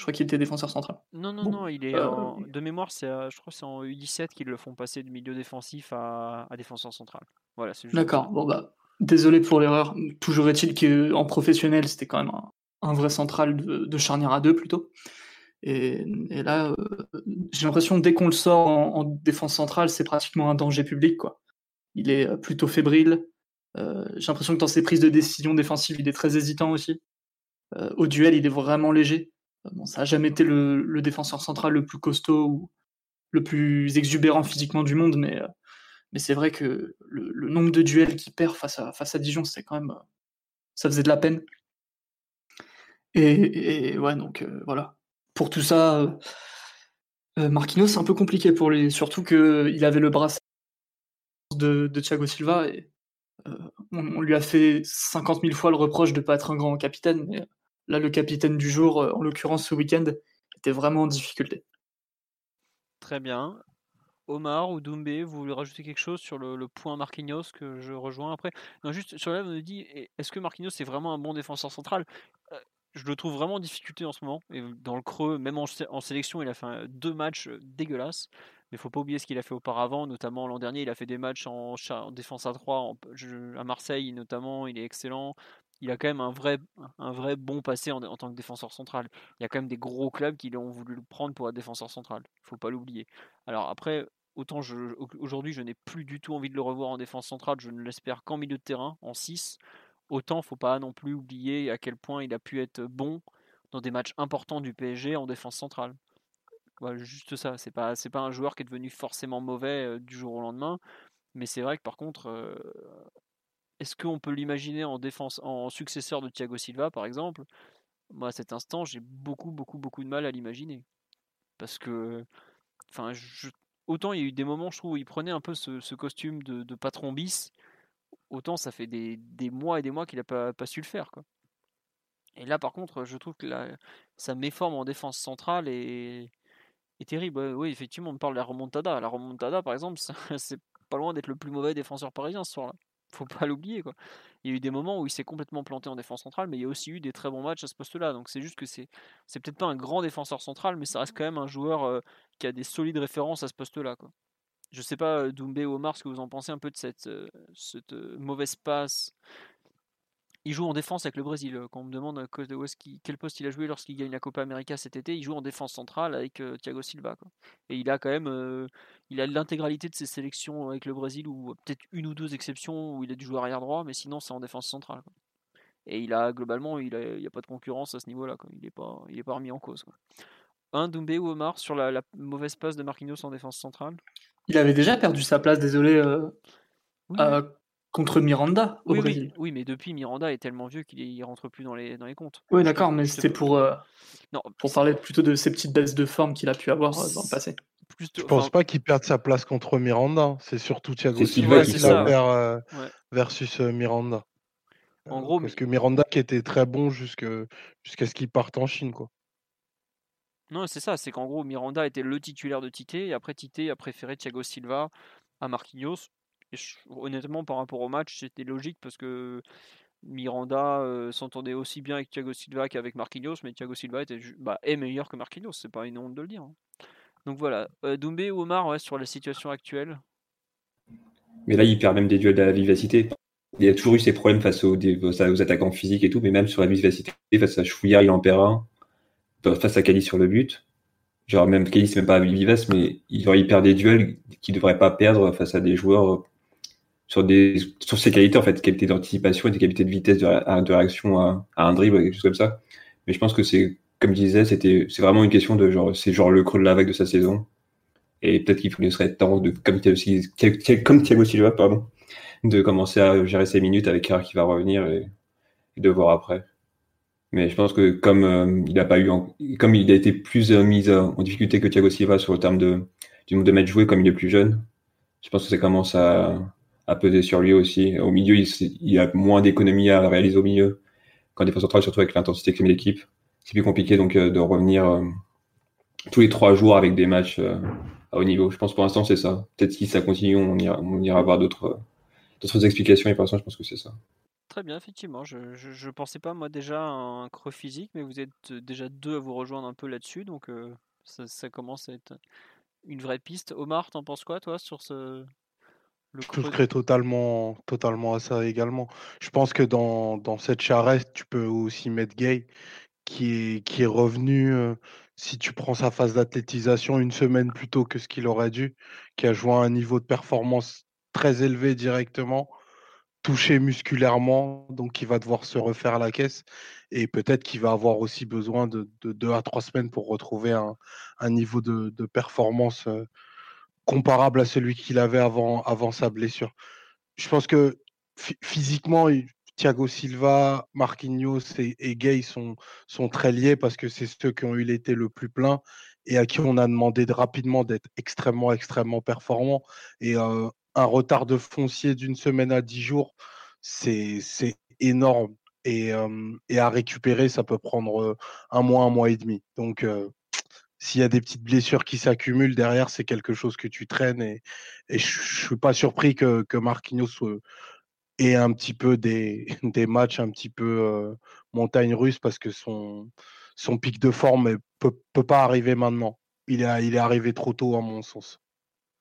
S4: je crois qu'il était défenseur central.
S1: Non, non, non, il est euh, de mémoire, c'est, je crois que c'est en U17 qu'ils le font passer du milieu défensif à, défenseur central. Voilà,
S4: D'accord, bon bah, désolé pour l'erreur. Toujours est-il qu'en professionnel, c'était quand même un, vrai central de, charnière à deux plutôt. Et, là, euh, j'ai l'impression dès qu'on le sort en, défense centrale, c'est pratiquement un danger public, quoi. il est plutôt fébrile. J'ai l'impression que dans ses prises de décision défensive, il est très hésitant aussi. au duel, il est vraiment léger. Bon, ça n'a jamais été le, défenseur central le plus costaud ou le plus exubérant physiquement du monde, mais, mais c'est vrai que le, nombre de duels qu'il perd face à, face à Dijon, c'est quand même. Ça faisait de la peine. Et, ouais, donc voilà. Pour tout ça, euh, Marquinhos, c'est un peu compliqué pour lui, surtout qu'il avait le bracelet de, Thiago Silva et euh, on, lui a fait 50 000 fois le reproche de ne pas être un grand capitaine, mais là, le capitaine du jour, euh, en l'occurrence ce week-end, était vraiment en difficulté.
S1: Très bien. Omar ou Doumbé, vous voulez rajouter quelque chose sur le, point Marquinhos que je rejoins après? Non, juste sur là, vous me dit est-ce que Marquinhos est vraiment un bon défenseur central? Je le trouve vraiment en difficulté en ce moment. Et dans le creux, même en, sélection, il a fait deux matchs dégueulasses. Mais il faut pas oublier ce qu'il a fait auparavant, notamment l'an dernier, il a fait des matchs en, défense à 3, à Marseille notamment, il est excellent. Il a quand même un vrai, bon passé en, tant que défenseur central. Il y a quand même des gros clubs qui l'ont voulu le prendre pour être défenseur central. Il faut pas l'oublier. Alors après, autant aujourd'hui, je n'ai plus du tout envie de le revoir en défense centrale, je ne l'espère qu'en milieu de terrain, en 6 autant faut pas non plus oublier à quel point il a pu être bon dans des matchs importants du PSG en défense centrale. juste ça, c'est pas pas un joueur qui est devenu forcément mauvais euh, du jour au lendemain, mais c'est vrai que par contre, euh, est-ce qu'on peut l'imaginer en défense en successeur de Thiago Silva par exemple? Moi à cet instant, j'ai beaucoup beaucoup beaucoup de mal à l'imaginer parce que enfin autant il y a eu des moments je trouve où il prenait un peu ce, costume de, patron bis autant ça fait des, mois et des mois qu'il n'a pas, su le faire. Et là, par contre, je trouve que sa méforme en défense centrale est terrible. Oui, effectivement, on parle de la remontada. La remontada, par exemple, c'est pas loin d'être le plus mauvais défenseur parisien ce soir-là. Faut pas l'oublier. Quoi. Il y a eu des moments où il s'est complètement planté en défense centrale, mais il y a aussi eu des très bons matchs à ce poste-là. Donc c'est juste que c'est, c'est peut-être pas un grand défenseur central, mais ça reste quand même un joueur euh, qui a des solides références à ce poste-là. Quoi. Je sais pas, Doumbé ou Omar, ce que vous en pensez un peu de cette, cette mauvaise passe. Il joue en défense avec le Brésil. Quand on me demande quel poste il a joué lorsqu'il gagne la Copa América cet été, il joue en défense centrale avec Thiago Silva. Et il a quand même il a l'intégralité de ses sélections avec le Brésil, ou peut-être une ou deux exceptions où il a dû jouer arrière droit, mais sinon c'est en défense centrale. Et il a globalement, il n'y a, pas de concurrence à ce niveau-là. Il n'est pas, il est pas remis en cause. Un Doumbé ou Omar sur la, la mauvaise passe de Marquinhos en défense centrale?
S4: Il avait déjà perdu sa place, désolé, euh, euh, contre Miranda au
S1: oui,
S4: Brésil.
S1: Oui, mais depuis Miranda est tellement vieux qu'il ne rentre plus dans les, dans les comptes.
S4: Oui, d'accord, mais c'était pour, euh, non, pour parler plutôt de ces petites baisses de forme qu'il a pu avoir dans le passé.
S2: Je Je pense pas qu'il perde sa place contre Miranda. C'est surtout Thiago Silva qui la perd versus Miranda. En gros, parce que Miranda qui était très bon jusqu'à ce qu'il parte en Chine, quoi.
S1: Non, c'est ça, c'est qu'en gros, Miranda était le titulaire de Tite, et après Tite a préféré Thiago Silva à Marquinhos. Honnêtement, par rapport au match, c'était logique parce que Miranda euh, s'entendait aussi bien avec Thiago Silva qu'avec Marquinhos, mais Thiago Silva était bah, est meilleur que Marquinhos, c'est pas une honte de le dire. Hein. Donc voilà, euh, Doumbé ou Omar ouais, sur la situation actuelle.
S3: Mais là, il perd même des duels de la vivacité. Il a toujours eu ses problèmes face aux, aux, attaquants physiques et tout, mais même sur la vivacité, face à Chouillard, il en perd un face à Cali sur le but. Genre, même Cali, c'est même pas vivace, mais il, il perd des duels qu'il devrait pas perdre face à des joueurs euh, sur, des, sur ses qualités, en fait, qualité d'anticipation et des qualités de vitesse de, réaction à, un dribble, quelque chose comme ça. Mais je pense que c'est, comme je disais, c'était, c'est vraiment une question de genre, c'est genre le creux de la vague de sa saison. Et peut-être qu'il serait temps de, comme, Thiago Silva, pardon, de commencer à gérer ses minutes avec Kerr qui va revenir et de voir après. Mais je pense que comme euh, il a pas eu, comme il a été plus euh, mis euh, en difficulté que Thiago Silva sur le terme de du nombre de matchs joués, comme il est plus jeune, je pense que ça commence à, à peser sur lui aussi. Au milieu, il, il a moins d'économies à réaliser au milieu. Quand défense centrale, surtout avec l'intensité que met l'équipe, c'est plus compliqué donc de revenir tous les trois jours avec des matchs à haut niveau. Je pense pour l'instant c'est ça. Peut-être si ça continue, on ira, on voir d'autres d'autres explications. Et pour l'instant, je pense que c'est ça.
S1: Très bien, effectivement. Je, je, pensais pas, moi, déjà à un creux physique, mais vous êtes déjà deux à vous rejoindre un peu là-dessus, donc euh, ça, commence à être une vraie piste. Omar, t'en penses quoi, toi, sur ce.
S2: Le Je souscris totalement, totalement à ça également. Je pense que dans, dans cette charrette, tu peux aussi mettre Gay, qui est, qui est revenu, euh, si tu prends sa phase d'athlétisation, une semaine plus tôt que ce qu'il aurait dû, qui a joué à un niveau de performance très élevé directement, touché musculairement, donc il va devoir se refaire la caisse. Et peut-être qu'il va avoir aussi besoin de, deux à trois semaines pour retrouver un, niveau de, performance euh, comparable à celui qu'il avait avant, avant sa blessure. Je pense que physiquement, Thiago Silva, Marquinhos et, Gay sont, sont très liés parce que c'est ceux qui ont eu l'été le plus plein et à qui on a demandé rapidement d'être extrêmement, extrêmement performants. Et euh, un retard de foncier d'une semaine à dix jours, c'est énorme. Et, euh, et, à récupérer, ça peut prendre euh, un mois, un mois et demi. Donc, s'il y a des petites blessures qui s'accumulent derrière, c'est quelque chose que tu traînes. Et, je ne suis pas surpris que, que Marquinhos ait un petit peu des, des matchs un petit peu montagne russe parce que son, pic de forme peut, peut pas arriver maintenant. Il est, arrivé trop tôt, à mon sens.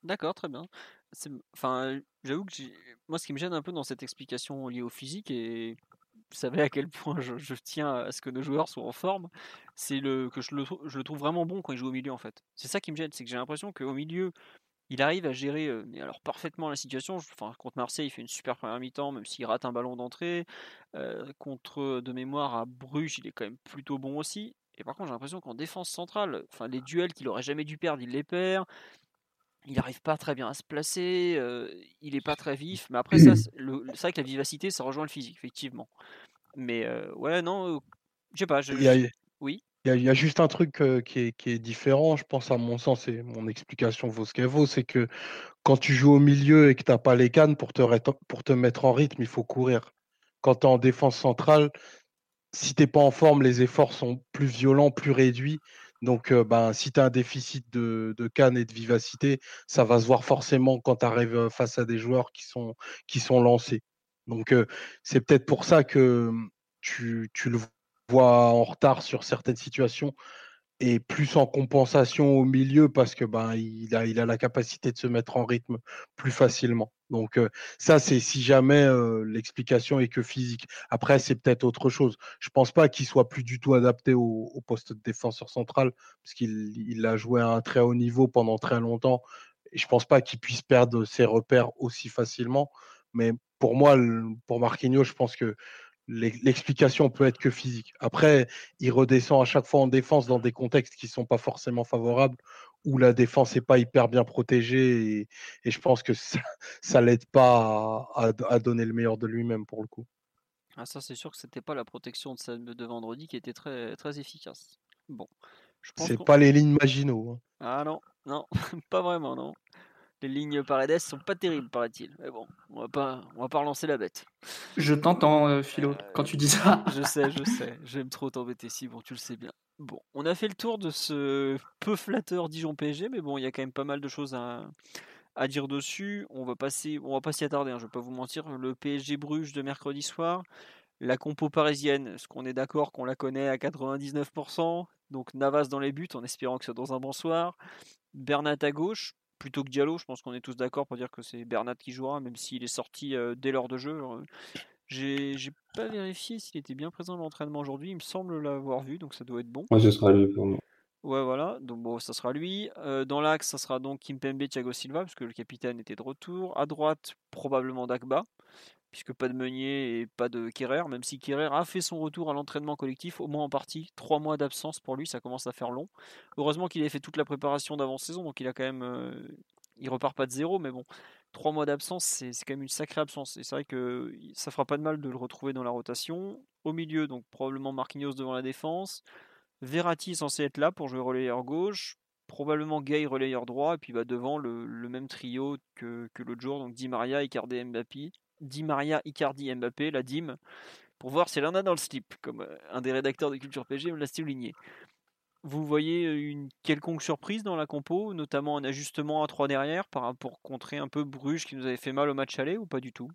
S1: D'accord, très bien. J'avoue que moi, ce qui me gêne un peu dans cette explication liée au physique, et vous savez à quel point je, tiens à ce que nos joueurs soient en forme, c'est le que je le, trouve vraiment bon quand il joue au milieu en fait. C'est ça qui me gêne, c'est que j'ai l'impression qu'au milieu, il arrive à gérer alors parfaitement la situation. Enfin, contre Marseille, il fait une super première mi-temps, même s'il rate un ballon d'entrée. Contre de mémoire à Bruges, il est quand même plutôt bon aussi. Et par contre, j'ai l'impression qu'en défense centrale, enfin les duels qu'il aurait jamais dû perdre, il les perd. Il n'arrive pas très bien à se placer, euh, il n'est pas très vif. Mais après, ça, c'est vrai que la vivacité, ça rejoint le physique, effectivement. Mais ouais, non, je sais pas. Je, Oui?
S2: Il y, a juste un truc qui, est, qui, est, différent, je pense, à mon sens, et mon explication vaut ce qu'elle vaut, c'est que quand tu joues au milieu et que tu n'as pas les cannes pour te, pour te mettre en rythme, il faut courir. Quand tu es en défense centrale, si tu n'es pas en forme, les efforts sont plus violents, plus réduits. Donc, ben, si tu as un déficit de, canne et de vivacité, ça va se voir forcément quand tu arrives face à des joueurs qui sont, qui sont lancés. Donc, c'est peut-être pour ça que tu, tu le voit en retard sur certaines situations et plus en compensation au milieu parce que ben il a, il a la capacité de se mettre en rythme plus facilement. Donc ça c'est si jamais l'explication est que physique. Après c'est peut-être autre chose. Je pense pas qu'il soit plus du tout adapté au, poste de défenseur central parce qu'il il a joué à un très haut niveau pendant très longtemps et je pense pas qu'il puisse perdre ses repères aussi facilement. Mais pour moi, pour Marquinhos, je pense que l'explication peut être que physique. Après, il redescend à chaque fois en défense dans des contextes qui ne sont pas forcément favorables, où la défense n'est pas hyper bien protégée, et, je pense que ça ne l'aide pas à, donner le meilleur de lui-même pour le coup.
S1: Ah, ça, c'est sûr que c'était pas la protection de, de vendredi qui était très, très efficace. Bon.
S2: C'est pas les lignes Maginot. Hein.
S1: Ah non, non, pas vraiment, non. Les lignes Paredes sont pas terribles, paraît-il. Mais bon, on va pas, on va pas relancer la bête.
S4: Je t'entends, euh, Philo, quand tu dis ça.
S1: je sais, je sais. J'aime trop t'embêter si, bon, tu le sais bien. Bon, on a fait le tour de ce peu flatteur Dijon PSG, mais bon, il y a quand même pas mal de choses à, à dire dessus. On va passer, on va pas s'y attarder, hein, je vais pas vous mentir. Le PSG Bruges de mercredi soir, la compo parisienne, est-ce qu'on est d'accord qu'on la connaît à 99% Donc Navas dans les buts, en espérant que ce soit dans un bon soir. Bernat à gauche, plutôt que Diallo. Je pense qu'on est tous d'accord pour dire que c'est Bernat qui jouera, même s'il est sorti euh, dès l'heure de jeu. J'ai pas vérifié s'il était bien présent à l'entraînement aujourd'hui. Il me semble l'avoir vu, donc ça doit être bon.
S3: Ouais, ce sera lui pour moi.
S1: Ouais, voilà. Donc bon, ça sera lui. Euh, dans l'axe, ça sera donc Kimpembe, Thiago Silva, parce que le capitaine était de retour. À droite, probablement Dagba puisque pas de Meunier et pas de Kerrer, même si Kerrer a fait son retour à l'entraînement collectif, au moins en partie. Trois mois d'absence pour lui, ça commence à faire long. Heureusement qu'il ait fait toute la préparation d'avant-saison, donc il a quand même. Euh, il repart pas de zéro, mais bon, trois mois d'absence, c'est quand même une sacrée absence. Et c'est vrai que ça fera pas de mal de le retrouver dans la rotation. Au milieu, donc probablement Marquinhos devant la défense. Verratti est censé être là pour jouer relayeur gauche. Probablement Gay relayeur droit. Et puis bah, devant le, même trio que, que l'autre jour, donc Di Maria, Icardi, Mbappé. Di Maria, Icardi, Mbappé, la DIM, pour voir si elle en a dans le slip, comme euh, un des rédacteurs de Culture PG me l'a souligné. Vous voyez euh, une quelconque surprise dans la compo, notamment un ajustement à 3 derrière pour contrer un peu Bruges qui nous avait fait mal au match aller ou pas du tout?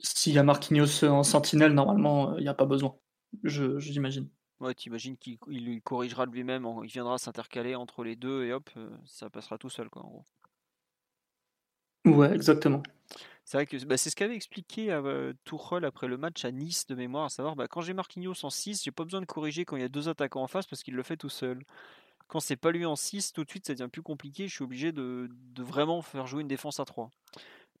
S4: S'il y a Marquinhos en sentinelle, normalement, euh, il n'y a pas besoin. Je, j'imagine.
S1: Ouais, t'imagines qu'il il corrigera de lui-même, il viendra s'intercaler entre les deux et hop, ça passera tout seul quoi en gros.
S4: Ouais, exactement.
S1: C'est vrai que bah, c'est ce qu'avait expliqué euh, après le match à Nice de mémoire, à savoir bah, quand j'ai Marquinhos en 6, j'ai pas besoin de corriger quand il y a deux attaquants en face parce qu'il le fait tout seul. quand c'est pas lui en 6, tout de suite ça devient plus compliqué. Je suis obligé de, vraiment faire jouer une défense à 3.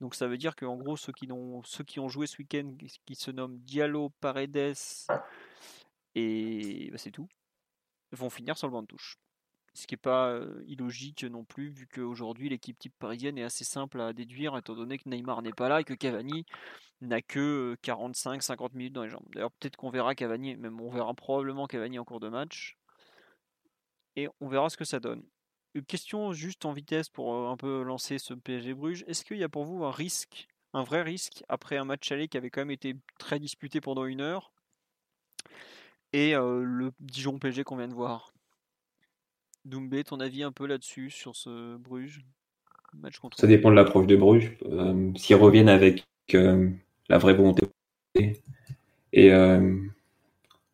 S1: Donc ça veut dire qu'en gros, ceux qui, ont, ceux qui ont joué ce week-end, qui se nomment Diallo, Paredes, et bah, c'est tout, vont finir sur le banc de touche. Ce qui n'est pas illogique non plus, vu qu'aujourd'hui l'équipe type parisienne est assez simple à déduire, étant donné que Neymar n'est pas là et que Cavani n'a que 45-50 minutes dans les jambes. D'ailleurs, peut-être qu'on verra Cavani, même on verra probablement Cavani en cours de match, et on verra ce que ça donne. Une question juste en vitesse pour un peu lancer ce PSG Bruges. Est-ce qu'il y a pour vous un risque, un vrai risque, après un match aller qui avait quand même été très disputé pendant une heure, et le Dijon PSG qu'on vient de voir? Doumbé, ton avis un peu là-dessus, sur ce Bruges
S3: match contre... Ça dépend de l'approche de Bruges. Euh, s'ils reviennent avec euh, la vraie volonté et euh,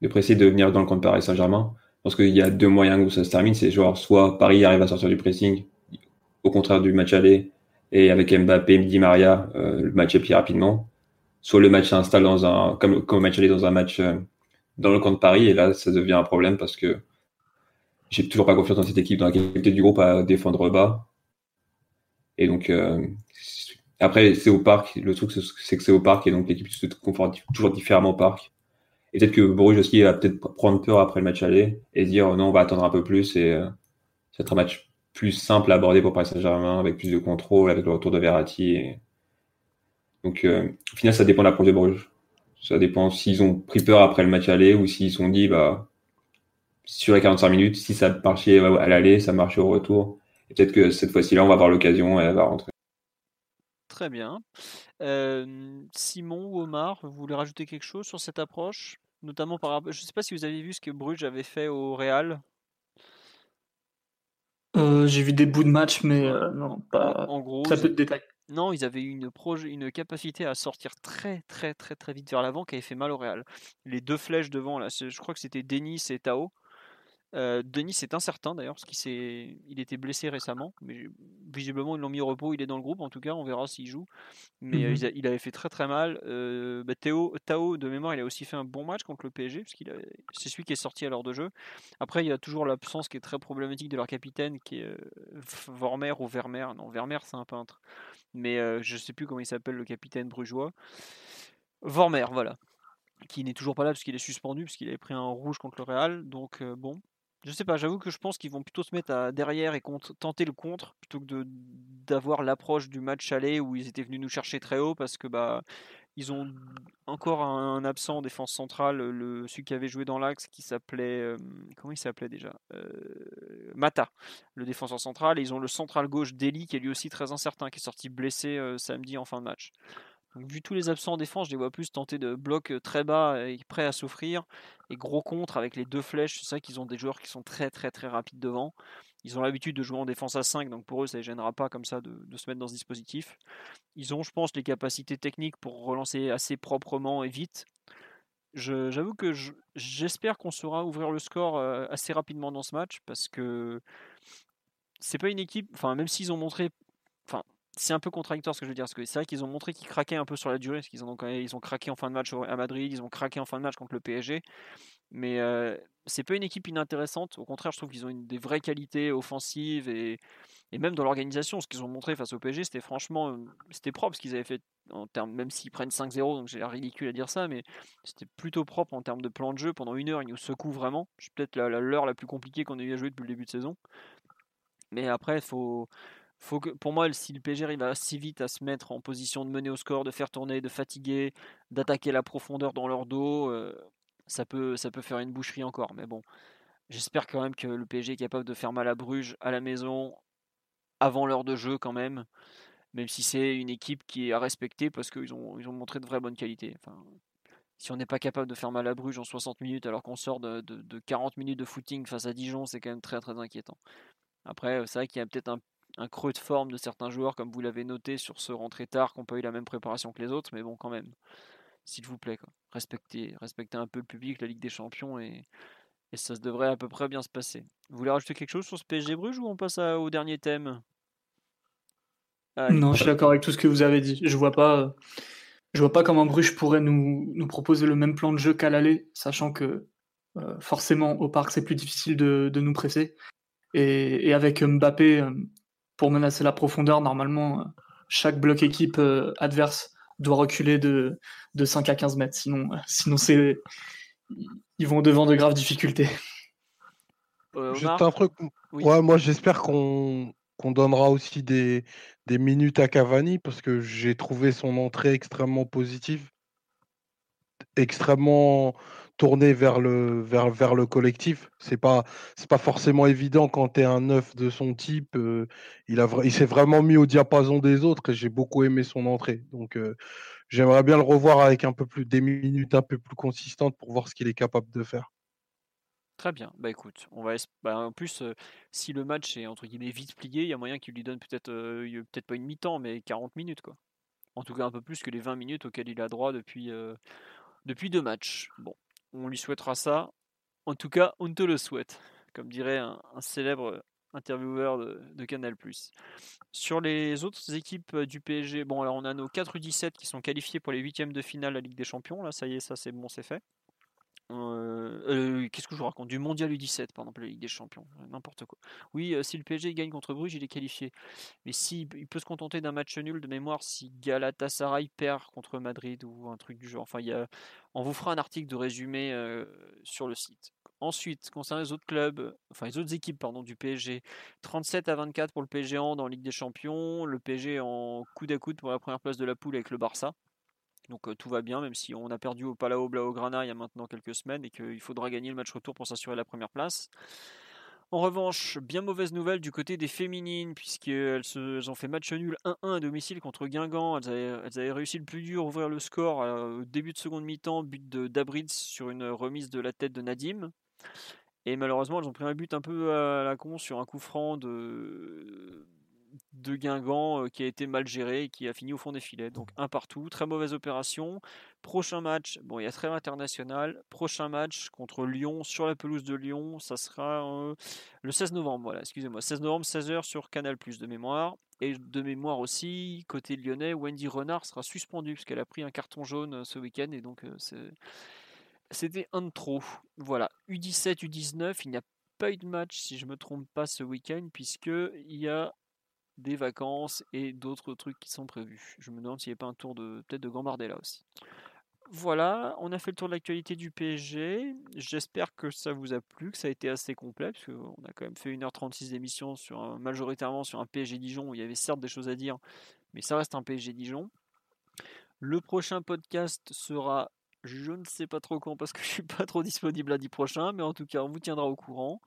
S3: de presser de venir dans le camp de Paris Saint-Germain, parce qu'il y a deux moyens où ça se termine. C'est genre soit Paris arrive à sortir du pressing, au contraire du match aller, et avec Mbappé, Di Maria, le match est plus rapidement. Soit le match s'installe dans un, comme, comme le match aller dans un match dans le camp de Paris, et là, ça devient un problème parce que j'ai toujours pas confiance dans cette équipe, dans la qualité du groupe à défendre bas. Et donc, euh, après, c'est au parc. Le truc, c'est que c'est au parc et donc l'équipe se comporte toujours différemment au parc. Et peut-être que Bruges aussi va peut-être prendre peur après le match aller et dire non, on va attendre un peu plus et euh, ça va être un match plus simple à aborder pour Paris Saint-Germain avec plus de contrôle, avec le retour de Verratti. Donc, euh, au final, ça dépend de l'approche de Bruges. Ça dépend s'ils ont pris peur après le match aller ou s'ils se sont dit, bah, sur les 45 minutes, si ça marchait à l'aller, ça marchait au retour. Peut-être que cette fois-ci-là, on va avoir l'occasion et elle va rentrer.
S1: Très bien. Simon ou Omar, vous voulez rajouter quelque chose sur cette approche? Notamment par Je ne sais pas si vous avez vu ce que Bruges avait fait au Real.
S4: Euh, j'ai vu des bouts de match, mais euh, non, pas en gros, très peu de détails.
S1: Non, ils avaient une, une capacité à sortir très très très très vite vers l'avant qui avait fait mal au Real. Les deux flèches devant, là, je crois que c'était Denis et Tao. Euh, Denis est incertain d'ailleurs, parce qu'il il était blessé récemment, mais visiblement ils l'ont mis au repos, il est dans le groupe en tout cas, on verra s'il joue. Mais euh, mmh il, avait fait très très mal. Euh, bah, Théo, Tao, de mémoire, il a aussi fait un bon match contre le PSG, parce qu'il c'est celui qui est sorti à l'heure de jeu. Après, il y a toujours l'absence qui est très problématique de leur capitaine, qui est Vormer ou Vermeer. Non, Vermeer c'est un peintre, mais je sais plus comment il s'appelle le capitaine brugeois. Vormer, voilà qui n'est toujours pas là parce qu'il est suspendu, parce qu'il avait pris un rouge contre le Real. Donc bon, je sais pas, j'avoue que je pense qu'ils vont plutôt se mettre derrière et tenter le contre plutôt que d'avoir l'approche du match aller où ils étaient venus nous chercher très haut parce que bah ils ont encore un, absent en défense centrale, le, celui qui avait joué dans l'axe qui s'appelait euh, comment il s'appelait déjà euh, Mata, le défenseur central. Et ils ont le central gauche Deli qui est lui aussi très incertain, qui est sorti blessé euh, samedi en fin de match vu tous les absents en défense, je les vois plus tenter de blocs très bas et prêts à souffrir. Et gros contre avec les deux flèches. C'est ça qu'ils ont des joueurs qui sont très très très rapides devant. Ils ont l'habitude de jouer en défense à 5, donc pour eux, ça ne les gênera pas comme ça de, se mettre dans ce dispositif. Ils ont, je pense, les capacités techniques pour relancer assez proprement et vite. J'avoue que j'espère qu'on saura ouvrir le score assez rapidement dans ce match parce que c'est pas une équipe, enfin même s'ils ont montré, enfin c'est un peu contradictoire ce que je veux dire, parce que c'est vrai qu'ils ont montré qu'ils craquaient un peu sur la durée, parce qu'ils ont, ils ont craqué en fin de match à Madrid, ils ont craqué en fin de match contre le PSG, mais euh, c'est pas une équipe inintéressante, au contraire je trouve qu'ils ont des vraies qualités offensives et, et même dans l'organisation, ce qu'ils ont montré face au PSG, c'était franchement euh, c'était propre ce qu'ils avaient fait en termes, même s'ils prennent 5-0, donc j'ai l'air ridicule à dire ça, mais c'était plutôt propre en termes de plan de jeu, pendant une heure ils nous secouent vraiment, c'est peut-être l'heure la, la plus compliquée qu'on ait eu à jouer depuis le début de saison, mais après il faut faut que, pour moi, si le PSG arrive si vite à se mettre en position de mener au score, de faire tourner, de fatiguer, d'attaquer la profondeur dans leur dos, euh, ça, peut, ça peut faire une boucherie encore. Mais bon, j'espère quand même que le PSG est capable de faire mal à Bruges à la maison avant l'heure de jeu quand même. Même si c'est une équipe qui est à respecter parce qu'ils ont, ils ont montré de vraies bonnes qualités. Si on n'est pas capable de faire mal à Bruges en 60 minutes alors qu'on sort de, de, de 40 minutes de footing face à Dijon, c'est quand même très très inquiétant. Après, c'est vrai qu'il y a peut-être un un creux de forme de certains joueurs, comme vous l'avez noté sur ce rentrée tard, qui n'ont pas eu la même préparation que les autres, mais bon, quand même, s'il vous plaît, Respectez, respectez un peu le public, la Ligue des Champions, et, ça devrait à peu près bien se passer. Vous voulez rajouter quelque chose sur ce PSG Bruges ou on passe au dernier thème?
S4: Non, je suis d'accord avec tout ce que vous avez dit. Je vois pas, je vois pas comment Bruges pourrait nous, proposer le même plan de jeu qu'à l'aller, sachant que euh, forcément au parc c'est plus difficile de, de nous presser. Et, avec Mbappé euh, pour menacer la profondeur, normalement, euh, chaque bloc équipe adverse doit reculer de, de 5 à 15 mètres. Sinon, sinon c'est, ils vont devant de graves difficultés.
S2: Juste un truc. Ouais, moi j'espère qu'on qu'on donnera aussi des, des minutes à Cavani parce que j'ai trouvé son entrée extrêmement positive, extrêmement tournée vers le, vers, vers le collectif. C'est pas pas forcément évident quand tu es un neuf de son type. Euh, il il s'est vraiment mis au diapason des autres et j'ai beaucoup aimé son entrée. Donc euh, j'aimerais bien le revoir avec un peu plus des minutes un peu plus consistantes pour voir ce qu'il est capable de faire.
S1: Très bien. Bah écoute, on va bah, en plus si le match est entre guillemets vite plié, il y a moyen qu'il lui donne peut-être peut-être pas une mi-temps mais 40 minutes quoi. En tout cas un peu plus que les 20 minutes auxquelles il a droit depuis depuis deux matchs. Bon, on lui souhaitera ça. En tout cas, on te le souhaite, comme dirait un, célèbre intervieweur de, Canal+. Sur les autres équipes du PSG, bon alors on a nos 4 U17 qui sont qualifiés pour les huitièmes de finale de la Ligue des Champions. Là, ça y est, ça c'est bon, c'est fait. Euh, euh, qu'est-ce que je vous raconte? Du mondial U17, par exemple, la Ligue des Champions, euh, n'importe quoi. Oui, si le PSG gagne contre Bruges, il est qualifié. Mais si il peut se contenter d'un match nul de mémoire si Galatasaray perd contre Madrid ou un truc du genre. Enfin, y a, on vous fera un article de résumé sur le site. Ensuite, concernant les autres clubs, enfin les autres équipes pardon, du PSG, 37 à 24 pour le PSG en dans Ligue des Champions, le PSG en coude à coude pour la première place de la poule avec le Barça. Donc tout va bien, même si on a perdu au Palau Blaugrana il y a maintenant quelques semaines et qu'il faudra gagner le match retour pour s'assurer la première place. En revanche, bien mauvaise nouvelle du côté des féminines, puisqu'elles se, ont fait match nul 1-1 à domicile contre Guingamp. Elles avaient, réussi le plus dur, ouvrir le score au début de seconde mi-temps, but Dabrids sur une remise de la tête de Nadim. Et malheureusement, elles ont pris un but un peu à la con sur un coup franc de, de Guingamp euh, qui a été mal géré et qui a fini au fond des filets. Donc un partout, très mauvaise opération. Prochain match, bon il y a très international. Prochain match contre Lyon sur la pelouse de Lyon, ça sera euh, le 16 novembre. Voilà, excusez-moi, 16 novembre 16h sur Canal Plus de mémoire. Et de mémoire aussi, côté lyonnais, Wendy Renard sera suspendue parce qu'elle a pris un carton jaune euh, ce week-end et donc c'était un de trop. Voilà, U17, U19, il n'y a pas eu de match si je me trompe pas ce week-end puisque il y a des vacances et d'autres trucs qui sont prévus. Je me demande s'il n'y a pas un tour de peut-être de Gambardella aussi. Voilà, on a fait le tour de l'actualité du PSG. J'espère que ça vous a plu, que ça a été assez complet, parce qu'on a quand même fait 1h36 d'émission majoritairement sur un PSG Dijon où il y avait certes des choses à dire, mais ça reste un PSG Dijon. Le prochain podcast sera, je ne sais pas trop quand parce que je suis pas trop disponible lundi prochain, mais en tout cas on vous tiendra au courant.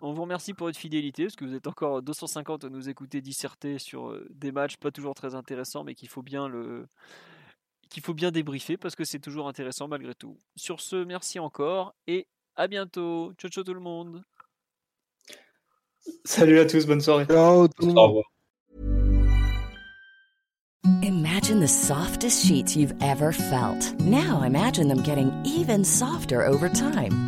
S1: On vous remercie pour votre fidélité, parce que vous êtes encore 250 à nous écouter disserter sur euh, des matchs pas toujours très intéressants, mais qu'il faut bien le qu'il faut bien débriefer parce que c'est toujours intéressant malgré tout. Sur ce, merci encore et à bientôt. Ciao ciao tout le monde.
S4: Salut à tous, bonne soirée.
S2: Ciao tout le monde. Au revoir.
S5: Imagine the softest sheets you've ever felt. Now imagine them getting even softer over time.